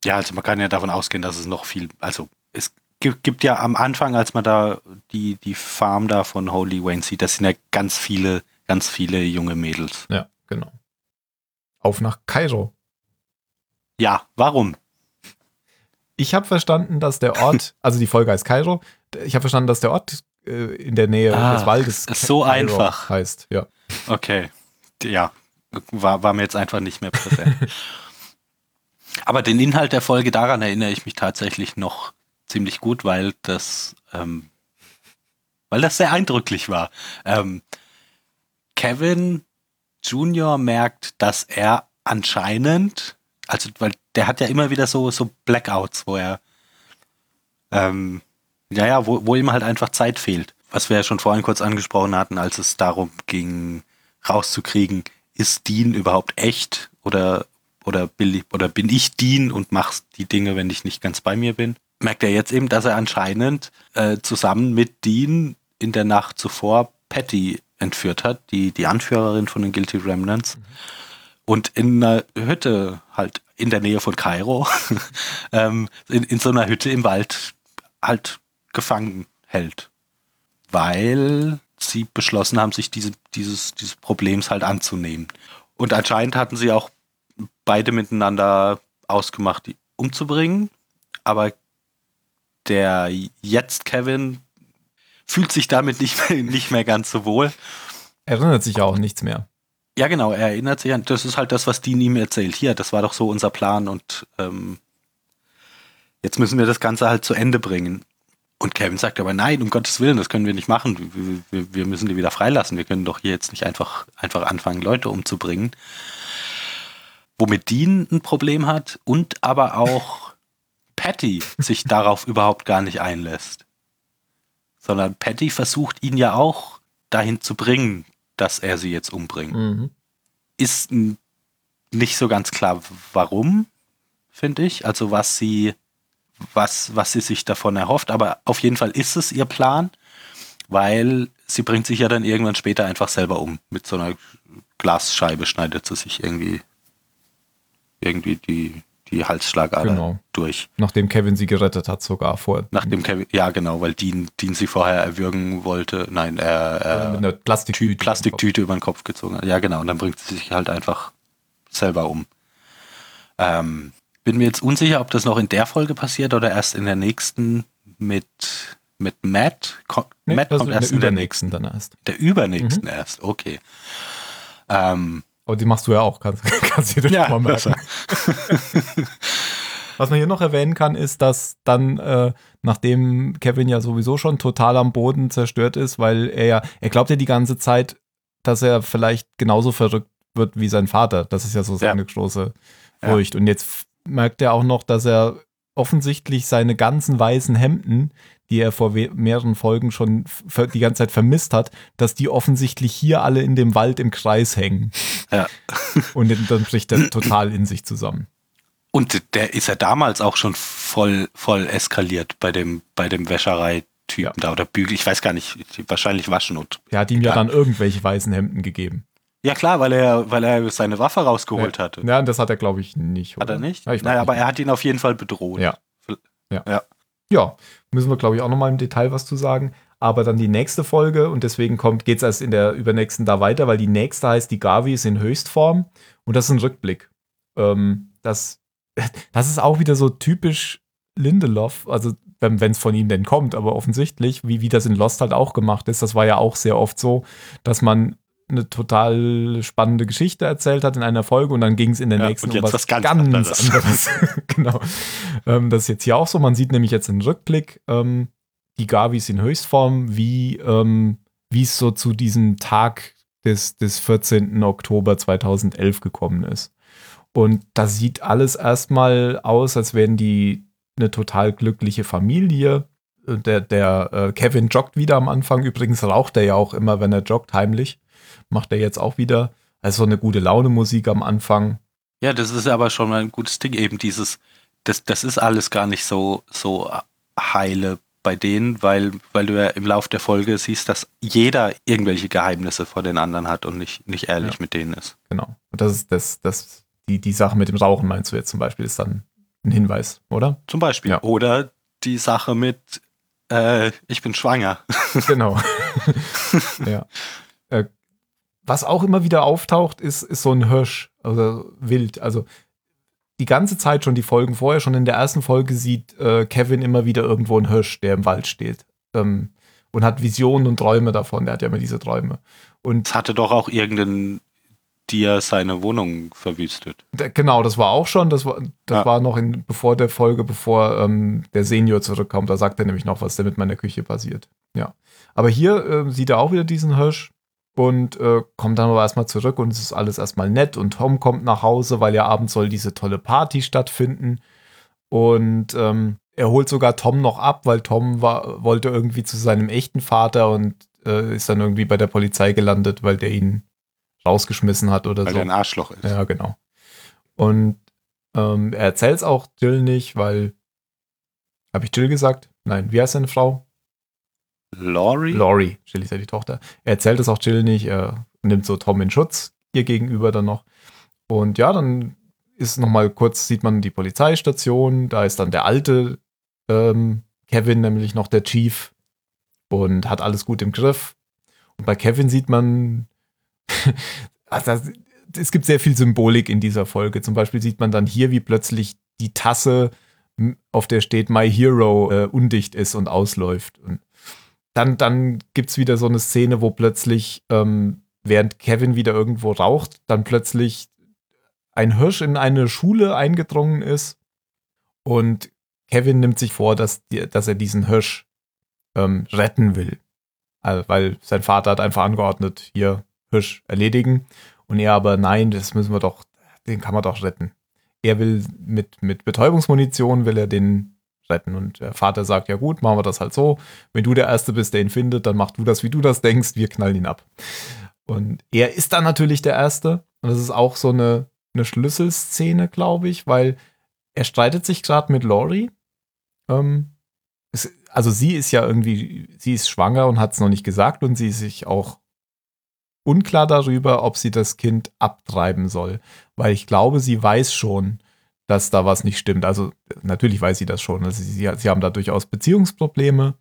Ja, also man kann ja davon ausgehen, dass es noch viel, also es gibt, gibt ja am Anfang, als man da die, die Farm da von Holy Wayne sieht, das sind ja ganz viele, ganz viele junge Mädels. Ja, genau. Auf nach Kairo. Ja, warum? Ich habe verstanden, dass der Ort, also die Folge heißt Kairo, ich habe verstanden, dass der Ort äh, in der Nähe ah, des Waldes so Kairo einfach heißt, ja. Okay. Ja, war, war mir jetzt einfach nicht mehr präsent. Aber den Inhalt der Folge, daran erinnere ich mich tatsächlich noch ziemlich gut, weil das, ähm, weil das sehr eindrücklich war. Ähm, Kevin Junior merkt, dass er anscheinend, also weil der hat ja immer wieder so, so Blackouts, wo er, ähm, ja, ja, wo, wo ihm halt einfach Zeit fehlt. Was wir ja schon vorhin kurz angesprochen hatten, als es darum ging, rauszukriegen, ist Dean überhaupt echt oder, oder, bin, oder bin ich Dean und machst die Dinge, wenn ich nicht ganz bei mir bin? Merkt er jetzt eben, dass er anscheinend äh, zusammen mit Dean in der Nacht zuvor Patty entführt hat, die, die Anführerin von den Guilty Remnants. Mhm. Und in einer Hütte, halt in der Nähe von Kairo, ähm, in, in so einer Hütte im Wald halt gefangen hält. Weil sie beschlossen haben, sich diese, dieses, dieses Problems halt anzunehmen. Und anscheinend hatten sie auch beide miteinander ausgemacht, die umzubringen. Aber der jetzt Kevin fühlt sich damit nicht mehr, nicht mehr ganz so wohl. Erinnert sich auch nichts mehr. Ja, genau, er erinnert sich an, das ist halt das, was Dean ihm erzählt. Hier, das war doch so unser Plan und ähm, jetzt müssen wir das Ganze halt zu Ende bringen. Und Kevin sagt aber, nein, um Gottes Willen, das können wir nicht machen. Wir, wir, müssen die wieder freilassen. Wir können doch hier jetzt nicht einfach, einfach anfangen, Leute umzubringen. Womit Dean ein Problem hat und aber auch Patty sich darauf überhaupt gar nicht einlässt sondern Patty versucht ihn ja auch dahin zu bringen, dass er sie jetzt umbringt. Mhm. Ist nicht so ganz klar, warum, finde ich. Also was sie, was, was sie sich davon erhofft. Aber auf jeden Fall ist es ihr Plan, weil sie bringt sich ja dann irgendwann später einfach selber um. Mit so einer Glasscheibe schneidet sie sich irgendwie, irgendwie die, die Halsschlagader genau. durch. Nachdem Kevin sie gerettet hat, sogar vor. Nachdem Kevin, ja genau, weil Dean, Dean sie vorher erwürgen wollte. Nein, er, er mit einer Plastiktüte, Plastiktüte über den Kopf gezogen hat. Ja genau, und dann bringt sie sich halt einfach selber um. Ähm, bin mir jetzt unsicher, ob das noch in der Folge passiert oder erst in der nächsten mit, mit Matt. Ko nee, Matt kommt erst in der übernächsten dann erst. Der übernächsten mhm. erst, okay. Ähm, aber die machst du ja auch, kannst, kannst du dir ja, mal merken. Was man hier noch erwähnen kann, ist, dass dann, äh, nachdem Kevin ja sowieso schon total am Boden zerstört ist, weil er ja, er glaubt ja die ganze Zeit, dass er vielleicht genauso verrückt wird wie sein Vater. Das ist ja so seine ja. große Furcht. Ja. Und jetzt merkt er auch noch, dass er offensichtlich seine ganzen weißen Hemden, die er vor mehreren Folgen schon die ganze Zeit vermisst hat, dass die offensichtlich hier alle in dem Wald im Kreis hängen. Ja. Und dann bricht er total in sich zusammen. Und der ist ja damals auch schon voll, voll eskaliert bei dem, bei dem Wäscherei-Typen ja. da oder Bügel. Ich weiß gar nicht, wahrscheinlich waschen und. Er hat ihm ja dann irgendwelche weißen Hemden gegeben. Ja klar, weil er, weil er seine Waffe rausgeholt ja. hatte. Ja, das hat er, glaube ich, nicht. Oder? Hat er nicht? Ja, naja, aber er hat ihn auf jeden Fall bedroht. Ja. Ja. ja. ja. müssen wir, glaube ich, auch nochmal im Detail was zu sagen. Aber dann die nächste Folge und deswegen geht es erst in der übernächsten da weiter, weil die nächste heißt die Gavis in Höchstform und das ist ein Rückblick. Ähm, das, das ist auch wieder so typisch Lindelof, also wenn es von ihm denn kommt, aber offensichtlich, wie, wie das in Lost halt auch gemacht ist, das war ja auch sehr oft so, dass man eine total spannende Geschichte erzählt hat in einer Folge und dann ging es in der ja, nächsten um was, was ganz, ganz anderes. anderes. genau. Ähm, das ist jetzt hier auch so. Man sieht nämlich jetzt einen Rückblick, ähm, die Gavis in Höchstform, wie ähm, es so zu diesem Tag des, des 14. Oktober 2011 gekommen ist. Und da sieht alles erstmal aus, als wären die eine total glückliche Familie. Der, der äh, Kevin joggt wieder am Anfang. Übrigens raucht er ja auch immer, wenn er joggt, heimlich. Macht er jetzt auch wieder. Also eine gute Laune Musik am Anfang. Ja, das ist aber schon ein gutes Ding, eben dieses, das, das ist alles gar nicht so, so heile bei denen, weil, weil du ja im Laufe der Folge siehst, dass jeder irgendwelche Geheimnisse vor den anderen hat und nicht, nicht ehrlich ja. mit denen ist. Genau. Und das ist das, das die, die Sache mit dem Rauchen, meinst du jetzt zum Beispiel, ist dann ein Hinweis, oder? Zum Beispiel. Ja. Oder die Sache mit, äh, ich bin schwanger. Genau. ja. Äh, was auch immer wieder auftaucht, ist, ist so ein Hirsch, also wild. Also die ganze Zeit schon, die Folgen vorher, schon in der ersten Folge sieht äh, Kevin immer wieder irgendwo einen Hirsch, der im Wald steht. Ähm, und hat Visionen und Träume davon. Der hat ja immer diese Träume. Und es hatte doch auch irgendeinen die ja seine Wohnung verwüstet. Genau, das war auch schon, das war, das ja. war noch in, bevor der Folge, bevor ähm, der Senior zurückkommt. Da sagt er nämlich noch, was denn mit meiner Küche passiert. Ja. Aber hier äh, sieht er auch wieder diesen Hirsch und äh, kommt dann aber erstmal zurück und es ist alles erstmal nett und Tom kommt nach Hause, weil ja abends soll diese tolle Party stattfinden. Und ähm, er holt sogar Tom noch ab, weil Tom war, wollte irgendwie zu seinem echten Vater und äh, ist dann irgendwie bei der Polizei gelandet, weil der ihn rausgeschmissen hat oder weil so. Weil er ein Arschloch ist. Ja, genau. Und ähm, er erzählt es auch Jill nicht, weil. Habe ich Jill gesagt? Nein, wie heißt seine Frau? Laurie? Laurie, Jill ist ja die Tochter. Er erzählt es auch Jill nicht, er nimmt so Tom in Schutz, ihr gegenüber dann noch. Und ja, dann ist nochmal kurz, sieht man die Polizeistation, da ist dann der alte ähm, Kevin, nämlich noch der Chief und hat alles gut im Griff. Und bei Kevin sieht man, also es gibt sehr viel Symbolik in dieser Folge. Zum Beispiel sieht man dann hier, wie plötzlich die Tasse, auf der steht My Hero, äh, undicht ist und ausläuft. Und dann, dann gibt es wieder so eine Szene, wo plötzlich, ähm, während Kevin wieder irgendwo raucht, dann plötzlich ein Hirsch in eine Schule eingedrungen ist und Kevin nimmt sich vor, dass, dass er diesen Hirsch ähm, retten will. Also, weil sein Vater hat einfach angeordnet, hier Hirsch erledigen. Und er aber, nein, das müssen wir doch, den kann man doch retten. Er will mit, mit Betäubungsmunition will er den retten. Und der Vater sagt, ja gut, machen wir das halt so. Wenn du der Erste bist, der ihn findet, dann mach du das, wie du das denkst, wir knallen ihn ab. Und er ist dann natürlich der Erste. Und das ist auch so eine, eine Schlüsselszene, glaube ich, weil er streitet sich gerade mit Laurie. Ähm, es, also sie ist ja irgendwie, sie ist schwanger und hat es noch nicht gesagt und sie ist sich auch unklar darüber, ob sie das Kind abtreiben soll. Weil ich glaube, sie weiß schon, dass da was nicht stimmt. Also natürlich weiß sie das schon. Also sie, sie haben da durchaus Beziehungsprobleme.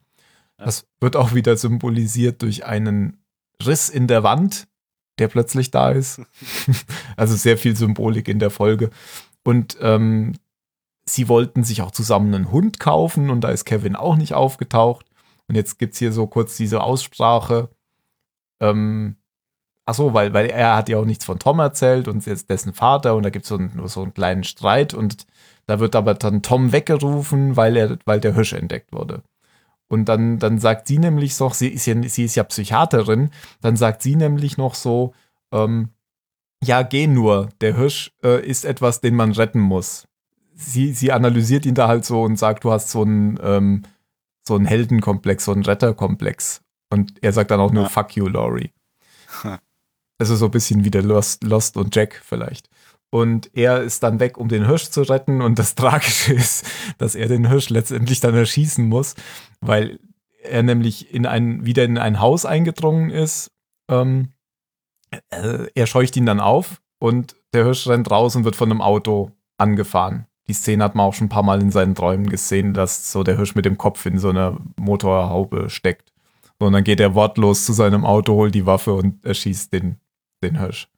Das wird auch wieder symbolisiert durch einen Riss in der Wand, der plötzlich da ist. also sehr viel Symbolik in der Folge. Und ähm, sie wollten sich auch zusammen einen Hund kaufen und da ist Kevin auch nicht aufgetaucht. Und jetzt gibt es hier so kurz diese Aussprache. Ähm, Ach so, weil, weil er hat ja auch nichts von Tom erzählt und jetzt dessen Vater und da gibt es so, einen, so einen kleinen Streit und da wird aber dann Tom weggerufen, weil er, weil der Hirsch entdeckt wurde. Und dann, dann sagt sie nämlich so, sie ist ja, sie ist ja Psychiaterin, dann sagt sie nämlich noch so, ähm, ja, geh nur, der Hirsch äh, ist etwas, den man retten muss. Sie, sie analysiert ihn da halt so und sagt, du hast so einen, ähm, so einen Heldenkomplex, so einen Retterkomplex. Und er sagt dann auch nur, ja. fuck you, Laurie. Also so ein bisschen wie der Lost, Lost und Jack vielleicht. Und er ist dann weg, um den Hirsch zu retten. Und das Tragische ist, dass er den Hirsch letztendlich dann erschießen muss, weil er nämlich in ein, wieder in ein Haus eingedrungen ist. Ähm, äh, er scheucht ihn dann auf und der Hirsch rennt raus und wird von einem Auto angefahren. Die Szene hat man auch schon ein paar Mal in seinen Träumen gesehen, dass so der Hirsch mit dem Kopf in so einer Motorhaube steckt. und dann geht er wortlos zu seinem Auto, holt die Waffe und erschießt den den Hirsch.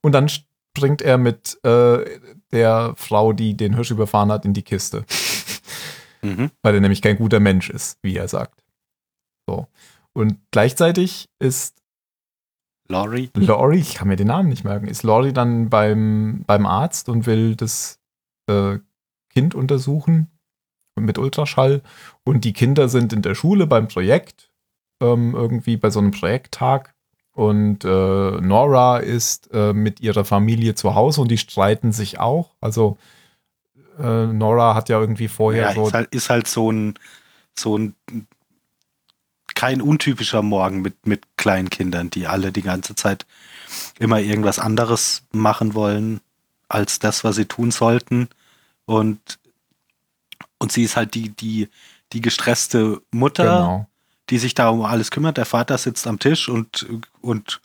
Und dann springt er mit äh, der Frau, die den Hirsch überfahren hat, in die Kiste. Mhm. Weil er nämlich kein guter Mensch ist, wie er sagt. So. Und gleichzeitig ist Laurie? Laurie, ich kann mir den Namen nicht merken. Ist Laurie dann beim, beim Arzt und will das äh, Kind untersuchen mit Ultraschall und die Kinder sind in der Schule beim Projekt, ähm, irgendwie bei so einem Projekttag und äh, Nora ist äh, mit ihrer Familie zu Hause und die streiten sich auch. Also äh, Nora hat ja irgendwie vorher ja, so. Ist halt, ist halt so ein, so ein kein untypischer Morgen mit, mit kleinen Kindern, die alle die ganze Zeit immer irgendwas anderes machen wollen als das, was sie tun sollten. Und, und sie ist halt die, die, die gestresste Mutter, genau. Die sich da um alles kümmert. Der Vater sitzt am Tisch und, und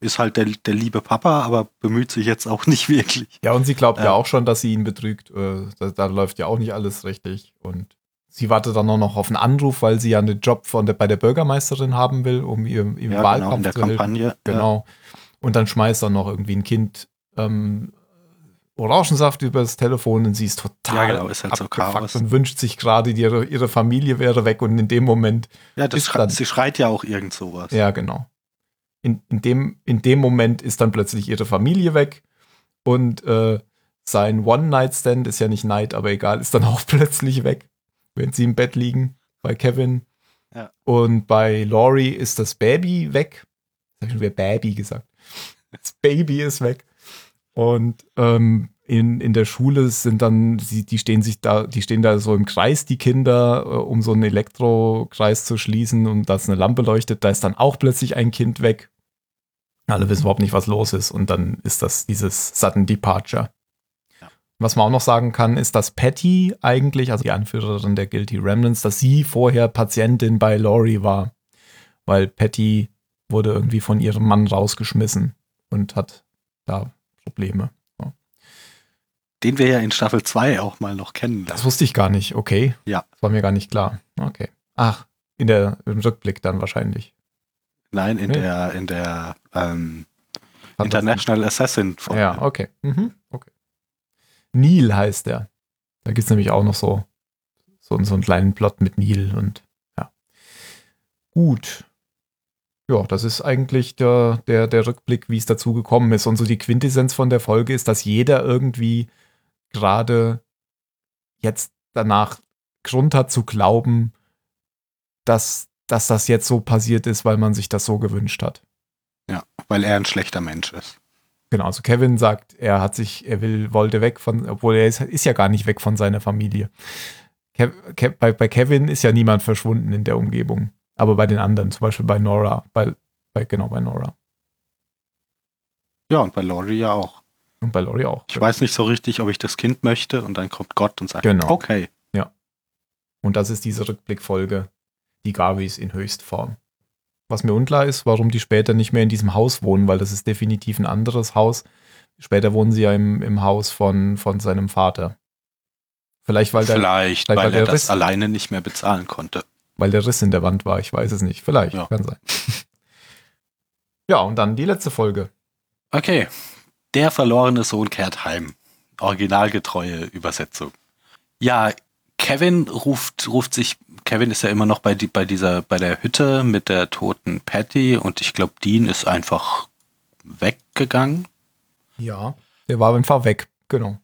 ist halt der, der liebe Papa, aber bemüht sich jetzt auch nicht wirklich. Ja, und sie glaubt äh, ja auch schon, dass sie ihn betrügt. Äh, da, da, läuft ja auch nicht alles richtig. Und sie wartet dann auch noch auf einen Anruf, weil sie ja einen Job von der, bei der Bürgermeisterin haben will, um ihr im ja, Wahlkampf genau, in der zu Kampagne. Helfen. Genau. Ja. Und dann schmeißt dann noch irgendwie ein Kind ähm, Orangensaft über das Telefon und sie ist total ja, genau, ist halt so Chaos. und wünscht sich gerade, ihre, ihre Familie wäre weg und in dem Moment. Ja, das schreit, dann, sie schreit ja auch irgend sowas. Ja, genau. In, in, dem, in dem Moment ist dann plötzlich ihre Familie weg und äh, sein One-Night-Stand ist ja nicht Night, aber egal, ist dann auch plötzlich weg, wenn sie im Bett liegen bei Kevin. Ja. Und bei Laurie ist das Baby weg. Das habe ich schon wieder Baby gesagt. Das Baby ist weg. Und ähm, in, in der Schule sind dann, die, die stehen sich da, die stehen da so im Kreis, die Kinder, äh, um so einen Elektrokreis zu schließen und da ist eine Lampe leuchtet, da ist dann auch plötzlich ein Kind weg. Alle wissen überhaupt nicht, was los ist. Und dann ist das dieses sudden Departure. Ja. Was man auch noch sagen kann, ist, dass Patty eigentlich, also die Anführerin der Guilty Remnants, dass sie vorher Patientin bei Laurie war. Weil Patty wurde irgendwie von ihrem Mann rausgeschmissen und hat da Probleme. Ja. Den wir ja in Staffel 2 auch mal noch kennen. Das wusste ich gar nicht, okay. Ja. Das war mir gar nicht klar. Okay. Ach, in der, im Rückblick dann wahrscheinlich. Nein, in nee. der, in der ähm, International Assassin Folge. Ja, okay. Mhm. okay. Neil heißt der. Da gibt es nämlich auch noch so, so, so einen kleinen Plot mit Neil und ja. Gut ja, das ist eigentlich der, der, der Rückblick, wie es dazu gekommen ist. Und so die Quintessenz von der Folge ist, dass jeder irgendwie gerade jetzt danach Grund hat zu glauben, dass, dass das jetzt so passiert ist, weil man sich das so gewünscht hat. Ja, weil er ein schlechter Mensch ist. Genau, also Kevin sagt, er hat sich, er will, wollte weg von, obwohl er ist, ist ja gar nicht weg von seiner Familie. Kev, Kev, bei, bei Kevin ist ja niemand verschwunden in der Umgebung. Aber bei den anderen, zum Beispiel bei Nora, bei, bei genau bei Nora. Ja, und bei Laurie ja auch. Und bei Laurie auch. Ich weiß nicht so richtig, ob ich das Kind möchte und dann kommt Gott und sagt, genau. okay. Ja. Und das ist diese Rückblickfolge, die Garvis in Höchstform. Was mir unklar ist, warum die später nicht mehr in diesem Haus wohnen, weil das ist definitiv ein anderes Haus. Später wohnen sie ja im, im Haus von, von seinem Vater. Vielleicht, weil, der, vielleicht, weil, weil er das alleine nicht mehr bezahlen konnte weil der Riss in der Wand war. Ich weiß es nicht. Vielleicht, ja. kann sein. ja, und dann die letzte Folge. Okay. Der verlorene Sohn kehrt heim. Originalgetreue Übersetzung. Ja, Kevin ruft, ruft sich, Kevin ist ja immer noch bei, die, bei dieser, bei der Hütte mit der toten Patty und ich glaube, Dean ist einfach weggegangen. Ja, der war einfach weg, genau.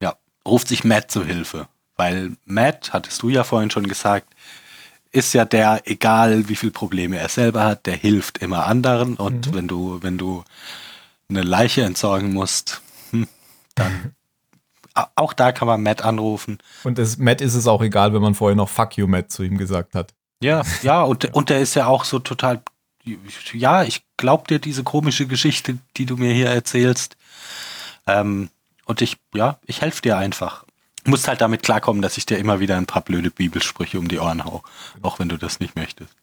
Ja, ruft sich Matt zu Hilfe, weil Matt, hattest du ja vorhin schon gesagt, ist ja der, egal wie viele Probleme er selber hat, der hilft immer anderen. Und mhm. wenn du, wenn du eine Leiche entsorgen musst, hm, dann auch da kann man Matt anrufen. Und es, Matt ist es auch egal, wenn man vorher noch Fuck you, Matt zu ihm gesagt hat. Ja, ja, und, und der ist ja auch so total, ja, ich glaub dir diese komische Geschichte, die du mir hier erzählst. Ähm, und ich, ja, ich helfe dir einfach musst halt damit klarkommen, dass ich dir immer wieder ein paar blöde Bibelsprüche um die Ohren hau, auch wenn du das nicht möchtest.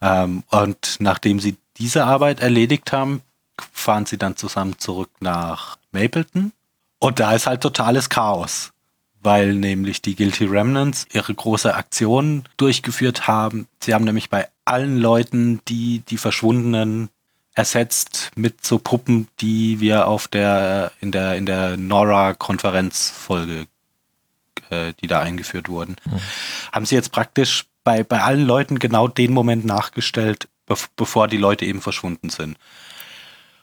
Ähm, und nachdem sie diese Arbeit erledigt haben, fahren sie dann zusammen zurück nach Mapleton. Und da ist halt totales Chaos, weil nämlich die Guilty Remnants ihre große Aktion durchgeführt haben. Sie haben nämlich bei allen Leuten, die die Verschwundenen ersetzt mit so Puppen, die wir auf der in der in der Nora Konferenzfolge äh, die da eingeführt wurden. Mhm. Haben sie jetzt praktisch bei bei allen Leuten genau den Moment nachgestellt, bevor die Leute eben verschwunden sind.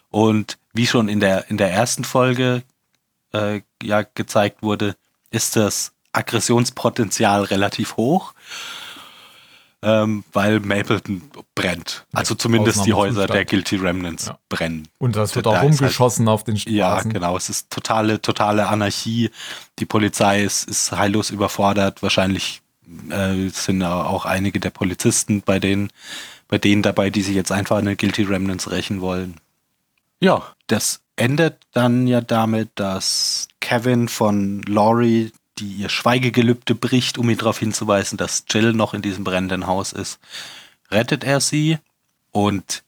Und wie schon in der, in der ersten Folge äh, ja gezeigt wurde, ist das Aggressionspotenzial relativ hoch, ähm, weil Mapleton brennt. Also zumindest die Häuser der Guilty Remnants ja. brennen. Und das wird auch rumgeschossen halt, auf den Straßen. Ja, genau. Es ist totale, totale Anarchie. Die Polizei ist, ist heillos überfordert. Wahrscheinlich äh, sind auch einige der Polizisten bei denen, bei denen dabei, die sich jetzt einfach an den Guilty Remnants rächen wollen. Ja, das endet dann ja damit, dass Kevin von Laurie, die ihr Schweigegelübde bricht, um ihn darauf hinzuweisen, dass Jill noch in diesem brennenden Haus ist, rettet er sie und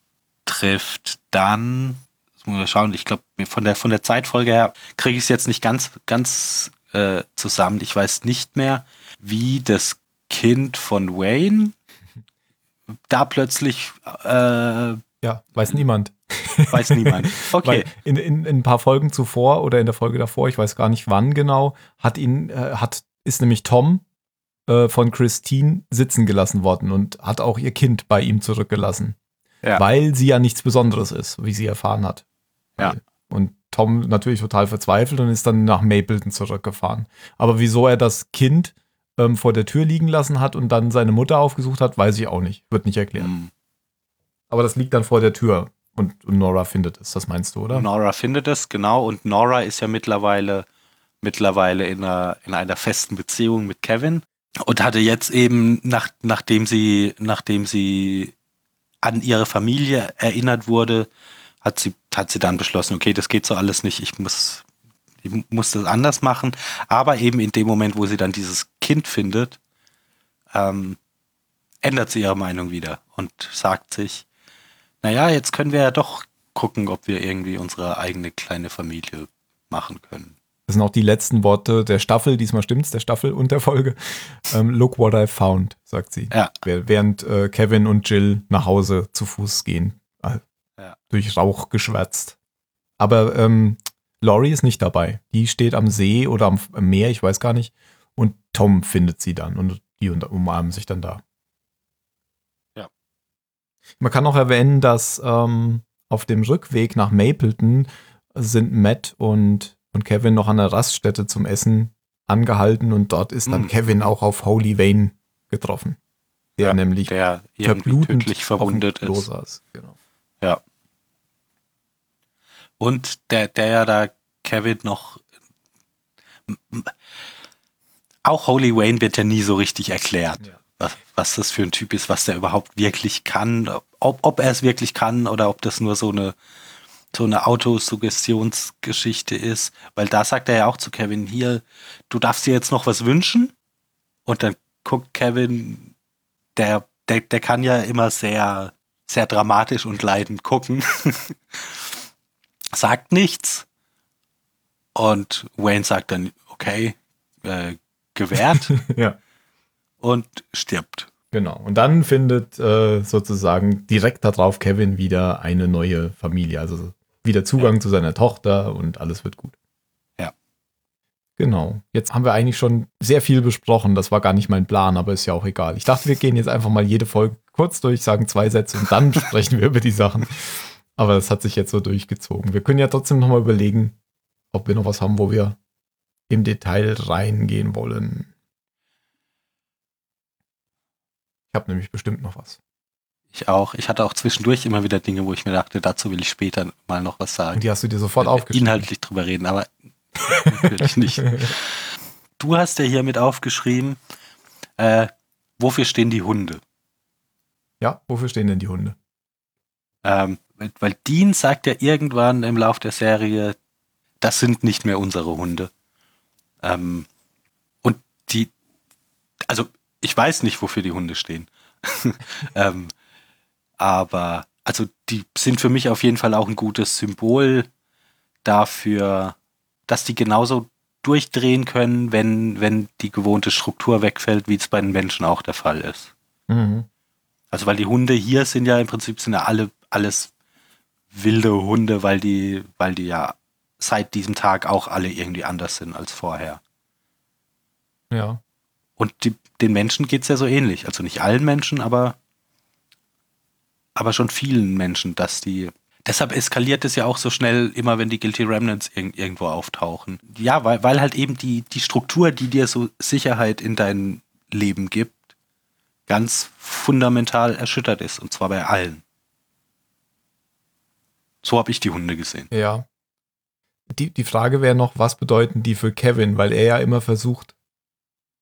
trifft dann, das muss man schauen, ich glaube, von der, von der Zeitfolge her kriege ich es jetzt nicht ganz, ganz äh, zusammen. Ich weiß nicht mehr, wie das Kind von Wayne da plötzlich äh, ja, weiß niemand. Weiß niemand. Okay. in, in, in, ein paar Folgen zuvor oder in der Folge davor, ich weiß gar nicht wann genau, hat ihn, äh, hat, ist nämlich Tom äh, von Christine sitzen gelassen worden und hat auch ihr Kind bei ihm zurückgelassen. Ja. Weil sie ja nichts Besonderes ist, wie sie erfahren hat. Ja. Und Tom natürlich total verzweifelt und ist dann nach Mapleton zurückgefahren. Aber wieso er das Kind ähm, vor der Tür liegen lassen hat und dann seine Mutter aufgesucht hat, weiß ich auch nicht. Wird nicht erklärt. Mhm. Aber das liegt dann vor der Tür und, und Nora findet es, das meinst du, oder? Nora findet es, genau. Und Nora ist ja mittlerweile, mittlerweile in einer, in einer festen Beziehung mit Kevin und hatte jetzt eben, nach, nachdem sie, nachdem sie an ihre Familie erinnert wurde, hat sie, hat sie dann beschlossen, okay, das geht so alles nicht, ich muss, ich muss das anders machen. Aber eben in dem Moment, wo sie dann dieses Kind findet, ähm, ändert sie ihre Meinung wieder und sagt sich, naja, jetzt können wir ja doch gucken, ob wir irgendwie unsere eigene kleine Familie machen können. Das sind auch die letzten Worte der Staffel, diesmal stimmt's, der Staffel und der Folge. Ähm, Look what I found, sagt sie. Ja. Während äh, Kevin und Jill nach Hause zu Fuß gehen. Äh, ja. Durch Rauch geschwärzt. Aber ähm, Laurie ist nicht dabei. Die steht am See oder am Meer, ich weiß gar nicht. Und Tom findet sie dann und die umarmen sich dann da. Man kann auch erwähnen, dass ähm, auf dem Rückweg nach Mapleton sind Matt und, und Kevin noch an einer Raststätte zum Essen angehalten und dort ist dann mhm. Kevin auch auf Holy Wayne getroffen. Der ja, nämlich der tödlich verwundet ist. Saß. Genau. Ja. Und der, der ja da Kevin noch auch Holy Wayne wird ja nie so richtig erklärt. Ja was, was das für ein Typ ist, was der überhaupt wirklich kann, ob, ob er es wirklich kann oder ob das nur so eine so eine Autosuggestionsgeschichte ist, weil da sagt er ja auch zu Kevin hier, du darfst dir jetzt noch was wünschen. Und dann guckt Kevin, der der, der kann ja immer sehr sehr dramatisch und leidend gucken, sagt nichts. Und Wayne sagt dann okay äh, gewährt. Ja und stirbt. Genau. Und dann findet äh, sozusagen direkt darauf Kevin wieder eine neue Familie. Also wieder Zugang ja. zu seiner Tochter und alles wird gut. Ja. Genau. Jetzt haben wir eigentlich schon sehr viel besprochen. Das war gar nicht mein Plan, aber ist ja auch egal. Ich dachte, wir gehen jetzt einfach mal jede Folge kurz durch, sagen zwei Sätze und dann sprechen wir über die Sachen. Aber das hat sich jetzt so durchgezogen. Wir können ja trotzdem nochmal überlegen, ob wir noch was haben, wo wir im Detail reingehen wollen. Ich habe nämlich bestimmt noch was. Ich auch. Ich hatte auch zwischendurch immer wieder Dinge, wo ich mir dachte, dazu will ich später mal noch was sagen. Und die hast du dir sofort aufgeschrieben. Inhaltlich drüber reden, aber natürlich nicht. Du hast ja hier mit aufgeschrieben, äh, wofür stehen die Hunde? Ja, wofür stehen denn die Hunde? Ähm, weil Dean sagt ja irgendwann im Lauf der Serie, das sind nicht mehr unsere Hunde. Ähm, und die, also ich weiß nicht, wofür die Hunde stehen. ähm, aber also die sind für mich auf jeden Fall auch ein gutes Symbol dafür, dass die genauso durchdrehen können, wenn, wenn die gewohnte Struktur wegfällt, wie es bei den Menschen auch der Fall ist. Mhm. Also weil die Hunde hier sind ja im Prinzip sind ja alle alles wilde Hunde, weil die, weil die ja seit diesem Tag auch alle irgendwie anders sind als vorher. Ja. Und die, den Menschen geht es ja so ähnlich. Also nicht allen Menschen, aber, aber schon vielen Menschen, dass die Deshalb eskaliert es ja auch so schnell, immer wenn die Guilty Remnants irg irgendwo auftauchen. Ja, weil, weil halt eben die, die Struktur, die dir so Sicherheit in dein Leben gibt, ganz fundamental erschüttert ist. Und zwar bei allen. So habe ich die Hunde gesehen. Ja. Die, die Frage wäre noch, was bedeuten die für Kevin? Weil er ja immer versucht,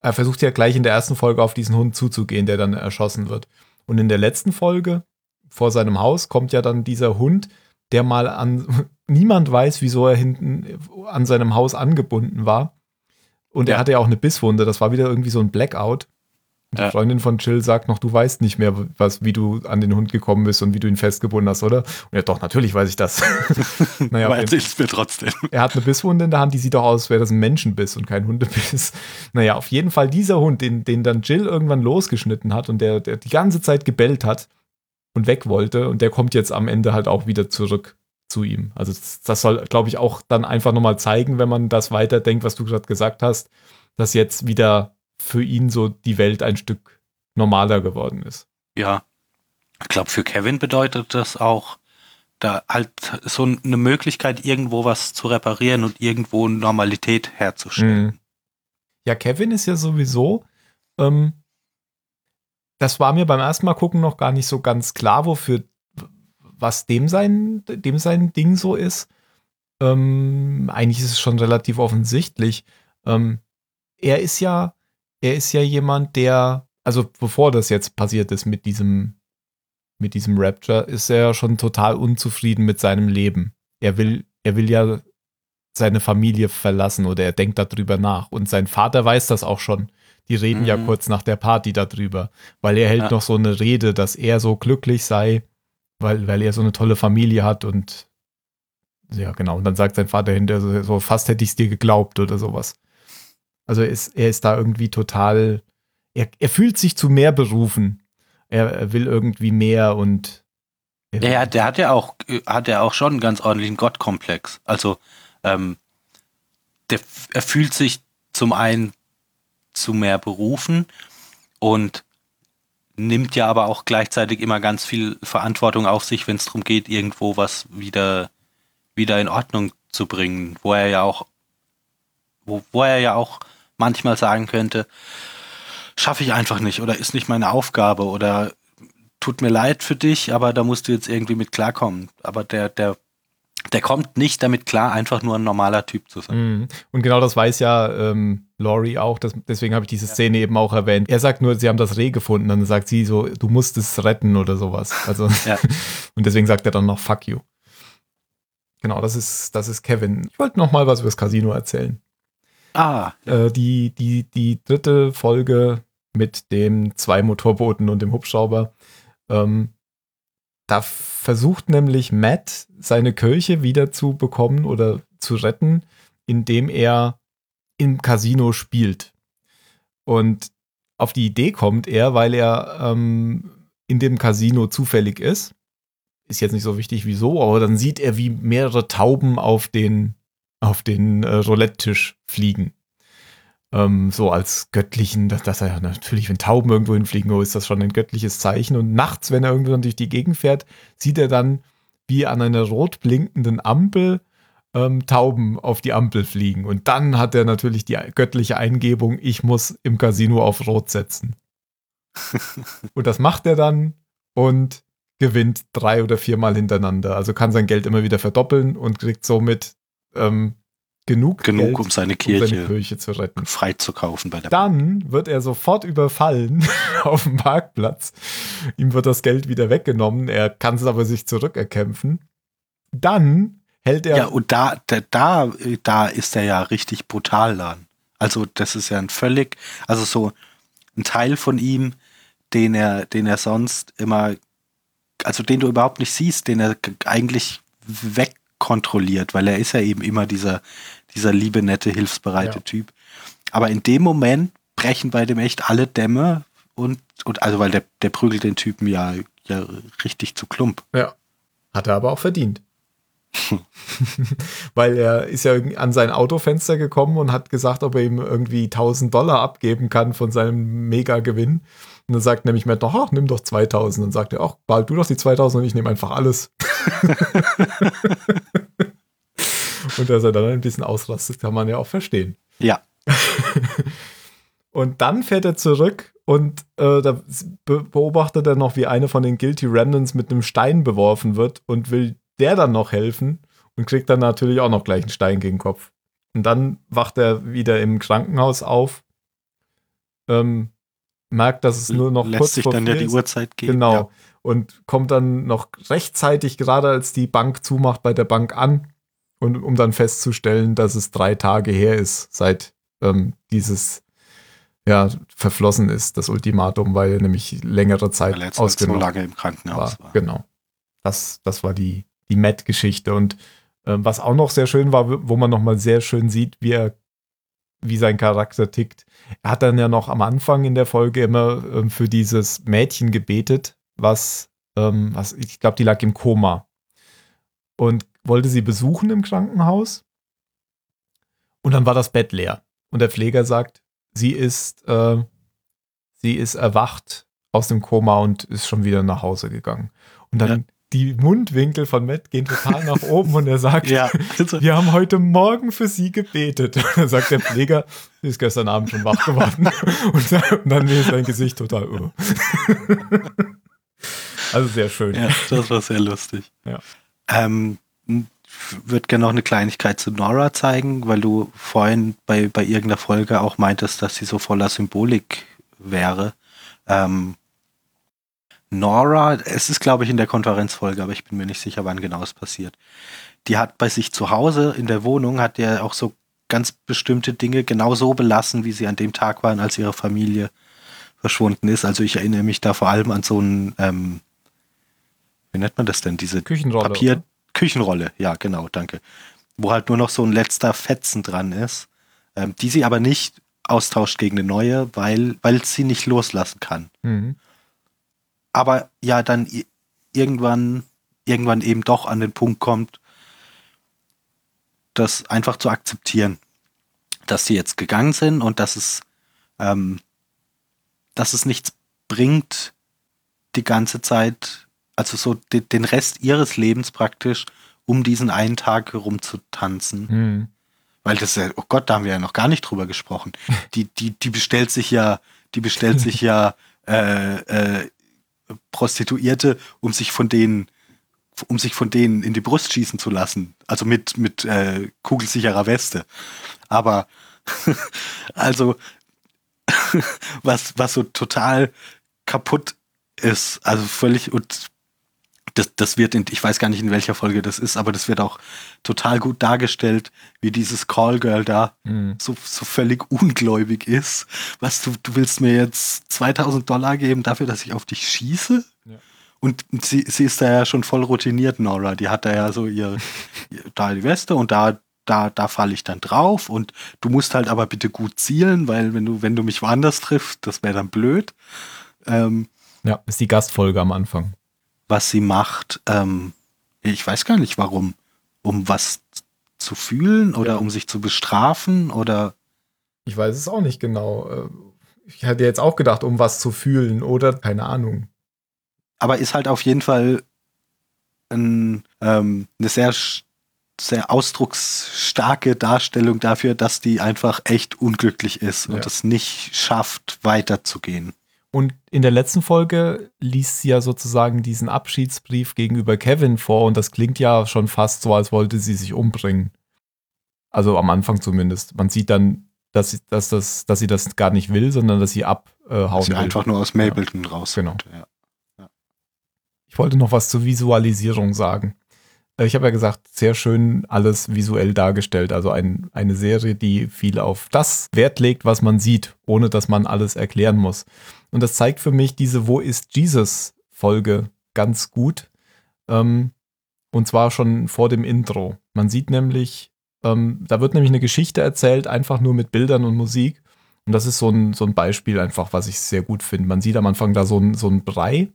er versucht ja gleich in der ersten Folge auf diesen Hund zuzugehen, der dann erschossen wird. Und in der letzten Folge vor seinem Haus kommt ja dann dieser Hund, der mal an, niemand weiß, wieso er hinten an seinem Haus angebunden war. Und ja. er hatte ja auch eine Bisswunde, das war wieder irgendwie so ein Blackout. Die ja. Freundin von Jill sagt noch, du weißt nicht mehr, was, wie du an den Hund gekommen bist und wie du ihn festgebunden hast, oder? Und er, doch, natürlich weiß ich das. naja, Aber erzähl es mir trotzdem. Er hat eine Bisswunde in der Hand, die sieht doch aus, als wäre das ein Menschenbiss und kein Hundebiss. Naja, auf jeden Fall dieser Hund, den, den dann Jill irgendwann losgeschnitten hat und der, der die ganze Zeit gebellt hat und weg wollte und der kommt jetzt am Ende halt auch wieder zurück zu ihm. Also das, das soll, glaube ich, auch dann einfach nochmal zeigen, wenn man das weiterdenkt, was du gerade gesagt hast, dass jetzt wieder für ihn so die Welt ein Stück normaler geworden ist. Ja, ich glaube, für Kevin bedeutet das auch, da halt so eine Möglichkeit, irgendwo was zu reparieren und irgendwo Normalität herzustellen. Mhm. Ja, Kevin ist ja sowieso, ähm, das war mir beim ersten Mal gucken noch gar nicht so ganz klar, wofür, was dem sein, dem sein Ding so ist. Ähm, eigentlich ist es schon relativ offensichtlich. Ähm, er ist ja er ist ja jemand, der, also bevor das jetzt passiert ist mit diesem, mit diesem Rapture, ist er ja schon total unzufrieden mit seinem Leben. Er will, er will ja seine Familie verlassen oder er denkt darüber nach. Und sein Vater weiß das auch schon. Die reden mhm. ja kurz nach der Party darüber, weil er hält ja. noch so eine Rede, dass er so glücklich sei, weil, weil er so eine tolle Familie hat und ja, genau. Und dann sagt sein Vater hinterher so, fast hätte ich es dir geglaubt oder sowas. Also er ist, er ist da irgendwie total, er, er fühlt sich zu mehr berufen. Er, er will irgendwie mehr und ja, der hat ja auch, hat ja auch schon einen ganz ordentlichen Gottkomplex. Also, ähm, der, er fühlt sich zum einen zu mehr berufen und nimmt ja aber auch gleichzeitig immer ganz viel Verantwortung auf sich, wenn es darum geht, irgendwo was wieder, wieder in Ordnung zu bringen, wo er ja auch, wo, wo er ja auch manchmal sagen könnte, schaffe ich einfach nicht oder ist nicht meine Aufgabe oder tut mir leid für dich, aber da musst du jetzt irgendwie mit klarkommen. Aber der, der, der kommt nicht damit klar, einfach nur ein normaler Typ zu sein. Mhm. Und genau das weiß ja ähm, Laurie auch, das, deswegen habe ich diese Szene ja. eben auch erwähnt. Er sagt nur, sie haben das Reh gefunden, dann sagt sie so, du musst es retten oder sowas. Also, ja. und deswegen sagt er dann noch, fuck you. Genau, das ist, das ist Kevin. Ich wollte noch mal was über das Casino erzählen. Ah. Äh, die, die, die dritte Folge mit dem zwei Motorbooten und dem Hubschrauber. Ähm, da versucht nämlich Matt seine Kirche wieder zu bekommen oder zu retten, indem er im Casino spielt. Und auf die Idee kommt er, weil er ähm, in dem Casino zufällig ist. Ist jetzt nicht so wichtig, wieso, aber dann sieht er, wie mehrere Tauben auf den auf den äh, Roulette-Tisch fliegen. Ähm, so als göttlichen, dass, dass er natürlich, wenn Tauben irgendwo hinfliegen, oh, ist das schon ein göttliches Zeichen. Und nachts, wenn er irgendwann durch die Gegend fährt, sieht er dann, wie an einer rot blinkenden Ampel ähm, Tauben auf die Ampel fliegen. Und dann hat er natürlich die göttliche Eingebung, ich muss im Casino auf Rot setzen. und das macht er dann und gewinnt drei oder viermal hintereinander. Also kann sein Geld immer wieder verdoppeln und kriegt somit ähm, genug, genug Geld, um seine Kirche, um seine Kirche zu retten. Frei zu kaufen bei der Dann Bank. wird er sofort überfallen auf dem Parkplatz. Ihm wird das Geld wieder weggenommen. Er kann es aber sich zurückerkämpfen. Dann hält er. Ja, und da, da, da, da ist er ja richtig brutal dann. Also, das ist ja ein völlig, also so ein Teil von ihm, den er, den er sonst immer, also den du überhaupt nicht siehst, den er eigentlich weg kontrolliert, weil er ist ja eben immer dieser, dieser liebe, nette, hilfsbereite ja. Typ. Aber in dem Moment brechen bei dem echt alle Dämme und, und also weil der, der prügelt den Typen ja, ja richtig zu Klump. Ja. Hat er aber auch verdient. weil er ist ja an sein Autofenster gekommen und hat gesagt, ob er ihm irgendwie 1000 Dollar abgeben kann von seinem Mega-Gewinn. Und dann sagt nämlich Matt doch, ach, nimm doch 2000. Dann sagt er, ach, behalt du doch die 2000 und ich nehme einfach alles. und dass er dann ein bisschen ausrastet, kann man ja auch verstehen. Ja. und dann fährt er zurück und äh, da beobachtet er noch, wie eine von den Guilty Remnants mit einem Stein beworfen wird und will der dann noch helfen und kriegt dann natürlich auch noch gleich einen Stein gegen den Kopf. Und dann wacht er wieder im Krankenhaus auf, ähm, merkt, dass es nur noch Lässt kurz sich vor dann ja die Uhrzeit gehen. Genau. Ja. Und kommt dann noch rechtzeitig, gerade als die Bank zumacht, bei der Bank an, und, um dann festzustellen, dass es drei Tage her ist, seit ähm, dieses ja, verflossen ist, das Ultimatum, weil nämlich längere Zeit weil ausgenommen so lange im Krankenhaus war. war. Genau. Das, das war die, die Matt-Geschichte. Und äh, was auch noch sehr schön war, wo man nochmal sehr schön sieht, wie er wie sein Charakter tickt. Er hat dann ja noch am Anfang in der Folge immer ähm, für dieses Mädchen gebetet, was, ähm, was ich glaube, die lag im Koma und wollte sie besuchen im Krankenhaus. Und dann war das Bett leer. Und der Pfleger sagt, sie ist, äh, sie ist erwacht aus dem Koma und ist schon wieder nach Hause gegangen. Und dann ja die Mundwinkel von Matt gehen total nach oben und er sagt, ja. wir haben heute Morgen für sie gebetet. dann sagt der Pfleger, sie ist gestern Abend schon wach geworden. und, dann ist sein Gesicht total uh. Also sehr schön. Ja, das war sehr lustig. Ja. Ähm, würde gerne noch eine Kleinigkeit zu Nora zeigen, weil du vorhin bei, bei irgendeiner Folge auch meintest, dass sie so voller Symbolik wäre. Ähm, Nora, es ist glaube ich in der Konferenzfolge, aber ich bin mir nicht sicher, wann genau es passiert. Die hat bei sich zu Hause in der Wohnung, hat ja auch so ganz bestimmte Dinge genau so belassen, wie sie an dem Tag waren, als ihre Familie verschwunden ist. Also ich erinnere mich da vor allem an so ein, ähm, wie nennt man das denn, diese Küchenrolle. Papier, oder? Küchenrolle, ja genau, danke. Wo halt nur noch so ein letzter Fetzen dran ist, ähm, die sie aber nicht austauscht gegen eine neue, weil, weil sie nicht loslassen kann. Mhm aber ja dann irgendwann, irgendwann eben doch an den Punkt kommt, das einfach zu akzeptieren, dass sie jetzt gegangen sind und dass es, ähm, dass es nichts bringt, die ganze Zeit, also so de den Rest ihres Lebens praktisch, um diesen einen Tag herumzutanzen. Mhm. Weil das ja, oh Gott, da haben wir ja noch gar nicht drüber gesprochen. Die, die, die bestellt sich ja, die bestellt sich ja äh, äh, Prostituierte, um sich von denen um sich von denen in die Brust schießen zu lassen. Also mit, mit äh, kugelsicherer Weste. Aber also was, was so total kaputt ist, also völlig und das, das wird in, ich weiß gar nicht in welcher Folge das ist, aber das wird auch total gut dargestellt, wie dieses Callgirl da mhm. so, so völlig ungläubig ist. Was, du, du willst mir jetzt 2000 Dollar geben dafür, dass ich auf dich schieße? Ja. Und sie, sie ist da ja schon voll routiniert, Nora. Die hat da ja so ihr, da die Weste und da, da, da falle ich dann drauf und du musst halt aber bitte gut zielen, weil wenn du, wenn du mich woanders triffst, das wäre dann blöd. Ähm, ja, ist die Gastfolge am Anfang was sie macht. Ähm, ich weiß gar nicht warum. Um was zu fühlen oder ja. um sich zu bestrafen oder. Ich weiß es auch nicht genau. Äh, ich hätte jetzt auch gedacht, um was zu fühlen oder keine Ahnung. Aber ist halt auf jeden Fall ein, ähm, eine sehr, sehr ausdrucksstarke Darstellung dafür, dass die einfach echt unglücklich ist und es nicht schafft, weiterzugehen. Und in der letzten Folge liest sie ja sozusagen diesen Abschiedsbrief gegenüber Kevin vor und das klingt ja schon fast so, als wollte sie sich umbringen. Also am Anfang zumindest. Man sieht dann, dass sie, dass das, dass sie das gar nicht will, sondern dass sie abhauen dass sie will. einfach nur aus Mableton ja. raus. Genau. Ja. Ja. Ich wollte noch was zur Visualisierung sagen. Äh, ich habe ja gesagt, sehr schön alles visuell dargestellt. Also ein, eine Serie, die viel auf das Wert legt, was man sieht, ohne dass man alles erklären muss. Und das zeigt für mich diese Wo ist Jesus Folge ganz gut. Ähm, und zwar schon vor dem Intro. Man sieht nämlich, ähm, da wird nämlich eine Geschichte erzählt, einfach nur mit Bildern und Musik. Und das ist so ein, so ein Beispiel einfach, was ich sehr gut finde. Man sieht am Anfang da so ein, so ein Brei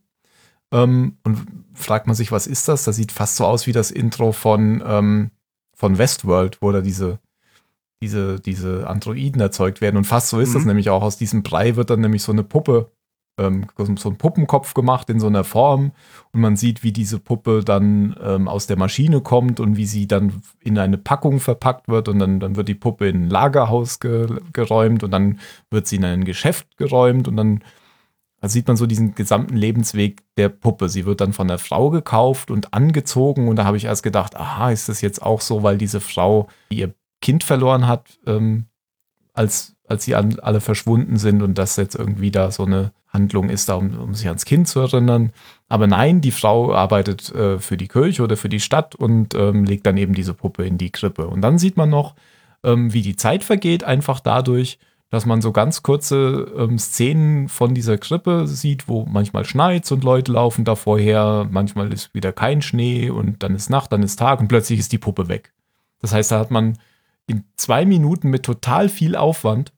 ähm, und fragt man sich, was ist das? Das sieht fast so aus wie das Intro von, ähm, von Westworld, wo da diese diese, diese Androiden erzeugt werden. Und fast so ist mhm. das nämlich auch. Aus diesem Brei wird dann nämlich so eine Puppe ähm, so einen Puppenkopf gemacht in so einer Form und man sieht, wie diese Puppe dann ähm, aus der Maschine kommt und wie sie dann in eine Packung verpackt wird und dann, dann wird die Puppe in ein Lagerhaus ge geräumt und dann wird sie in ein Geschäft geräumt und dann also sieht man so diesen gesamten Lebensweg der Puppe. Sie wird dann von der Frau gekauft und angezogen und da habe ich erst gedacht, aha, ist das jetzt auch so, weil diese Frau ihr Kind verloren hat, ähm, als, als sie an, alle verschwunden sind und das jetzt irgendwie da so eine Handlung ist, da um, um sich ans Kind zu erinnern. Aber nein, die Frau arbeitet äh, für die Kirche oder für die Stadt und ähm, legt dann eben diese Puppe in die Krippe. Und dann sieht man noch, ähm, wie die Zeit vergeht, einfach dadurch, dass man so ganz kurze ähm, Szenen von dieser Krippe sieht, wo manchmal schneit und Leute laufen da vorher, manchmal ist wieder kein Schnee und dann ist Nacht, dann ist Tag und plötzlich ist die Puppe weg. Das heißt, da hat man in zwei Minuten mit total viel Aufwand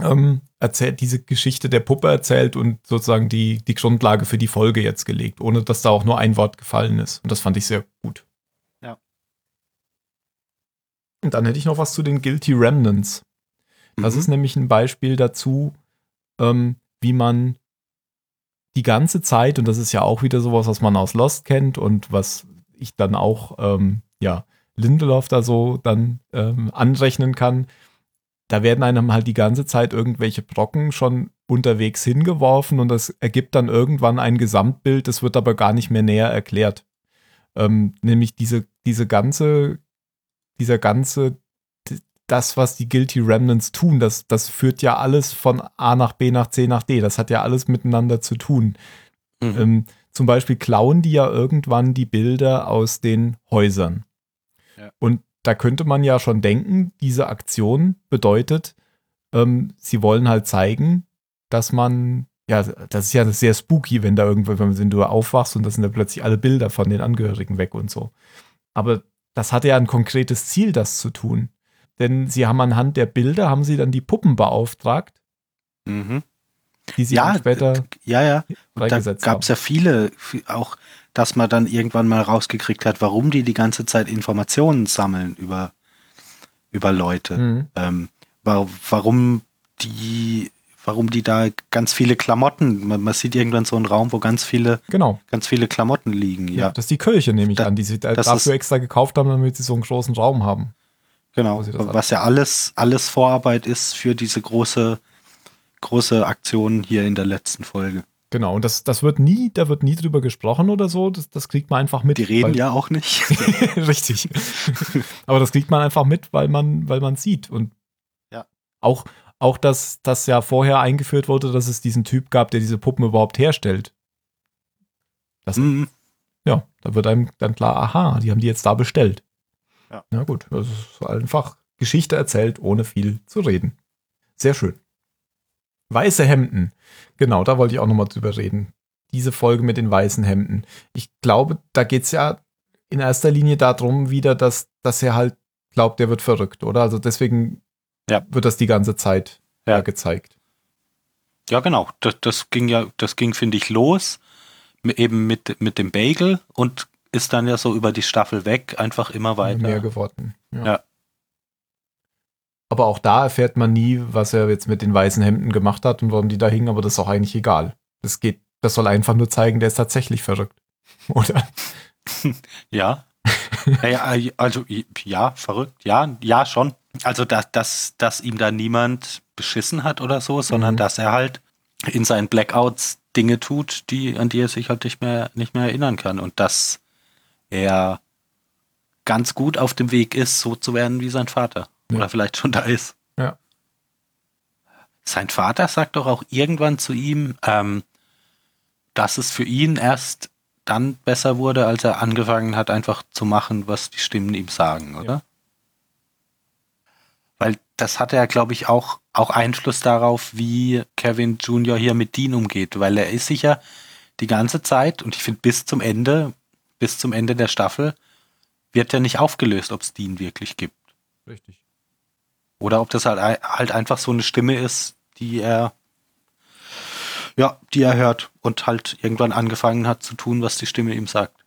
ähm, erzählt, diese Geschichte der Puppe erzählt und sozusagen die, die Grundlage für die Folge jetzt gelegt, ohne dass da auch nur ein Wort gefallen ist. Und das fand ich sehr gut. Ja. Und dann hätte ich noch was zu den Guilty Remnants. Das mhm. ist nämlich ein Beispiel dazu, ähm, wie man die ganze Zeit, und das ist ja auch wieder sowas, was man aus Lost kennt und was ich dann auch, ähm, ja, Lindelof da so dann ähm, anrechnen kann, da werden einem halt die ganze Zeit irgendwelche Brocken schon unterwegs hingeworfen und das ergibt dann irgendwann ein Gesamtbild, das wird aber gar nicht mehr näher erklärt. Ähm, nämlich diese, diese ganze, dieser ganze das, was die Guilty Remnants tun, das, das führt ja alles von A nach B nach C nach D. Das hat ja alles miteinander zu tun. Mhm. Ähm, zum Beispiel klauen die ja irgendwann die Bilder aus den Häusern. Ja. Und da könnte man ja schon denken, diese Aktion bedeutet, ähm, sie wollen halt zeigen, dass man, ja, das ist ja sehr spooky, wenn da irgendwo, wenn du aufwachst und da sind da plötzlich alle Bilder von den Angehörigen weg und so. Aber das hat ja ein konkretes Ziel, das zu tun. Denn sie haben anhand der Bilder, haben sie dann die Puppen beauftragt, mhm. Die sie ja, später ja, ja. Und da gab es ja viele, auch, dass man dann irgendwann mal rausgekriegt hat, warum die die ganze Zeit Informationen sammeln über, über Leute. Mhm. Ähm, warum die warum die da ganz viele Klamotten, man, man, sieht irgendwann so einen Raum, wo ganz viele, genau. ganz viele Klamotten liegen. Ja, ja das ist die Kirche, nehme ich da, an, die sie dafür ist, extra gekauft haben, damit sie so einen großen Raum haben. Genau, was ja alles, alles Vorarbeit ist für diese große, große Aktion hier in der letzten Folge. Genau, und das, das wird nie, da wird nie drüber gesprochen oder so, das, das kriegt man einfach mit. Die reden ja auch nicht. Richtig. Aber das kriegt man einfach mit, weil man, weil man sieht. Und ja. auch, auch dass das ja vorher eingeführt wurde, dass es diesen Typ gab, der diese Puppen überhaupt herstellt. Das, mhm. Ja, da wird einem dann klar, aha, die haben die jetzt da bestellt. Ja. Na gut, das ist einfach Geschichte erzählt, ohne viel zu reden. Sehr schön. Weiße Hemden. Genau, da wollte ich auch nochmal drüber reden. Diese Folge mit den weißen Hemden. Ich glaube, da geht es ja in erster Linie darum wieder, dass, dass er halt glaubt, er wird verrückt, oder? Also deswegen ja. wird das die ganze Zeit ja. gezeigt. Ja, genau. Das, das ging ja, das ging, finde ich, los. Eben mit, mit dem Bagel und ist dann ja so über die Staffel weg, einfach immer weiter. Mehr geworden. Ja. ja. Aber auch da erfährt man nie, was er jetzt mit den weißen Hemden gemacht hat und warum die da hingen, aber das ist auch eigentlich egal. Das geht, das soll einfach nur zeigen, der ist tatsächlich verrückt. Oder? ja. also ja, verrückt, ja, ja, schon. Also dass, dass, dass ihm da niemand beschissen hat oder so, sondern mhm. dass er halt in seinen Blackouts Dinge tut, die, an die er sich halt nicht mehr, nicht mehr erinnern kann. Und das er ganz gut auf dem Weg ist, so zu werden wie sein Vater. Ja. Oder vielleicht schon da ist. Ja. Sein Vater sagt doch auch irgendwann zu ihm, ähm, dass es für ihn erst dann besser wurde, als er angefangen hat, einfach zu machen, was die Stimmen ihm sagen, oder? Ja. Weil das hat ja, glaube ich, auch, auch Einfluss darauf, wie Kevin Jr. hier mit Dean umgeht, weil er ist sicher die ganze Zeit, und ich finde bis zum Ende, bis zum Ende der Staffel wird ja nicht aufgelöst, ob es Dean wirklich gibt. Richtig. Oder ob das halt, halt einfach so eine Stimme ist, die er ja, die er hört und halt irgendwann angefangen hat zu tun, was die Stimme ihm sagt.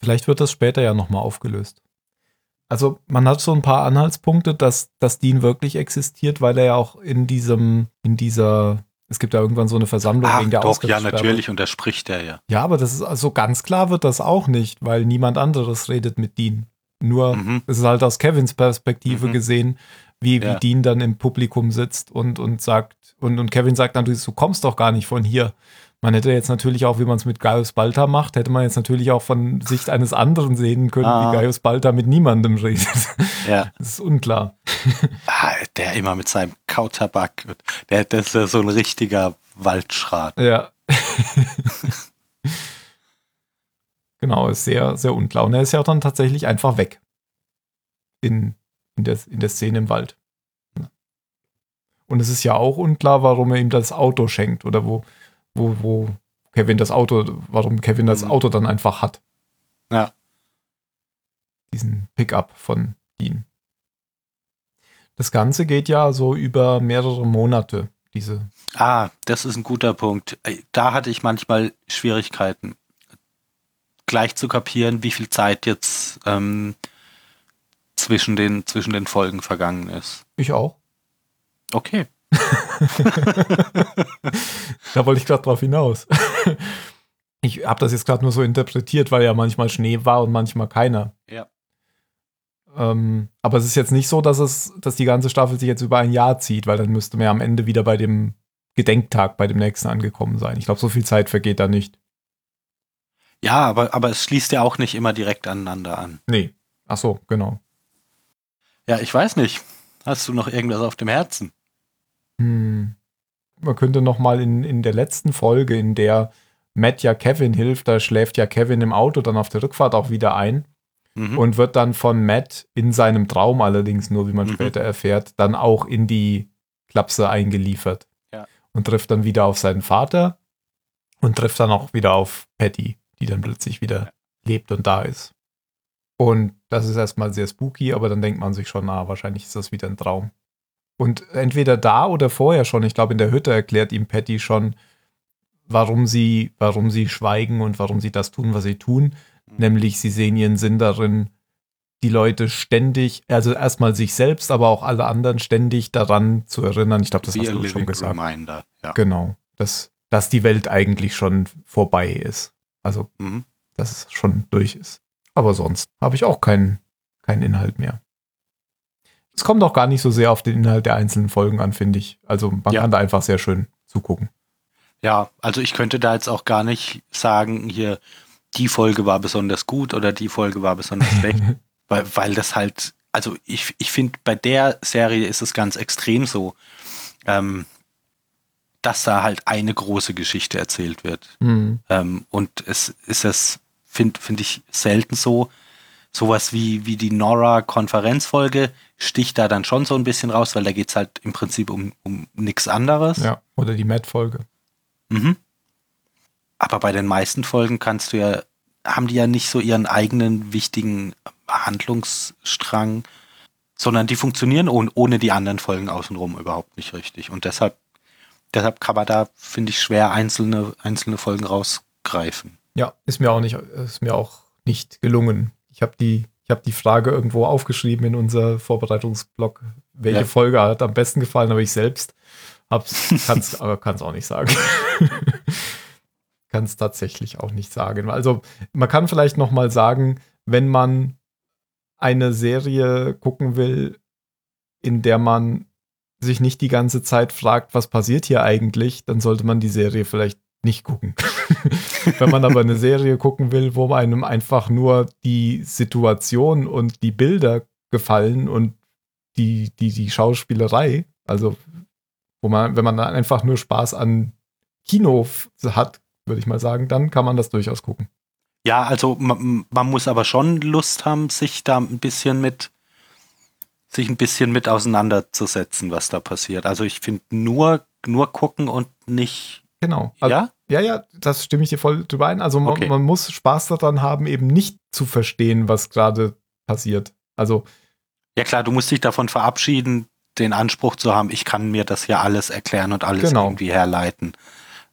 Vielleicht wird das später ja nochmal aufgelöst. Also man hat so ein paar Anhaltspunkte, dass, dass Dean wirklich existiert, weil er ja auch in diesem, in dieser Es gibt da irgendwann so eine Versammlung Ach, wegen der doch, ja, natürlich, und da spricht er ja. Ja, aber das ist also ganz klar wird das auch nicht, weil niemand anderes redet mit Dean. Nur Mhm. es ist halt aus Kevins Perspektive Mhm. gesehen, wie, wie Ja. Dean dann im Publikum sitzt und, und sagt, und, und Kevin sagt dann, du, du kommst doch gar nicht von hier. Man hätte jetzt natürlich auch, wie man es mit Gaius Balta macht, hätte man jetzt natürlich auch von Sicht eines anderen sehen können, Ah. wie Gaius Balta mit niemandem redet. Ja. Das ist unklar. Ah, der immer mit seinem Kautabak. Der, der ist ja so ein richtiger Waldschrat. Ja. genau, ist sehr, sehr unklar. Und er ist ja auch dann tatsächlich einfach weg. In, in, der, in der Szene im Wald. Und es ist ja auch unklar, warum er ihm das Auto schenkt oder wo, wo, wo Kevin das Auto, warum Kevin das Mhm. Auto dann einfach hat. Ja. Diesen Pickup von Dean. Das Ganze geht ja so über mehrere Monate, diese Ah, das ist ein guter Punkt. Ey, Da hatte ich manchmal Schwierigkeiten, gleich zu kapieren, wie viel Zeit jetzt ähm, zwischen, den, zwischen den Folgen vergangen ist. Ich auch. Okay. Da wollte ich gerade drauf hinaus. Ich habe das jetzt gerade nur so interpretiert, weil ja manchmal Schnee war und manchmal keiner. Ja. Ähm, aber es ist jetzt nicht so, dass es, dass die ganze Staffel sich jetzt über ein Jahr zieht, weil dann müsste man ja am Ende wieder bei dem Gedenktag, bei dem nächsten angekommen sein. Ich glaube, so viel Zeit vergeht da nicht. Ja, aber, aber es schließt ja auch nicht immer direkt aneinander an. Nee. Ach so, genau. Ja, ich weiß nicht. Hast du noch irgendwas auf dem Herzen? Hm. Man könnte noch mal in, in der letzten Folge, in der Matt ja Kevin hilft, da schläft ja Kevin im Auto dann auf der Rückfahrt auch wieder ein. Mhm. und wird dann von Matt in seinem Traum allerdings nur, wie man Mhm. später erfährt, dann auch in die Klapse eingeliefert. Ja. Und trifft dann wieder auf seinen Vater und trifft dann auch wieder auf Patty, die dann plötzlich wieder lebt und da ist. Und das ist erstmal sehr spooky, aber dann denkt man sich schon, na, wahrscheinlich ist das wieder ein Traum. Und entweder da oder vorher schon, ich glaube, in der Hütte erklärt ihm Patty schon, warum sie, warum sie schweigen und warum sie das tun, was sie tun. Nämlich, sie sehen ihren Sinn darin, die Leute ständig, also erstmal sich selbst, aber auch alle anderen ständig daran zu erinnern. Ich glaube, das Wie hast du schon gesagt. reminder. Ja. Genau. Dass, dass die Welt eigentlich schon vorbei ist. Also, Mhm. dass es schon durch ist. Aber sonst habe ich auch keinen keinen Inhalt mehr. Es kommt auch gar nicht so sehr auf den Inhalt der einzelnen Folgen an, finde ich. Also man Ja. kann da einfach sehr schön zugucken. Ja, also ich könnte da jetzt auch gar nicht sagen, hier, die Folge war besonders gut oder die Folge war besonders schlecht, weil, weil das halt, also ich, ich finde, bei der Serie ist es ganz extrem so, ähm, dass da halt eine große Geschichte erzählt wird. Hm. Ähm, und es ist es, finde find ich, selten so. Sowas wie, wie die Nora-Konferenzfolge sticht da dann schon so ein bisschen raus, weil da geht's halt im Prinzip um, um nichts anderes. Ja, oder die Matt-Folge. Mhm. Aber bei den meisten Folgen kannst du ja, haben die ja nicht so ihren eigenen wichtigen Handlungsstrang, sondern die funktionieren ohne, ohne die anderen Folgen außenrum überhaupt nicht richtig. Und deshalb, deshalb kann man da, finde ich, schwer einzelne, einzelne Folgen rausgreifen. Ja, ist mir auch nicht, ist mir auch nicht gelungen. Ich habe die, ich habe die Frage irgendwo aufgeschrieben in unser Vorbereitungsblog. Welche Ja. Folge hat am besten gefallen? Aber ich selbst hab's, kann's, aber kann es auch nicht sagen. kann es tatsächlich auch nicht sagen. Also man kann vielleicht noch mal sagen, wenn man eine Serie gucken will, in der man sich nicht die ganze Zeit fragt, was passiert hier eigentlich, dann sollte man die Serie vielleicht nicht gucken. Wenn man aber eine Serie gucken will, wo einem einfach nur die Situation und die Bilder gefallen und die, die, die Schauspielerei, also wo man, wenn man einfach nur Spaß an Kino hat, würde ich mal sagen, dann kann man das durchaus gucken. Ja, also man, man muss aber schon Lust haben, sich da ein bisschen mit sich ein bisschen mit auseinanderzusetzen, was da passiert. Also ich finde nur nur gucken und nicht Genau. Also, ja ja, ja, das stimme ich dir voll drüber ein. Also man, Okay. man muss Spaß daran haben, eben nicht zu verstehen, was gerade passiert. Also ja klar, du musst dich davon verabschieden, den Anspruch zu haben, ich kann mir das ja alles erklären und alles Genau. irgendwie herleiten.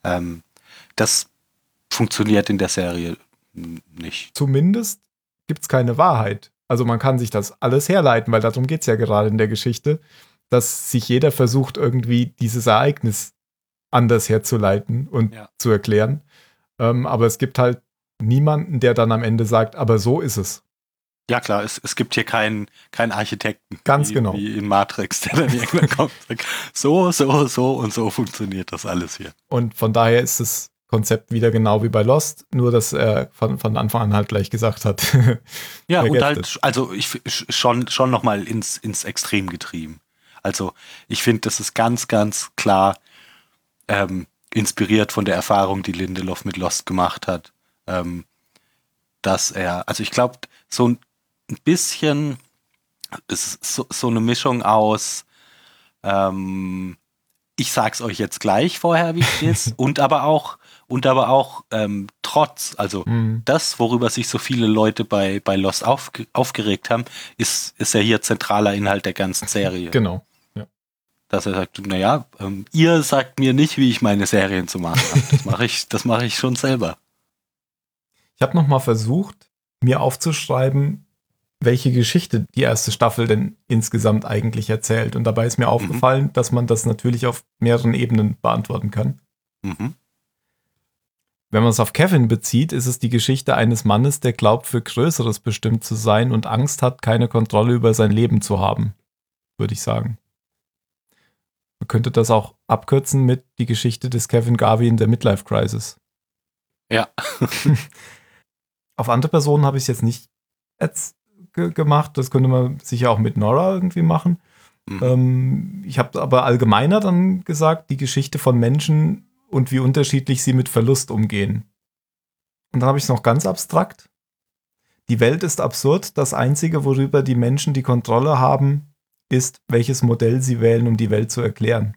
Ähm, das funktioniert in der Serie nicht. zumindest gibt es keine Wahrheit. Also man kann sich das alles herleiten, weil darum geht es ja gerade in der Geschichte, dass sich jeder versucht, irgendwie dieses Ereignis anders herzuleiten und Ja. zu erklären. Ähm, aber es gibt halt niemanden, der dann am Ende sagt, aber so ist es. Ja klar, es, es gibt hier keinen keinen Architekten. Ganz wie, genau. Wie in Matrix, der dann irgendwann kommt und sagt, so, so, so und so funktioniert das alles hier. Und von daher ist das Konzept wieder genau wie bei Lost, nur dass er von, von Anfang an halt gleich gesagt hat. Ja, und halt, also ich schon, schon nochmal ins, ins Extrem getrieben. Also ich finde, das ist ganz, ganz klar ähm, inspiriert von der Erfahrung, die Lindelof mit Lost gemacht hat. Ähm, dass er, also ich glaube, so ein bisschen, ist so, so eine Mischung aus, ähm, ich sag's euch jetzt gleich vorher, wie es ist, und aber auch, und aber auch ähm, trotz, also Hm. das, worüber sich so viele Leute bei, bei Lost aufge aufgeregt haben, ist, ist ja hier zentraler Inhalt der ganzen Serie. Genau. Dass er sagt, naja, ähm, ihr sagt mir nicht, wie ich meine Serien zu machen habe. Das mache ich, das mache ich schon selber. Ich habe noch mal versucht, mir aufzuschreiben, welche Geschichte die erste Staffel denn insgesamt eigentlich erzählt. Und dabei ist mir aufgefallen, dass man das natürlich auf mehreren Ebenen beantworten kann. Mhm. Wenn man es auf Kevin bezieht, ist es die Geschichte eines Mannes, der glaubt, für Größeres bestimmt zu sein und Angst hat, keine Kontrolle über sein Leben zu haben, würde ich sagen. Man könnte das auch abkürzen mit die Geschichte des Kevin Garvey in der Midlife Crisis. Ja. Auf andere Personen habe ich es jetzt nicht jetzt ge gemacht. Das könnte man sicher auch mit Nora irgendwie machen. Mhm. Ähm, ich habe aber allgemeiner dann gesagt, die Geschichte von Menschen und wie unterschiedlich sie mit Verlust umgehen. Und dann habe ich es noch ganz abstrakt. Die Welt ist absurd. Das Einzige, worüber die Menschen die Kontrolle haben, ist, welches Modell sie wählen, um die Welt zu erklären.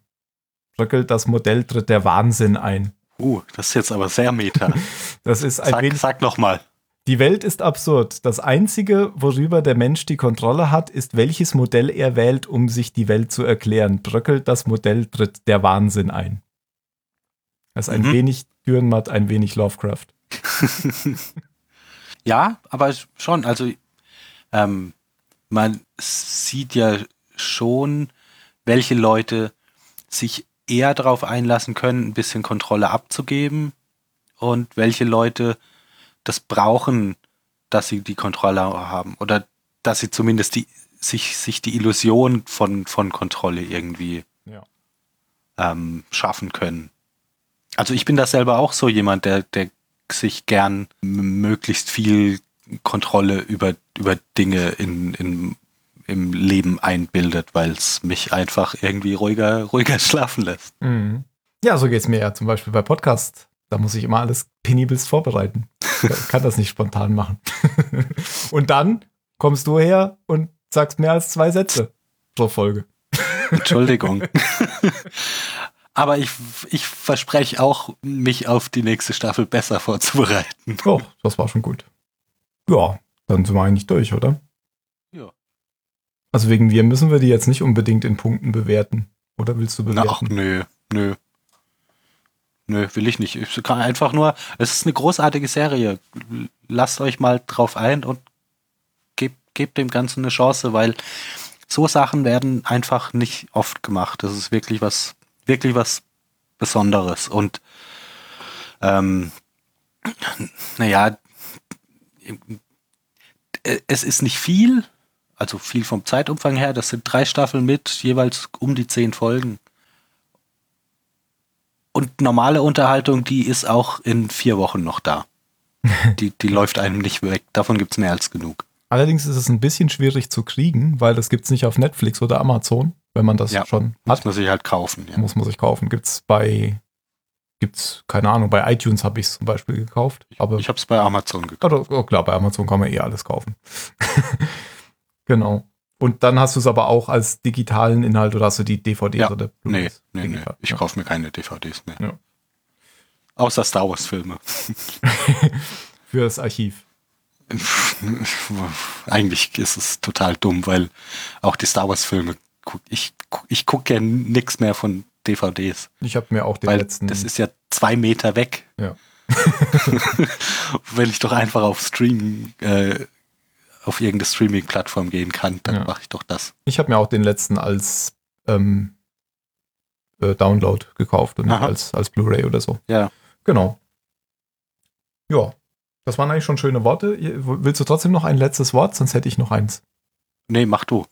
Bröckelt das Modell tritt der Wahnsinn ein. Uh, das ist jetzt aber sehr meta. Das ist ein Sag, wenig. sag noch mal. Die Welt ist absurd. Das Einzige, worüber der Mensch die Kontrolle hat, ist, welches Modell er wählt, um sich die Welt zu erklären. Bröckelt das Modell, tritt der Wahnsinn ein. Das ist ein Mhm. wenig Dürrenmatt, ein wenig Lovecraft. Ja, aber schon, also ähm, man sieht ja schon, welche Leute sich eher darauf einlassen können, ein bisschen Kontrolle abzugeben und welche Leute das brauchen, dass sie die Kontrolle haben oder dass sie zumindest die, sich, sich die Illusion von, von Kontrolle irgendwie Ja. ähm, schaffen können. Also ich bin da selber auch so jemand, der, der sich gern möglichst viel Kontrolle über, über Dinge in, in, im Leben einbildet, weil es mich einfach irgendwie ruhiger, ruhiger schlafen lässt. Mhm. Ja, so geht es mir ja zum Beispiel bei Podcast. Da muss ich immer alles penibelst vorbereiten. Ich kann das nicht spontan machen. und dann kommst du her und sagst mehr als zwei Sätze pro Folge. Entschuldigung. Aber ich, ich verspreche auch, mich auf die nächste Staffel besser vorzubereiten. Oh, das war schon gut. Ja, dann sind wir eigentlich durch, oder? Also wegen wir müssen wir die jetzt nicht unbedingt in Punkten bewerten. Oder willst du Na, ach, bewerten? nö, nö. Nö, will ich nicht. Ich kann einfach nur, es ist eine großartige Serie. Lasst euch mal drauf ein und gebt, gebt dem Ganzen eine Chance, weil so Sachen werden einfach nicht oft gemacht. Das ist wirklich was, wirklich was Besonderes. Und ähm, naja, es ist nicht viel, also viel vom Zeitumfang her. Das sind drei Staffeln mit jeweils um die zehn Folgen. Und normale Unterhaltung, die ist auch in vier Wochen noch da. Die, die läuft einem nicht weg. Davon gibt es mehr als genug. Allerdings ist es ein bisschen schwierig zu kriegen, weil das gibt es nicht auf Netflix oder Amazon, wenn man das Ja, schon Muss hat. man sich halt kaufen. Ja. Muss man sich kaufen. Gibt's bei, gibt's, keine Ahnung, bei iTunes habe ich es zum Beispiel gekauft. Aber Ich habe es bei Amazon gekauft. Oder, oh, klar, bei Amazon kann man eh alles kaufen. genau. Und dann hast du es aber auch als digitalen Inhalt oder hast du die DVDs Ja. oder Nee, nee, nee. Ich ja. kaufe mir keine DVDs mehr. Ja. Außer Star Wars Filme. Für das Archiv. Eigentlich ist es total dumm, weil auch die Star Wars Filme, guck, ich, ich gucke ja nix mehr von DVDs. Ich habe mir auch den weil letzten. das ist ja zwei Meter weg. Ja. Wenn ich doch einfach auf Stream, äh, auf irgendeine Streaming-Plattform gehen kann, dann Ja. mache ich doch das. ich habe mir auch den letzten als ähm, äh, Download gekauft und nicht als, als Blu-ray oder so. Ja. Genau. Ja, das waren eigentlich schon schöne Worte. Willst du trotzdem noch ein letztes Wort? Sonst hätte ich noch eins. Nee, mach du.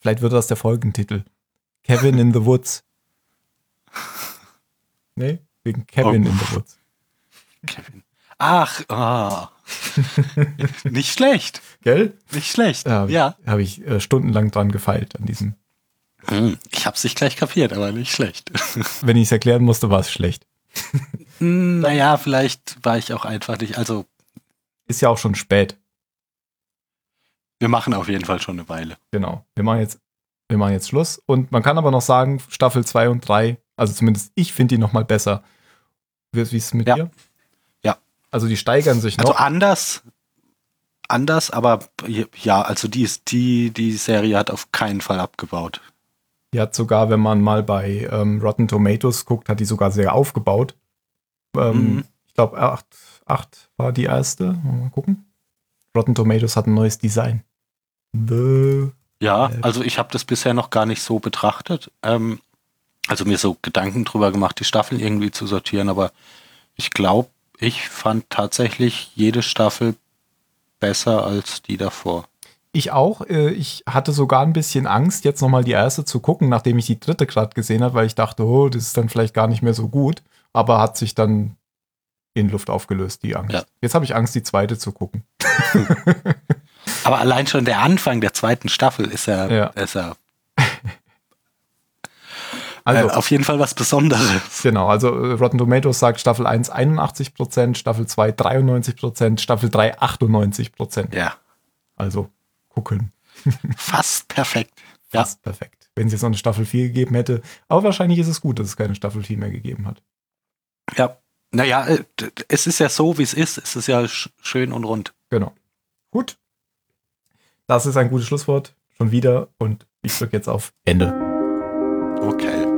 Vielleicht wird das der Folgentitel. Kevin in the Woods. Nee, wegen Kevin oh. in the Woods. Kevin. Ach, ah. nicht schlecht. Gell? Nicht schlecht. Da hab ja. Habe ich äh, stundenlang dran gefeilt an diesem. Hm, ich habe es nicht gleich kapiert, aber nicht schlecht. Wenn ich es erklären musste, war es schlecht. Hm, naja, vielleicht war ich auch einfach nicht. Also. Ist ja auch schon spät. Wir machen auf jeden Fall schon eine Weile. Genau. Wir machen jetzt, wir machen jetzt Schluss. Und man kann aber noch sagen, Staffel 2 und 3, also zumindest ich finde die nochmal besser. Wie ist es mit ja. dir? Also die steigern sich also noch. Also anders, anders, aber ja, also die, ist, die, die Serie hat auf keinen Fall abgebaut. Die hat sogar, wenn man mal bei ähm, Rotten Tomatoes guckt, hat die sogar sehr aufgebaut. Ähm, mhm. Ich glaube, 8, 8 war die erste. Mal gucken. Rotten Tomatoes hat ein neues Design. The ja, also ich habe das bisher noch gar nicht so betrachtet. Ähm, also mir so Gedanken drüber gemacht, die Staffeln irgendwie zu sortieren, aber ich glaube, ich fand tatsächlich jede Staffel besser als die davor. Ich auch. Äh, ich hatte sogar ein bisschen Angst, jetzt nochmal die erste zu gucken, nachdem ich die dritte gerade gesehen habe, weil ich dachte, oh, das ist dann vielleicht gar nicht mehr so gut. Aber hat sich dann in Luft aufgelöst, die Angst. Ja. Jetzt habe ich Angst, die zweite zu gucken. Aber allein schon der Anfang der zweiten Staffel ist ja, ja. Ist ja also, äh, auf jeden Fall was Besonderes. Genau, also äh, Rotten Tomatoes sagt Staffel 1 81% Staffel 2 93% Staffel 3 98% Ja. Also gucken. Fast perfekt. Ja. Fast perfekt. Wenn es jetzt noch eine Staffel 4 gegeben hätte. Aber wahrscheinlich ist es gut, dass es keine Staffel 4 mehr gegeben hat. Ja. Naja, äh, es ist ja so, wie es ist. Es ist ja schön und rund. Genau. Gut. Das ist ein gutes Schlusswort. Schon wieder. Und ich drücke jetzt auf Ende. Okay.